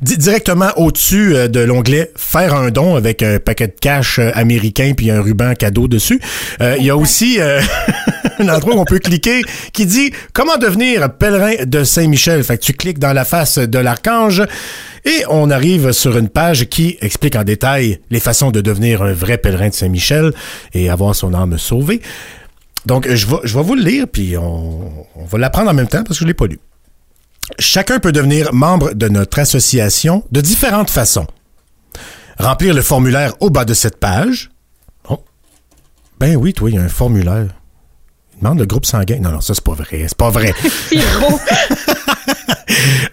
directement au-dessus euh, de l'onglet Faire un don avec un paquet de cash euh, américain puis un ruban cadeau dessus. Euh, Il y a aussi euh, un endroit où on peut cliquer qui dit Comment devenir pèlerin de Saint-Michel. Fait que tu cliques dans la face de l'archange et on arrive sur une page qui explique en détail les façons de devenir un vrai pèlerin de Saint-Michel et avoir son âme sauvée. Donc, je vais, je vais vous le lire, puis on, on va l'apprendre en même temps parce que je ne l'ai pas lu. Chacun peut devenir membre de notre association de différentes façons. Remplir le formulaire au bas de cette page. Oh. Ben oui, toi, il y a un formulaire. Il demande le groupe sanguin. Non, non, ça, c'est pas vrai. C'est pas vrai.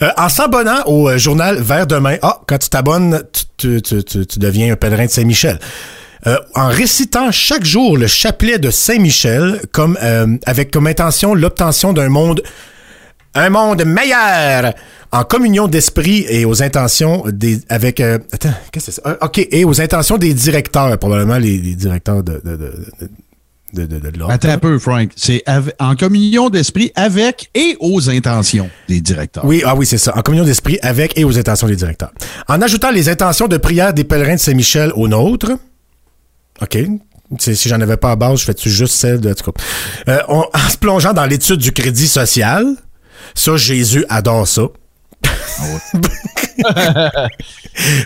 Euh, en s'abonnant au euh, journal Vers demain, ah, quand tu t'abonnes, tu, tu- tu- tu- tu deviens un pèlerin de Saint-Michel. Euh, en récitant chaque jour le chapelet de Saint-Michel, comme avec comme intention l'obtention d'un monde, un monde meilleur, en communion d'esprit et aux intentions des, avec, euh, attends, qu'est-ce que c'est? Ça? Euh, ok, et aux intentions des directeurs, probablement les, les directeurs de, de, de, de, de, de, de l'ordre. Attends un peu, Frank. C'est en communion d'esprit avec et aux intentions des directeurs. Oui, ah oui, c'est ça. En communion d'esprit avec et aux intentions des directeurs. En ajoutant les intentions de prière des pèlerins de Saint-Michel aux nôtres. OK. Si, j'en avais pas à base, je fais-tu juste celle de. Euh, on- en se plongeant dans l'étude du crédit social. Ça, Jésus adore ça.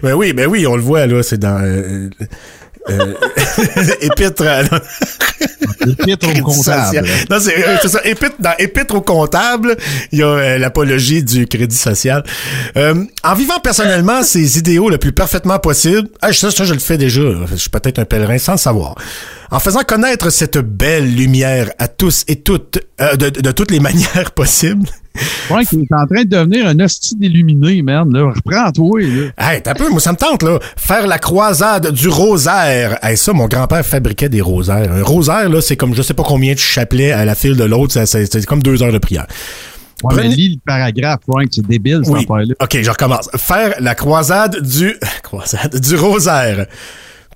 Ben oui, ben oui, on le voit, là. C'est dans. Euh, euh, épître. à- L'épître au comptable. Non, c'est euh, c'est ça. Épître, dans Épître au comptable, il y a euh, l'apologie du crédit social. Euh, en vivant personnellement ces idéaux le plus parfaitement possible, ah, ça, ça, je le fais déjà. Je suis peut-être un pèlerin sans le savoir. En faisant connaître cette belle lumière à tous et toutes, euh, de, de toutes les manières possibles. Frank, il est en train de devenir un hostie d'illuminé, man. Là. Reprends-toi, là. Hey, t'as peu, moi ça me tente là. Faire la croisade du rosaire. Hey, ça, mon grand-père fabriquait des rosaires. Un rosaire là, c'est comme je sais pas combien de chapelets à la file de l'autre. C'est comme deux heures de prière. Ouais, mais Prenez- lis le paragraphe, Frank. C'est débile, cette Oui. OK, je recommence. Faire la croisade du croisade du rosaire.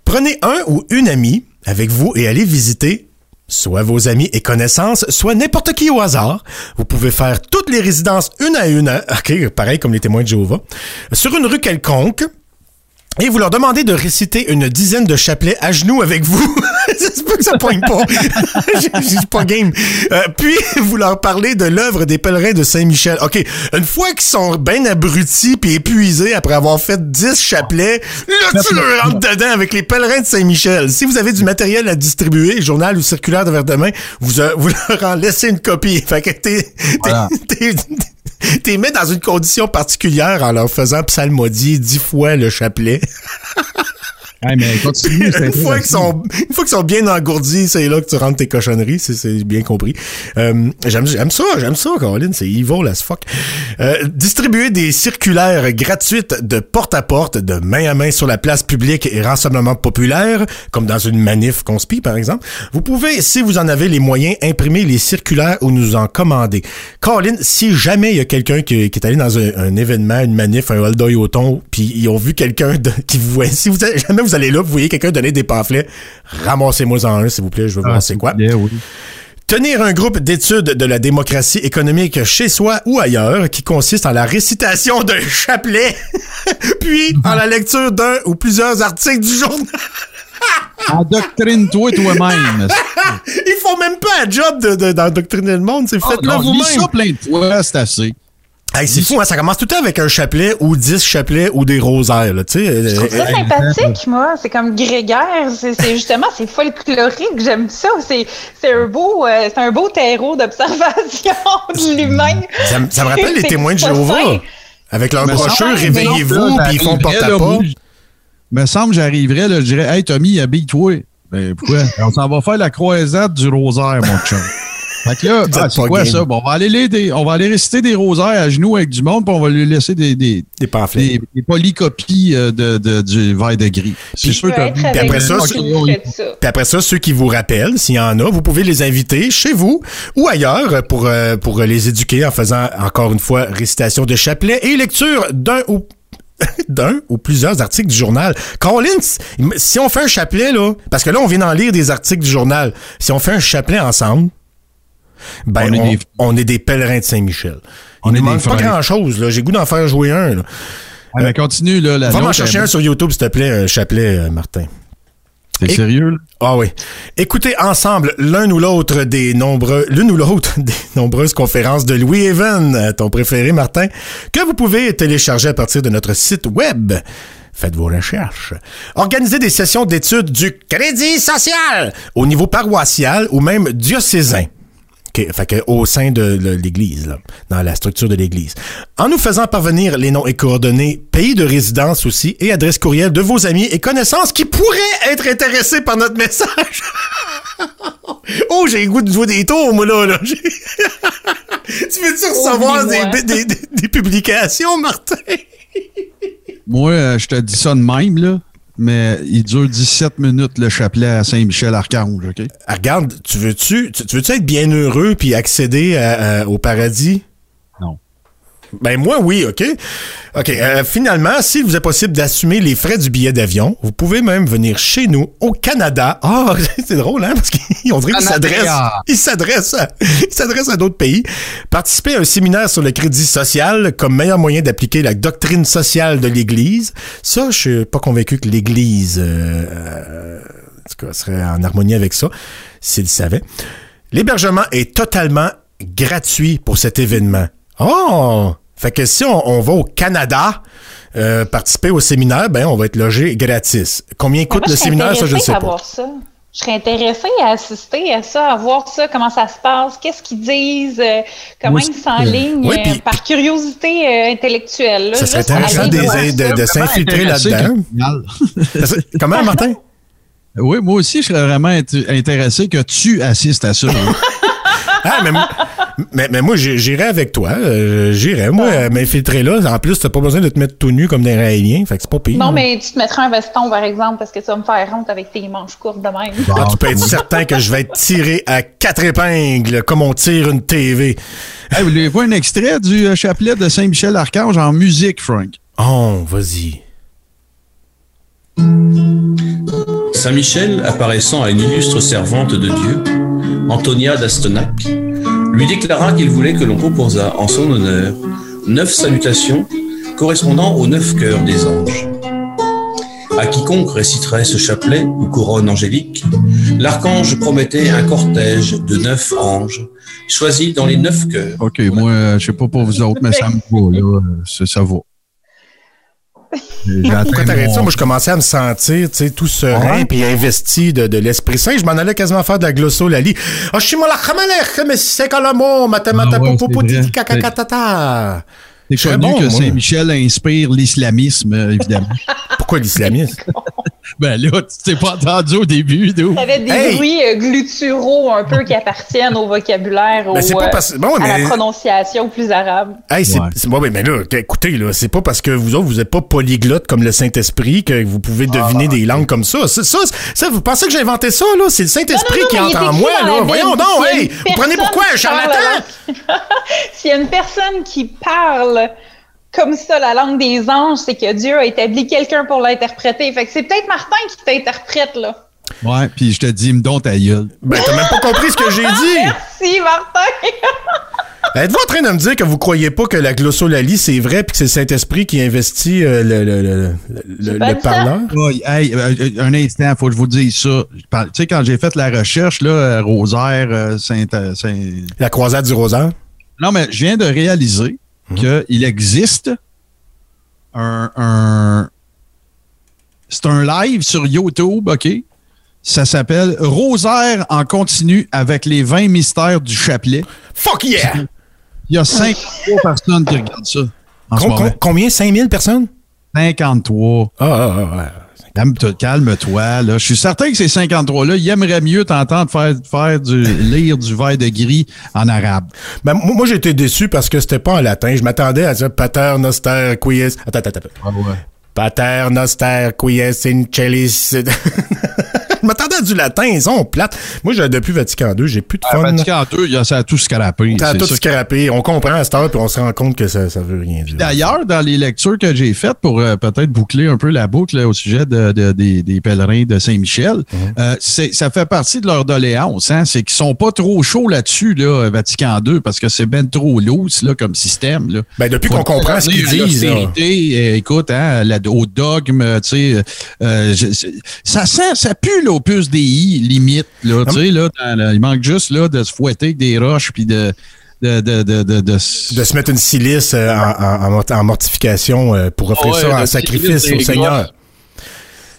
Prenez un ou une amie avec vous et allez visiter soit vos amis et connaissances, soit n'importe qui au hasard. Vous pouvez faire toutes les résidences une à une, hein, OK, pareil comme les témoins de Jéhovah, sur une rue quelconque. Et vous leur demandez de réciter une dizaine de chapelets à genoux avec vous. C'est pas que ça poigne pas. J'ai- J'ai pas game. Euh, puis, vous leur parlez de l'œuvre des pèlerins de Saint-Michel. OK, une fois qu'ils sont bien abrutis puis épuisés après avoir fait 10 chapelets, là, tu leur rentres dedans avec les pèlerins de Saint-Michel. Si vous avez du matériel à distribuer, journal ou circulaire de Verdemain, vous, euh, vous leur en laissez une copie. Fait que t'es... t'es- Voilà. t'es- mis dans une condition particulière en leur faisant psalmodier dix fois le chapelet. Mais continue. une, fois qu'ils sont, une fois qu'ils sont bien engourdis, c'est là que tu rentres tes cochonneries, c'est, c'est bien compris. Euh, j'aime, j'aime ça, j'aime ça, Caroline, c'est evil as fuck. Euh, distribuer des circulaires gratuites de porte à porte, de main à main sur la place publique et rassemblement populaire, comme dans une manif conspi, par exemple. Vous pouvez, si vous en avez les moyens, imprimer les circulaires ou nous en commander. Caroline, si jamais il y a quelqu'un qui, qui est allé dans un, un événement, une manif, un hold au thon, puis ils ont vu quelqu'un qui vous voit, si vous, avez- jamais vous allez là, vous voyez quelqu'un donner des pamphlets, ramassez-moi en un, s'il vous plaît, je veux voir c'est quoi. Oui. Tenir un groupe d'études de la démocratie économique chez soi ou ailleurs, qui consiste en la récitation d'un chapelet, puis en la lecture d'un ou plusieurs articles du journal. Endoctrine-toi toi-même. Ils font même pas un job de, de- d'endoctriner le monde, c'est faites-le Oh, non, lis vous-même. ça plein de fois, c'est assez. Hey, c'est fou, hein, ça commence tout le temps avec un chapelet ou dix chapelets ou des rosaires, là, tu sais. euh, C'est euh, sympathique, moi. C'est comme grégaire. C'est c'est justement, c'est folklorique. J'aime ça. C'est c'est un beau, euh, c'est un beau terreau d'observation de l'humain. ça, me- ça me rappelle les témoins de Jéhovah. Avec leur ça, brochure, réveillez-vous, puis ils font t'arriverais, porte à là, pas. moi, me semble que j'arriverais, là, je dirais, hey Tommy, habille-toi. Ben, pourquoi? On s'en va faire la croisade du rosaire, mon chum. Fait que là, ah, c'est quoi game. ça? Bon, on va aller lire des, on va aller réciter des rosaires à genoux avec du monde, puis on va lui laisser des, des, Des pamphlets. des, des polycopies euh, de, de, du verre de gris. C'est sûr que. Puis après ça. Puis après ça, ceux qui vous rappellent, s'il y en a, vous pouvez les inviter chez vous ou ailleurs pour, euh, pour les éduquer en faisant, encore une fois, récitation de chapelet et lecture d'un ou d'un ou plusieurs articles du journal. Collins, si on fait un chapelet, là, parce que là, on vient d'en lire des articles du journal, si on fait un chapelet ensemble, ben, On est des- on est des pèlerins de Saint-Michel. On des manque pas grand-chose. J'ai goût d'en faire jouer un, là. Ah, mais continue, là. La Va m'en chercher elle- un sur YouTube, s'il te plaît, un chapelet, euh, Martin. T'es sérieux, là? Ah oui. Écoutez ensemble l'un ou l'autre des nombreux, l'une ou l'autre des nombreuses conférences de Louis Even, euh, ton préféré Martin, que vous pouvez télécharger à partir de notre site web. Faites vos recherches. Organisez des sessions d'études du crédit social au niveau paroissial ou même diocésain. OK, fait que au sein de l'Église, là, dans la structure de l'Église. En nous faisant parvenir les noms et coordonnées, pays de résidence aussi, et adresse courriel de vos amis et connaissances qui pourraient être intéressés par notre message. oh, j'ai le goût de jouer des tours, moi, là. là. Tu veux-tu recevoir des, des- des- des publications, Martin? Moi, euh, je te dis ça de même, là. Mais il dure 17 minutes le chapelet à Saint-Michel-Archange, OK? Ah, regarde, tu veux-tu tu, tu veux-tu être bien heureux puis accéder au paradis? Ben moi oui, OK. OK, euh, finalement, s'il vous est possible d'assumer les frais du billet d'avion, vous pouvez même venir chez nous au Canada. Ah, c'est drôle hein parce qu'on dirait qu'il Canada. s'adresse il s'adresse à, il s'adresse à d'autres pays. Participer à un séminaire sur le crédit social comme meilleur moyen d'appliquer la doctrine sociale de l'église. Ça, je suis pas convaincu que l'église euh, euh, en tout cas, serait en harmonie avec ça s'il savait. L'hébergement est totalement gratuit pour cet événement. Oh! Fait que si on, on va au Canada euh, participer au séminaire, ben on va être logé gratis. Combien coûte Moi, le séminaire, ça je intéressée sais à pas. voir ça. Je serais intéressée à assister à ça, à voir ça, comment ça se passe, qu'est-ce qu'ils disent, euh, comment ils s'enlignent, Oui, euh, par curiosité euh, intellectuelle. là, Ça serait intéressant de- s'infiltrer là-dedans. que- Comment, Martin? Oui, moi aussi, je serais vraiment int- intéressé que tu assistes à ça. Ah, mais, moi- mais, mais moi, j'irais avec toi. euh, j'irais, moi, euh, m'infiltrer là. En plus, t'as pas besoin de te mettre tout nu comme des raéliens. Fait que c'est pas pire. Non, mais tu te mettrais un veston, par exemple, parce que tu vas me faire honte avec tes manches courtes de même. Là, tu peux être certain que je vais être tiré à quatre épingles, comme on tire une TV. Hey, vous voulez voir un extrait du euh, chapelet de Saint-Michel-Archange en musique, Frank? Oh, vas-y. Saint Michel, apparaissant à une illustre servante de Dieu, Antonia d'Astenac, lui déclara qu'il voulait que l'on composât en son honneur neuf salutations correspondant aux neuf cœurs des anges. À quiconque réciterait ce chapelet ou couronne angélique, l'archange promettait un cortège de neuf anges, choisis dans les neuf cœurs. OK, moi, je sais pas pour vous autres, mais ça me va, là. euh, Ça, ça va. Pourquoi t'arrêtes mon- ça? Moi, je commençais à me sentir, tu sais, tout serein Ouais. puis investi de, de l'Esprit Saint. Je m'en allais quasiment faire de la glossolalie. Ah, je suis mais c'est quand le mot, vrai. kakakatata. C'est connu bon, que. Saint-Michel inspire l'islamisme, euh, évidemment. Pourquoi l'islamisme? ben là, tu t'es pas entendu au début, d'où? Ça avait des Hey! bruits euh, gluturaux un peu qui appartiennent au vocabulaire, au, Ben, c'est pas euh, parce- bon, à la prononciation plus arabe. Hey, c'est, Ouais. c'est- ouais, mais là, écoutez, là, c'est pas parce que vous autres, vous êtes pas polyglotte comme le Saint-Esprit que vous pouvez deviner Ah, des langues comme ça. Ça, ça, ça, vous pensez que j'ai inventé ça, là? C'est le Saint-Esprit Non, non, qui non, entre il est en moi, là. Voyons donc, y hey! Vous prenez pourquoi, un charlatan? S'il y a une personne qui parle comme ça la langue des anges, c'est que Dieu a établi quelqu'un pour l'interpréter. Fait que c'est peut-être Martin qui t'interprète, là. Ouais, puis je te dis, me donne ta gueule. Ben, t'as même pas compris ce que j'ai dit! Si, Martin! Êtes-vous en train de me dire que vous croyez pas que la glossolalie, c'est vrai puis que c'est le Saint-Esprit qui investit euh, le, le, le, le- parleur? Ouais, hey, euh, euh, un instant, faut que je vous dise ça. Tu sais, quand j'ai fait la recherche, là, Rosaire, euh, Saint, euh, Saint- La croisade du rosaire? Non, mais je viens de réaliser qu'il existe un, un- C'est un live sur YouTube, OK? Ça s'appelle Rosaire en continu avec les 20 mystères du chapelet. Fuck yeah! Il y a 53 personnes qui regardent ça en Com- combien? 5000 personnes? 53. Ah, ah, ah, ouais. Calme-toi, calme-toi, là. Je suis certain que ces 53-là, ils aimeraient mieux t'entendre faire, faire du, lire du verre de gris en arabe. Ben, moi, moi, j'ai été déçu parce que c'était pas en latin. Je m'attendais à dire pater noster quies. Attends, attends, attends. Ah ouais. Pater noster quies in celis. Je m'attendais à du latin, ils sont plates. Moi, j'ai- depuis Vatican II, j'ai plus de Ah, fun. Vatican II, il y a ça a tout scrapé. T'as c'est tout ça. scrappé. On comprend à cette heure, puis on se rend compte que ça, ça veut rien dire. D'ailleurs, dans les lectures que j'ai faites pour euh, peut-être boucler un peu la boucle là, au sujet de, de- des, des pèlerins de Saint-Michel, Mhm. euh, c'est- ça fait partie de leur doléance. Hein, c'est qu'ils sont pas trop chauds là-dessus, là, Vatican II, parce que c'est ben trop loose là, comme système. Là. Ben, depuis qu'on comprend ce qu'ils disent, euh, écoute, hein, la- au dogme, tu sais, euh, ça sent, ça pue l'opus DI, limite, là, tu sais, là, dans il manque juste, là, de se fouetter avec des roches, puis de, de, de, de, de, de- se mettre une silice euh, en, en- en mort- en mortification euh, pour offrir Ouais, ça en sacrifice au Seigneur.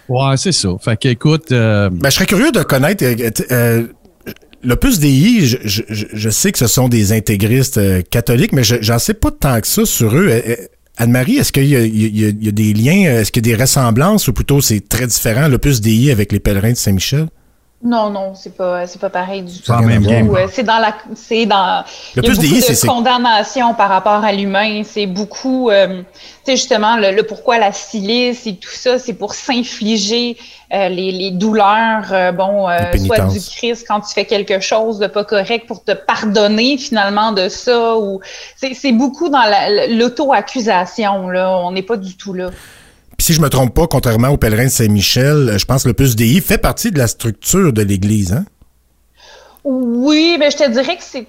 Ouais, c'est ça. Fait qu'écoute, euh, Ben, je serais curieux de connaître. L'Opus Dei, je, je, je- je sais que ce sont des intégristes catholiques, mais je- j'en sais pas tant que ça sur eux. Anne-Marie, est-ce qu'il y, y y a des liens, euh, est-ce qu'il y a des ressemblances ou plutôt c'est très différent, l'Opus Dei avec les pèlerins de Saint-Michel? Non, non, c'est pas, c'est pas pareil du tout. Pas la même game. Ouais, C'est dans la, c'est dans. Il y a plus beaucoup de condamnation par rapport à l'humain. C'est beaucoup, euh, tu sais justement le, le pourquoi la silice et tout ça, c'est pour s'infliger euh, les, les douleurs, euh, bon, euh, soit du Christ quand tu fais quelque chose de pas correct pour te pardonner finalement de ça ou c'est, c'est beaucoup dans la- l'auto-accusation là. On n'est pas du tout là. Si je me trompe pas, contrairement aux pèlerins de Saint-Michel, euh, je pense que l'Opus Dei fait partie de la structure de l'Église, hein? Oui, mais je te dirais que c'est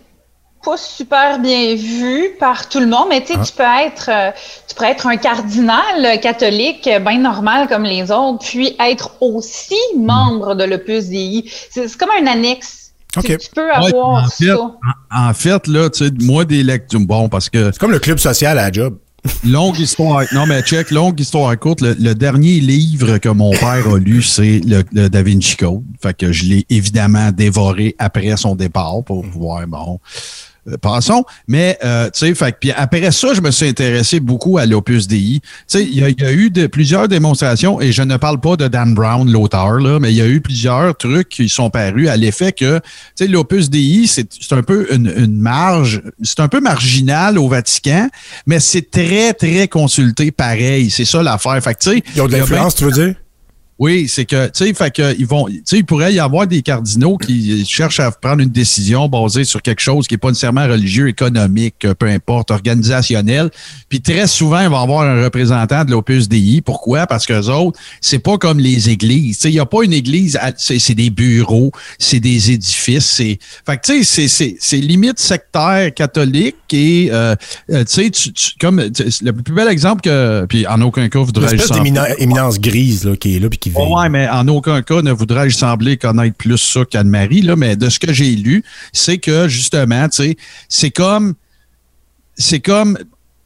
pas super bien vu par tout le monde, mais tu sais, tu peux être euh, tu peux être un cardinal euh, catholique bien normal comme les autres, puis être aussi membre de l'Opus Dei. C'est comme un annexe. Tu- peux ouais, avoir en, fait, ça. en, en fait, là, tu sais, moi, des lectures, bon, parce que C'est comme le club social à la job. Longue histoire, non, mais check, longue histoire courte, le, le dernier livre que mon père a lu, c'est le, le Da Vinci Code. Fait que je l'ai évidemment dévoré après son départ pour pouvoir, bon, passons. Mais, euh, tu sais, fait puis après ça, je me suis intéressé beaucoup à l'Opus Dei. Tu sais, il y, y a eu de, plusieurs démonstrations, et je ne parle pas de Dan Brown, l'auteur, là, mais il y a eu plusieurs trucs qui sont parus à l'effet que, tu sais, l'Opus Dei, c'est c'est un peu une, une marge, c'est un peu marginal au Vatican, mais c'est très, très consulté pareil. C'est ça l'affaire. Fait que, tu sais, Ils ont de il y a l'influence, tu veux dire? Oui, c'est que, tu sais, fait que ils vont, tu sais, il pourrait y avoir des cardinaux qui cherchent à prendre une décision basée sur quelque chose qui est pas nécessairement religieux, économique, peu importe, organisationnel. Puis très souvent, ils vont avoir un représentant de l'Opus Dei. Pourquoi? Parce que les autres, c'est pas comme les églises. Tu sais, il y a pas une église, c'est des bureaux, c'est des édifices. C'est, fait que, tu sais, c'est- c'est c'est limite sectaire catholique et, euh, euh, tu sais, tu- comme le plus bel exemple que, puis en aucun cas Une voudrais-je espèce sembler- d'éminence grise là, qui est là puis qui veille. Ouais, mais en aucun cas ne voudrais-je sembler connaître plus ça qu'Anne-Marie, là, mais de ce que j'ai lu, c'est que justement, tu sais, c'est comme. C'est comme.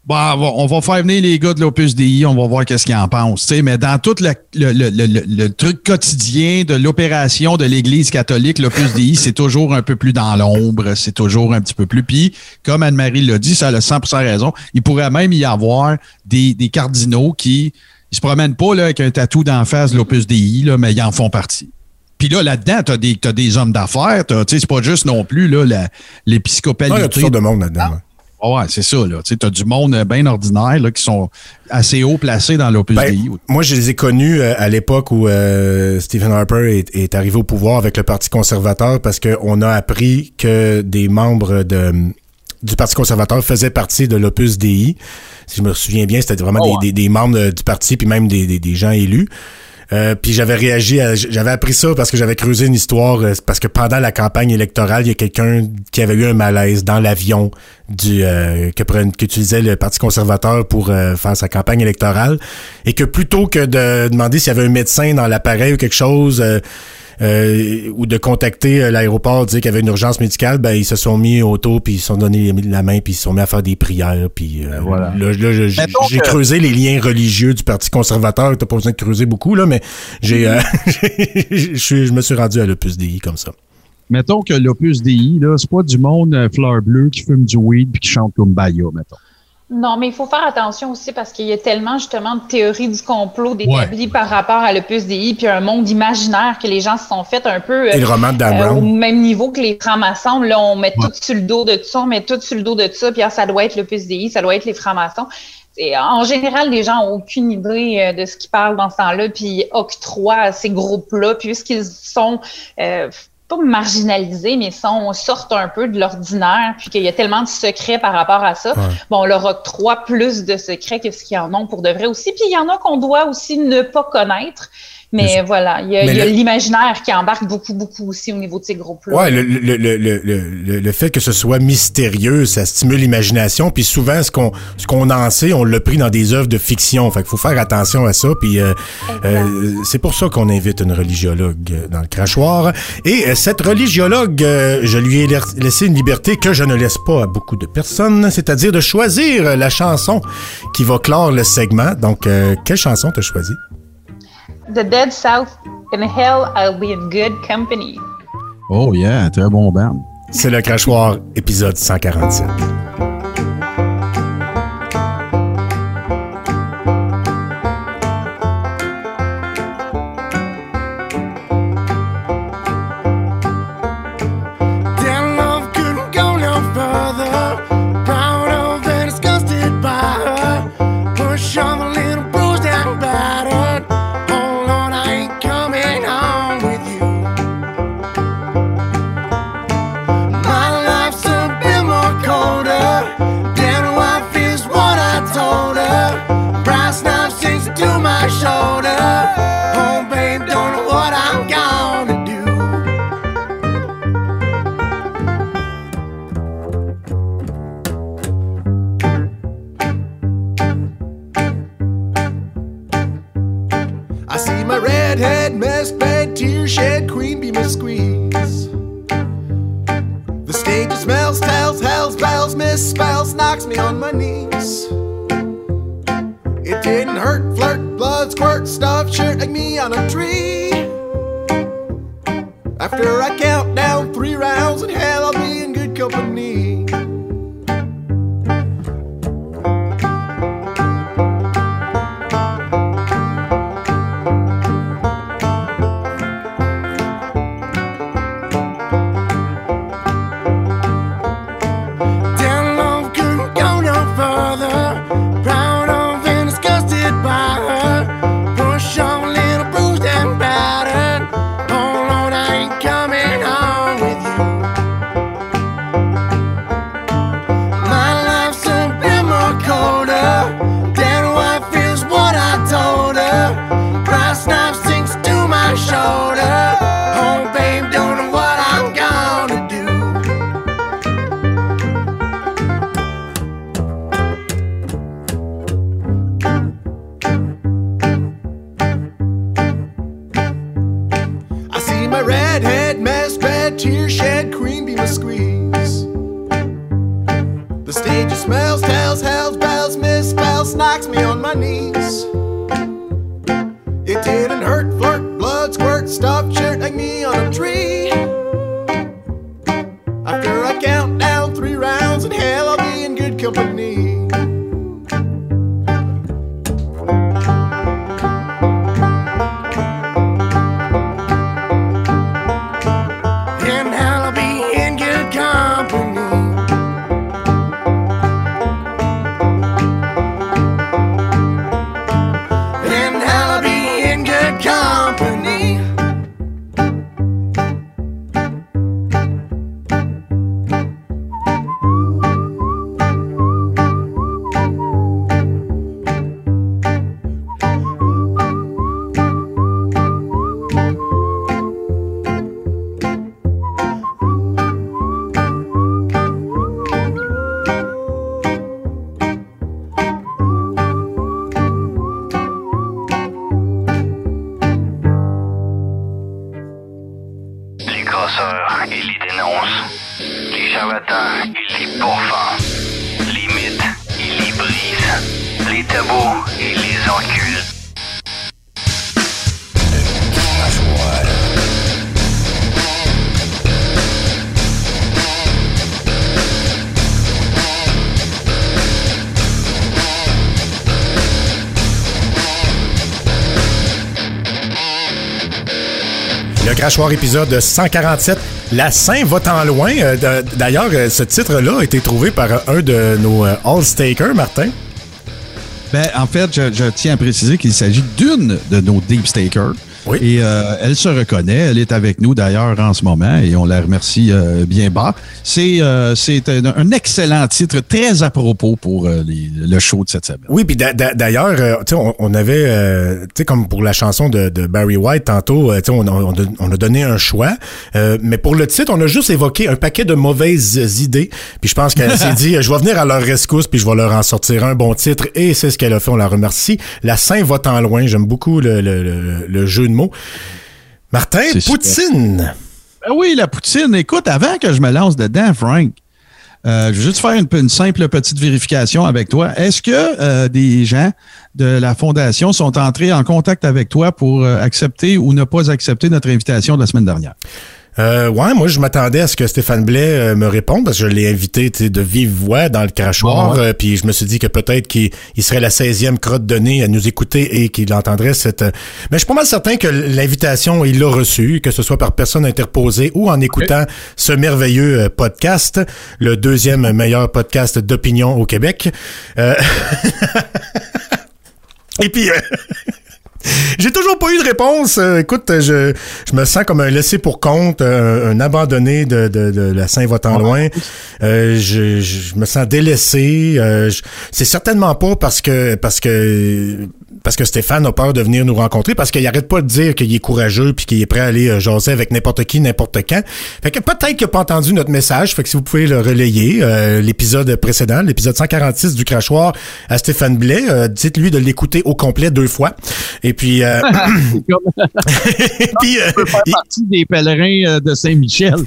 Bon, on va, faire venir les gars de l'Opus DI, on va voir qu'est-ce qu'ils en pensent. tu sais, Mais dans tout le, le, le, le, le truc quotidien de l'opération de l'Église catholique, l'Opus DI, c'est toujours un peu plus dans l'ombre, c'est toujours un petit peu plus. Puis, comme Anne-Marie l'a dit, ça a le 100% raison. Il pourrait même y avoir des, des cardinaux qui ils se promènent pas là, avec un tatou d'en face de l'Opus DI, là, mais ils en font partie. Puis là, là-dedans, t'as des, t'as des hommes d'affaires. C'est pas juste non plus là, la- il y a toutes sortes de monde là-dedans. Ah ouais, c'est ça. Tu as du monde euh, bien ordinaire là, qui sont assez haut placés dans l'Opus Ben, Dei. moi, je les ai connus euh, à l'époque où euh, Stephen Harper est, est arrivé au pouvoir avec le Parti conservateur parce qu'on a appris que des membres de, du Parti conservateur faisaient partie de l'Opus Dei. Si je me souviens bien, c'était vraiment Oh, des, des, des membres de- du parti puis même des, des, gens élus. Euh, puis j'avais réagi, à- j'avais appris ça parce que j'avais creusé une histoire euh, parce que pendant la campagne électorale, il y a quelqu'un qui avait eu un malaise dans l'avion du euh, que qu'utilisait le Parti conservateur pour euh, faire sa campagne électorale et que plutôt que de demander s'il y avait un médecin dans l'appareil ou quelque chose euh, euh, ou de contacter euh, l'aéroport dire qu'il y avait une urgence médicale, ben ils se sont mis au auto puis ils se sont donné la main puis ils se sont mis à faire des prières puis euh, voilà. là, là, j'ai que- creusé les liens religieux du Parti conservateur. T'as pas besoin de creuser beaucoup là, mais j'ai euh, je suis- je me suis rendu à l'Opus Dei comme ça. Mettons que l'Opus Dei, là, c'est pas du monde euh, fleur bleue qui fume du weed puis qui chante Kumbaya, mettons. Non, mais il faut faire attention aussi parce qu'il y a tellement justement de théories du complot d'établis par rapport à l'Opus Dei, puis un monde imaginaire que les gens se sont fait un peu Et le roman de Dan euh, au même niveau que les francs-maçons. Là, on met tout sur le dos de ça, on met tout sur le dos de ça, puis ah, ça doit être l'Opus Dei, ça doit être les francs-maçons. Et en général, les gens n'ont aucune idée euh, de ce qu'ils parlent dans ce temps-là, puis octroient à ces groupes-là, puisqu'ils sont euh, pas marginalisés, mais sont sortent un peu de l'ordinaire, puis qu'il y a tellement de secrets par rapport à ça. Bon, on leur octroie plus de secrets que ce qu'ils en ont pour de vrai aussi. Puis il y en a qu'on doit aussi ne pas connaître. Mais voilà, il y a, l'imaginaire qui embarque beaucoup, beaucoup aussi au niveau de ces groupes-là. Ouais, le, le, le, le, le, le fait que ce soit mystérieux, ça stimule l'imagination. Puis souvent, ce qu'on ce qu'on en sait, on l'a pris dans des œuvres de fiction. Fait qu'il faut faire attention à ça. Puis euh, euh, c'est pour ça qu'on invite une religiologue dans le crachoir. Et euh, cette religiologue, euh, je lui ai laissé une liberté que je ne laisse pas à beaucoup de personnes, c'est-à-dire de choisir la chanson qui va clore le segment. Donc, euh, quelle chanson t'as choisi? The Dead South, in hell, I'll be in good company. Oh yeah, très bon band. C'est le crachoir, épisode 147. The stage smells, tells, hells, bells, misspells, knocks me on my knees. It didn't hurt, flirt, blood, squirt, stuff, crachoir épisode 147. La Saint va en loin. Euh, D'ailleurs, euh, ce titre-là a été trouvé par un de nos euh, All-Stakers, Martin. Ben, en fait, je, je tiens à préciser qu'il s'agit d'une de nos Deep Stakers. Oui. Et euh, elle se reconnaît. Elle est avec nous d'ailleurs en ce moment et on la remercie euh, bien bas. C'est euh, c'est un, un excellent titre, très à propos pour euh, les- le show de cette semaine. Oui, puis d'a- d'a- d'ailleurs, euh, tu sais, on, on avait, euh, tu sais, comme pour la chanson de, de Barry White tantôt, euh, tu sais, on, a- on on a donné un choix, euh, mais pour le titre, on a juste évoqué un paquet de mauvaises idées. Puis je pense qu'elle s'est dit, je vais venir à leur rescousse, puis je vais leur en sortir un bon titre, et c'est ce qu'elle a fait. On la remercie. La Saint va en loin. J'aime beaucoup le, le- le- le jeu de mots. Martin, C'est super. Ben oui, la poutine. Écoute, avant que je me lance dedans, Frank, euh, je vais juste faire une, une simple petite vérification avec toi. Est-ce que euh, des gens de la Fondation sont entrés en contact avec toi pour euh, accepter ou ne pas accepter notre invitation de la semaine dernière? Euh, ouais, moi je m'attendais à ce que Stéphane Blais euh, me réponde parce que je l'ai invité de vive voix dans le crachoir. Bon, ouais. euh, puis je me suis dit que peut-être qu'il il serait la 16e crotte de nez à nous écouter et qu'il entendrait cette. euh, Mais je suis pas mal certain que l'invitation il l'a reçue, que ce soit par personne interposée ou en écoutant ce merveilleux podcast, le deuxième meilleur podcast d'opinion au Québec. Euh, Et puis. euh, J'ai toujours pas eu de réponse. Euh, écoute, je, je me sens comme un laissé pour compte, un, un abandonné de, de, de la Saint-Votant loin. Euh, je, je, me sens délaissé. Euh, c'est certainement pas parce que parce que parce que Stéphane a peur de venir nous rencontrer, parce qu'il arrête pas de dire qu'il est courageux puis qu'il est prêt à aller euh, jaser avec n'importe qui, n'importe quand. Fait que peut-être qu'il a pas entendu notre message. Fait que si vous pouvez le relayer, euh, l'épisode précédent, l'épisode 146 du crachoir à Stéphane Blais, euh, dites-lui de l'écouter au complet deux fois. Et puis, euh, et puis, euh, il- partie des pèlerins euh, de Saint-Michel.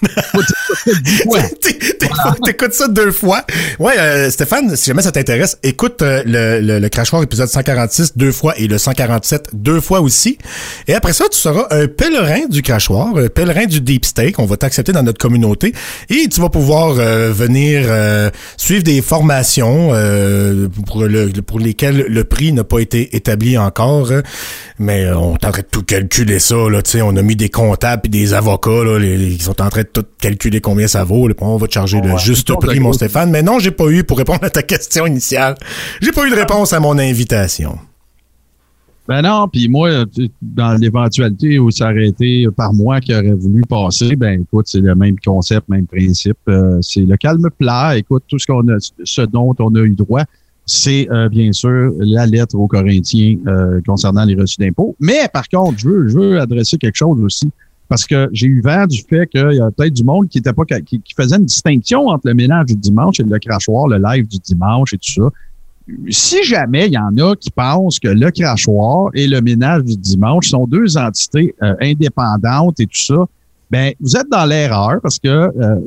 T'écoutes ça deux fois. Ouais, euh, Stéphane, si jamais ça t'intéresse, écoute euh, le, le, le crachoir épisode 146 deux fois et le 147 deux fois aussi. Et après ça, tu seras un pèlerin du crachoir, un pèlerin du deep steak. On va t'accepter dans notre communauté et tu vas pouvoir euh, venir euh, suivre des formations euh, pour, le, pour lesquelles le prix n'a pas été établi encore. Mais euh, on est en train de tout calculer ça. Là, tu sais, on a mis des comptables et des avocats là, les- les- qui sont en train de tout calculer combien ça vaut. là, on va te charger le juste prix, mon. Stéphane. Mais non, j'ai pas eu, pour répondre à ta question initiale, j'ai pas eu de réponse à mon invitation. Ben non, puis moi, dans l'éventualité où ça aurait été par moi qui aurait voulu passer, ben écoute, c'est le même concept, même principe. Euh, c'est le calme plat. Écoute, tout ce qu'on a, ce dont on a eu droit, c'est euh, bien sûr la lettre aux Corinthiens euh, concernant les reçus d'impôts. Mais par contre, je veux, je veux adresser quelque chose aussi. Parce que j'ai eu vent du fait qu'il y a peut-être du monde qui était pas qui, faisait une distinction entre le ménage du dimanche et le crachoir, le live du dimanche et tout ça si jamais il y en a qui pensent que le crachoir et le ménage du dimanche sont deux entités euh, indépendantes et tout ça, ben vous êtes dans l'erreur parce que euh,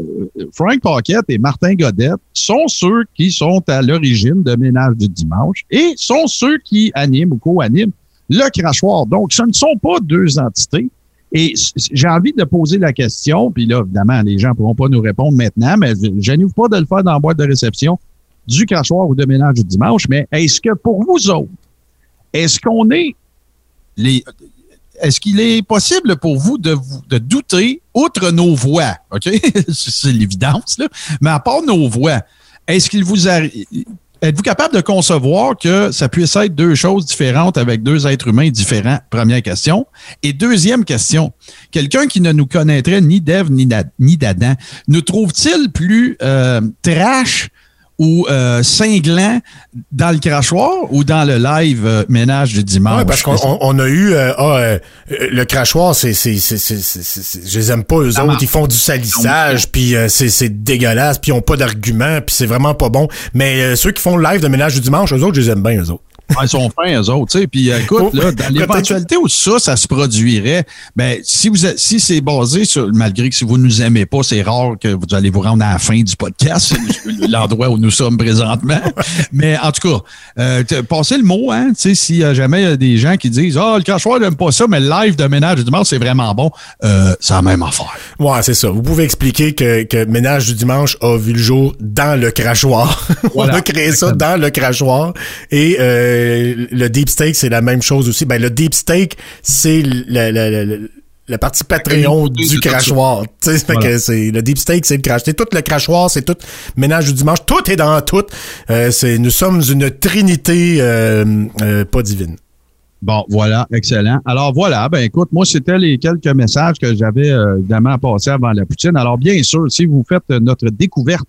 Frank Pocket et Martin Godette sont ceux qui sont à l'origine de ménage du dimanche et sont ceux qui animent ou co-animent le crachoir. Donc, ce ne sont pas deux entités. Et j'ai envie de poser la question, puis là, évidemment, les gens ne pourront pas nous répondre maintenant, mais je n'ouvre pas de le faire dans la boîte de réception du crachoir ou de ménage du dimanche, mais est-ce que pour vous autres, est-ce qu'on est les est-ce qu'il est possible pour vous de, de douter, outre nos voix, OK? C'est l'évidence, là. Mais à part nos voix, est-ce qu'il vous a, êtes-vous capable de concevoir que ça puisse être deux choses différentes avec deux êtres humains différents? Première question. Et deuxième question, quelqu'un qui ne nous connaîtrait ni d'Ève ni d'Adam, nous trouve-t-il plus euh, trash ou euh, cinglant dans le crachoir ou dans le live euh, ménage du dimanche? Ouais, parce qu'on on- on a eu euh, ah, euh, le crachoir, c'est c'est c'est je les aime pas eux autres, ils font du salissage, puis euh, c'est c'est dégueulasse, puis ils ont pas d'argument, puis c'est vraiment pas bon. Mais ceux qui font le live de ménage du dimanche, eux autres, je les aime bien eux autres. Ils sont fins, eux autres, tu sais. Puis euh, écoute, Oh, là, dans l'éventualité où ça, ça se produirait, ben, si vous êtes- si c'est basé sur, malgré que si vous nous aimez pas, c'est rare que vous allez vous rendre à la fin du podcast, c'est l'endroit où nous sommes présentement. Mais en tout cas, euh, passez le mot, hein, tu sais, si euh, jamais il y a des gens qui disent, ah, le crachoir n'aime pas ça, mais le live de ménage du dimanche, c'est vraiment bon, euh, c'est la même affaire. Ouais, c'est ça. Vous pouvez expliquer que, que Ménage du dimanche a vu le jour dans le crachoir. On a créé ça dans le crachoir. Et euh, le deep steak, c'est la même chose aussi. Ben, le deep steak, c'est la partie Patreon du crachoir. Voilà. que c'est le deep steak, c'est le crash. C'est tout le crachoir, c'est tout ménage du dimanche. Tout est dans tout. Euh, c'est nous sommes une trinité euh, euh, pas divine. Bon, voilà, excellent. Alors voilà, ben écoute, moi, c'était les quelques messages que j'avais euh, évidemment à passer avant la poutine. Alors bien sûr, si vous faites notre découverte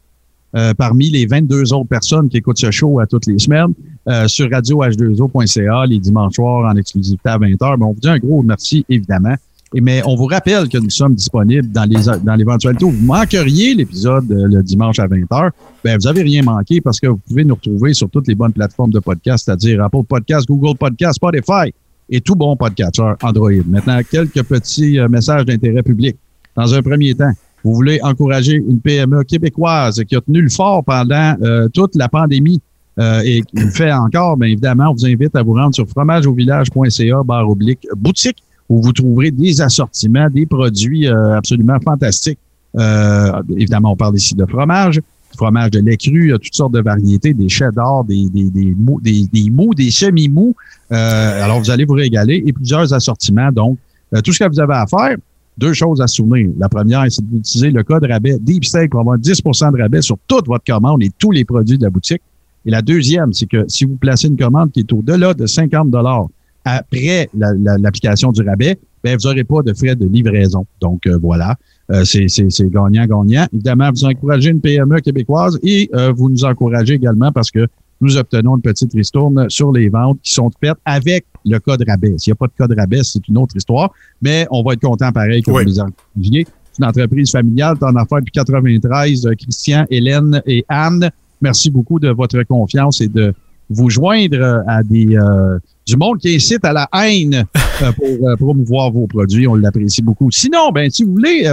euh, parmi les 22 autres personnes qui écoutent ce show à toutes les semaines euh, sur radioh2o.ca les dimanches soirs en exclusivité à 20h, ben, on vous dit un gros merci, évidemment. Mais on vous rappelle que nous sommes disponibles dans les dans l'éventualité où vous manqueriez l'épisode euh, le dimanche à 20h. Ben, vous avez rien manqué parce que vous pouvez nous retrouver sur toutes les bonnes plateformes de podcast, c'est-à-dire Apple Podcast, Google Podcast, Spotify et tout bon podcatcher Android. Maintenant, quelques petits euh, messages d'intérêt public. Dans un premier temps, vous voulez encourager une PME québécoise qui a tenu le fort pendant euh, toute la pandémie euh, et fait encore, bien évidemment, on vous invite à vous rendre sur fromageauvillage.ca barre oblique boutique où vous trouverez des assortiments, des produits euh, absolument fantastiques. Euh, évidemment, on parle ici de fromage, fromage de lait cru, il y a toutes sortes de variétés, des cheddar, des, des, des, mous, des, des mous, des semi-mous. Euh, alors, vous allez vous régaler et plusieurs assortiments. Donc, euh, tout ce que vous avez à faire, deux choses à souvenir. La première, c'est d'utiliser le code rabais Deep pour avoir 10% de rabais sur toute votre commande et tous les produits de la boutique. Et la deuxième, c'est que si vous placez une commande qui est au-delà de 50 dollars après la- la- l'application du rabais, ben vous n'aurez pas de frais de livraison. Donc euh, voilà, Euh, c'est c'est- c'est gagnant-gagnant. Évidemment, vous encouragez une PME québécoise et euh, vous nous encouragez également parce que nous obtenons une petite ristourne sur les ventes qui sont faites avec le code rabais. S'il n'y a pas de code rabais, c'est une autre histoire, mais on va être content pareil que Oui. vous les encouragiez. C'est une entreprise familiale, t'en as fait depuis 93. Euh, Christian, Hélène et Anne, merci beaucoup de votre confiance et de vous joindre à des euh, du monde qui incite à la haine euh, pour euh, promouvoir vos produits. On l'apprécie beaucoup. Sinon, ben si vous voulez,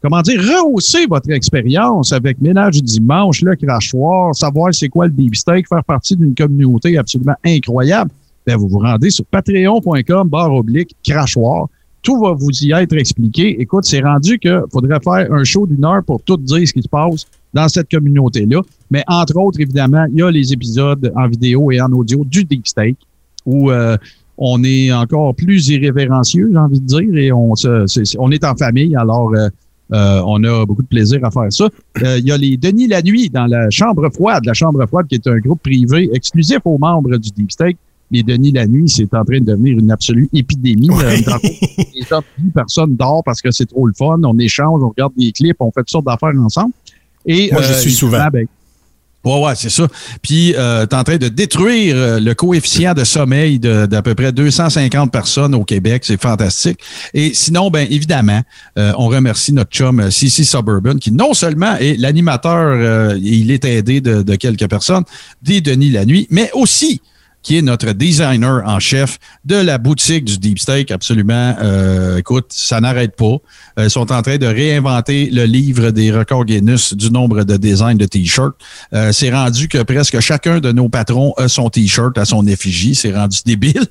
comment dire, rehausser votre expérience avec Ménage du dimanche, le crachoir, savoir c'est quoi le deep steak, faire partie d'une communauté absolument incroyable, ben vous vous rendez sur patreon.com barre oblique crachoir. Tout va vous y être expliqué. Écoute, c'est rendu que faudrait faire un show d'une heure pour tout dire ce qui se passe dans cette communauté-là. Mais entre autres, évidemment, il y a les épisodes en vidéo et en audio du Deep Steak où euh, on est encore plus irrévérencieux, j'ai envie de dire, et on, se, c'est- on est en famille, alors euh, euh, on a beaucoup de plaisir à faire ça. Euh, il y a les Denis la nuit dans la chambre froide, la chambre froide qui est un groupe privé exclusif aux membres du Deep Steak. Les Denis la nuit, c'est en train de devenir une absolue épidémie. Euh, les gens, personne dort parce que c'est trop le fun. On échange, on regarde des clips, on fait toutes sortes d'affaires ensemble. Et, Moi, j'y suis évidemment, souvent. ben, Ouais, ouais, c'est ça. Puis, euh, tu es en train de détruire euh, le coefficient de sommeil de- d'à peu près 250 personnes au Québec. C'est fantastique. Et sinon, ben évidemment, euh, on remercie notre chum euh, CC Suburban, qui non seulement est l'animateur, euh, et il est aidé de, de quelques personnes, des Denis la nuit, mais aussi qui est notre designer en chef de la boutique du Deep Steak. Absolument, euh, écoute, ça n'arrête pas. Euh, ils sont en train de réinventer le livre des records Guinness du nombre de designs de T-shirts. Euh, c'est rendu que presque chacun de nos patrons a son T-shirt à son effigie. C'est rendu débile.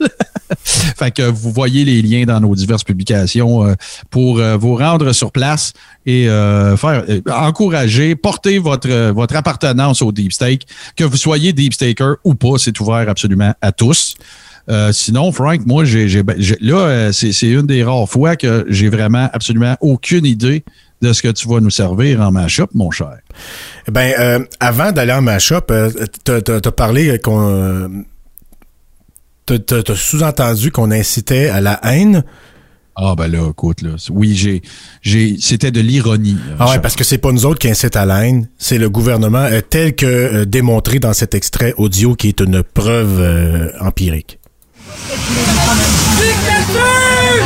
fait que vous voyez les liens dans nos diverses publications euh, pour vous rendre sur place euh, faire euh, encourager, porter votre euh, votre appartenance au deep steak, que vous soyez deep staker ou pas, c'est ouvert absolument à tous. Sinon, Frank, moi, ben, là, c'est, une des rares fois que j'ai vraiment absolument aucune idée de ce que tu vas nous servir en mashup, mon cher. Eh Ben, avant d'aller en mashup, euh, t'as, parlé qu'on... t'as sous-entendu qu'on incitait à la haine. Ah ben là, écoute, là. Oui, j'ai. j'ai c'était de l'ironie. là, Ah ouais, parce que c'est pas nous autres qui incitent à la haine, c'est le gouvernement euh, tel que euh, démontré dans cet extrait audio qui est une preuve euh, empirique. Dictature!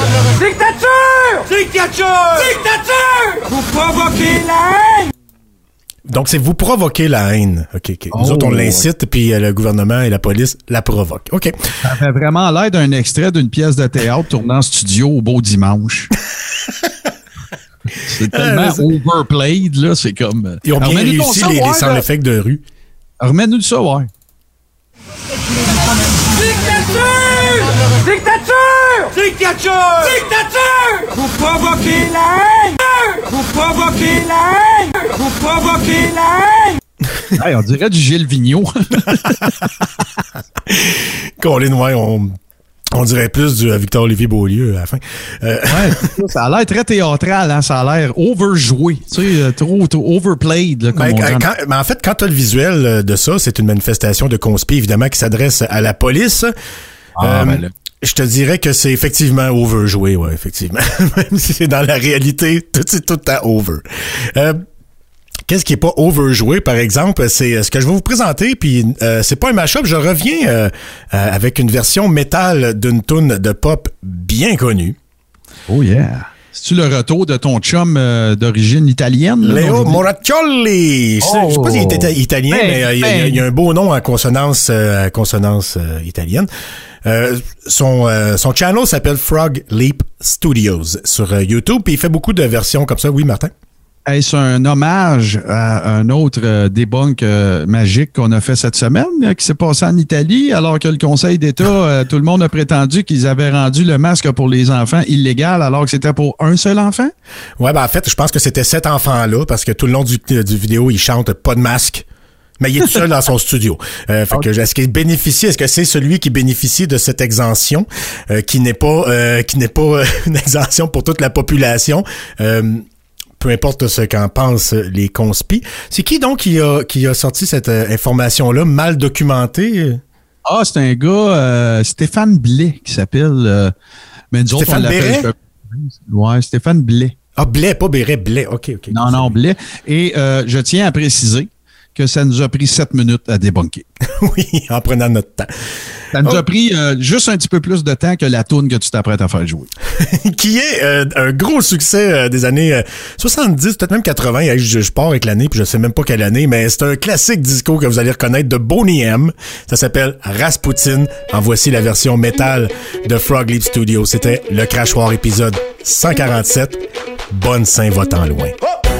Dictature! Dictature! Vous provoquez la haine! Donc, c'est vous provoquer la haine. OK, OK. Nous Oh, autres, on l'incite, puis euh, le gouvernement et la police la provoquent. OK. Ça fait vraiment l'air d'un extrait d'une pièce de théâtre tournant en studio au beau dimanche. c'est tellement Ah, mais overplayed, là. C'est comme. euh, Ils ont bien réussi les, les effects de rue. Remets-nous ça, ouais. Dictature! Dictature! Dictature! Dictature! Vous provoquez la haine! Vous provoquez la haine! Vous provoquez la haine! Hey, on dirait du Gilles Vigneault. Colin, ouais, on, On dirait plus du euh, Victor Olivier Beaulieu à la fin. Euh, Ouais, ça a l'air très théâtral, hein, ça a l'air overjoué, tu sais, euh, trop, trop overplayed, là, comme Ben, on dit. en- quand- mais en fait, quand tu as le visuel de ça, c'est une manifestation de conspi, évidemment, qui s'adresse à la police. Ah, Euh, ben. Je te dirais que c'est effectivement overjoué, ouais, effectivement. Même si c'est dans la réalité, tout c'est tout temps over. Euh, Qu'est-ce qui est pas overjoué, par exemple, c'est euh, ce que je vais vous présenter, puis euh, c'est pas un mashup, je reviens euh, euh, avec une version métal d'une tune de pop bien connue. Oh yeah. C'est-tu le retour de ton chum euh, d'origine italienne? là, Léo Moraccioli. Je sais- je sais pas s'il était italien, Ben, mais il y, a- y y un beau nom en consonance, euh, à consonance euh, italienne. Euh, son, euh, son channel s'appelle Frog Leap Studios sur euh, YouTube, puis il fait beaucoup de versions comme ça. Oui, Martin? Est-ce un hommage à un autre euh, euh, magique qu'on a fait cette semaine, euh, qui s'est passé en Italie, alors que le Conseil d'État, tout le monde a prétendu qu'ils avaient rendu le masque pour les enfants illégal, alors que c'était pour un seul enfant? Ouais, ben en fait, je pense que c'était cet enfant-là, parce que tout le long du, du vidéo, il chante pas de masque. Mais il est tout seul dans son studio. Euh, fait que, est-ce qu'il bénéficie, est-ce que c'est celui qui bénéficie de cette exemption, euh, qui n'est pas, euh, qui n'est pas une exemption pour toute la population? Peu importe ce qu'en pensent les conspis. C'est qui donc qui a, qui a sorti cette information-là mal documentée? Ah, c'est un gars, Stéphane Blais, qui s'appelle. mais nous autres, Stéphane on l'appelle- Béret? Ouais, Stéphane Blais. Ah, Blais, pas Béret, Blais. OK, OK. Non, non, Blais. Et je tiens à préciser que ça nous a pris sept minutes à débunker. oui, en prenant notre temps. Ça nous Oh. a pris euh, juste un petit peu plus de temps que la toune que tu t'apprêtes à faire jouer. qui est euh, un gros succès euh, des années euh, 70, peut-être même 80. Hey, Je, je pars avec l'année, puis je sais même pas quelle année, mais c'est un classique disco que vous allez reconnaître de Boney M. Ça s'appelle Rasputin. En voici la version métal de Frog Leap Studio. C'était le Crachoir épisode 147. Bonne Saint-Votant loin. There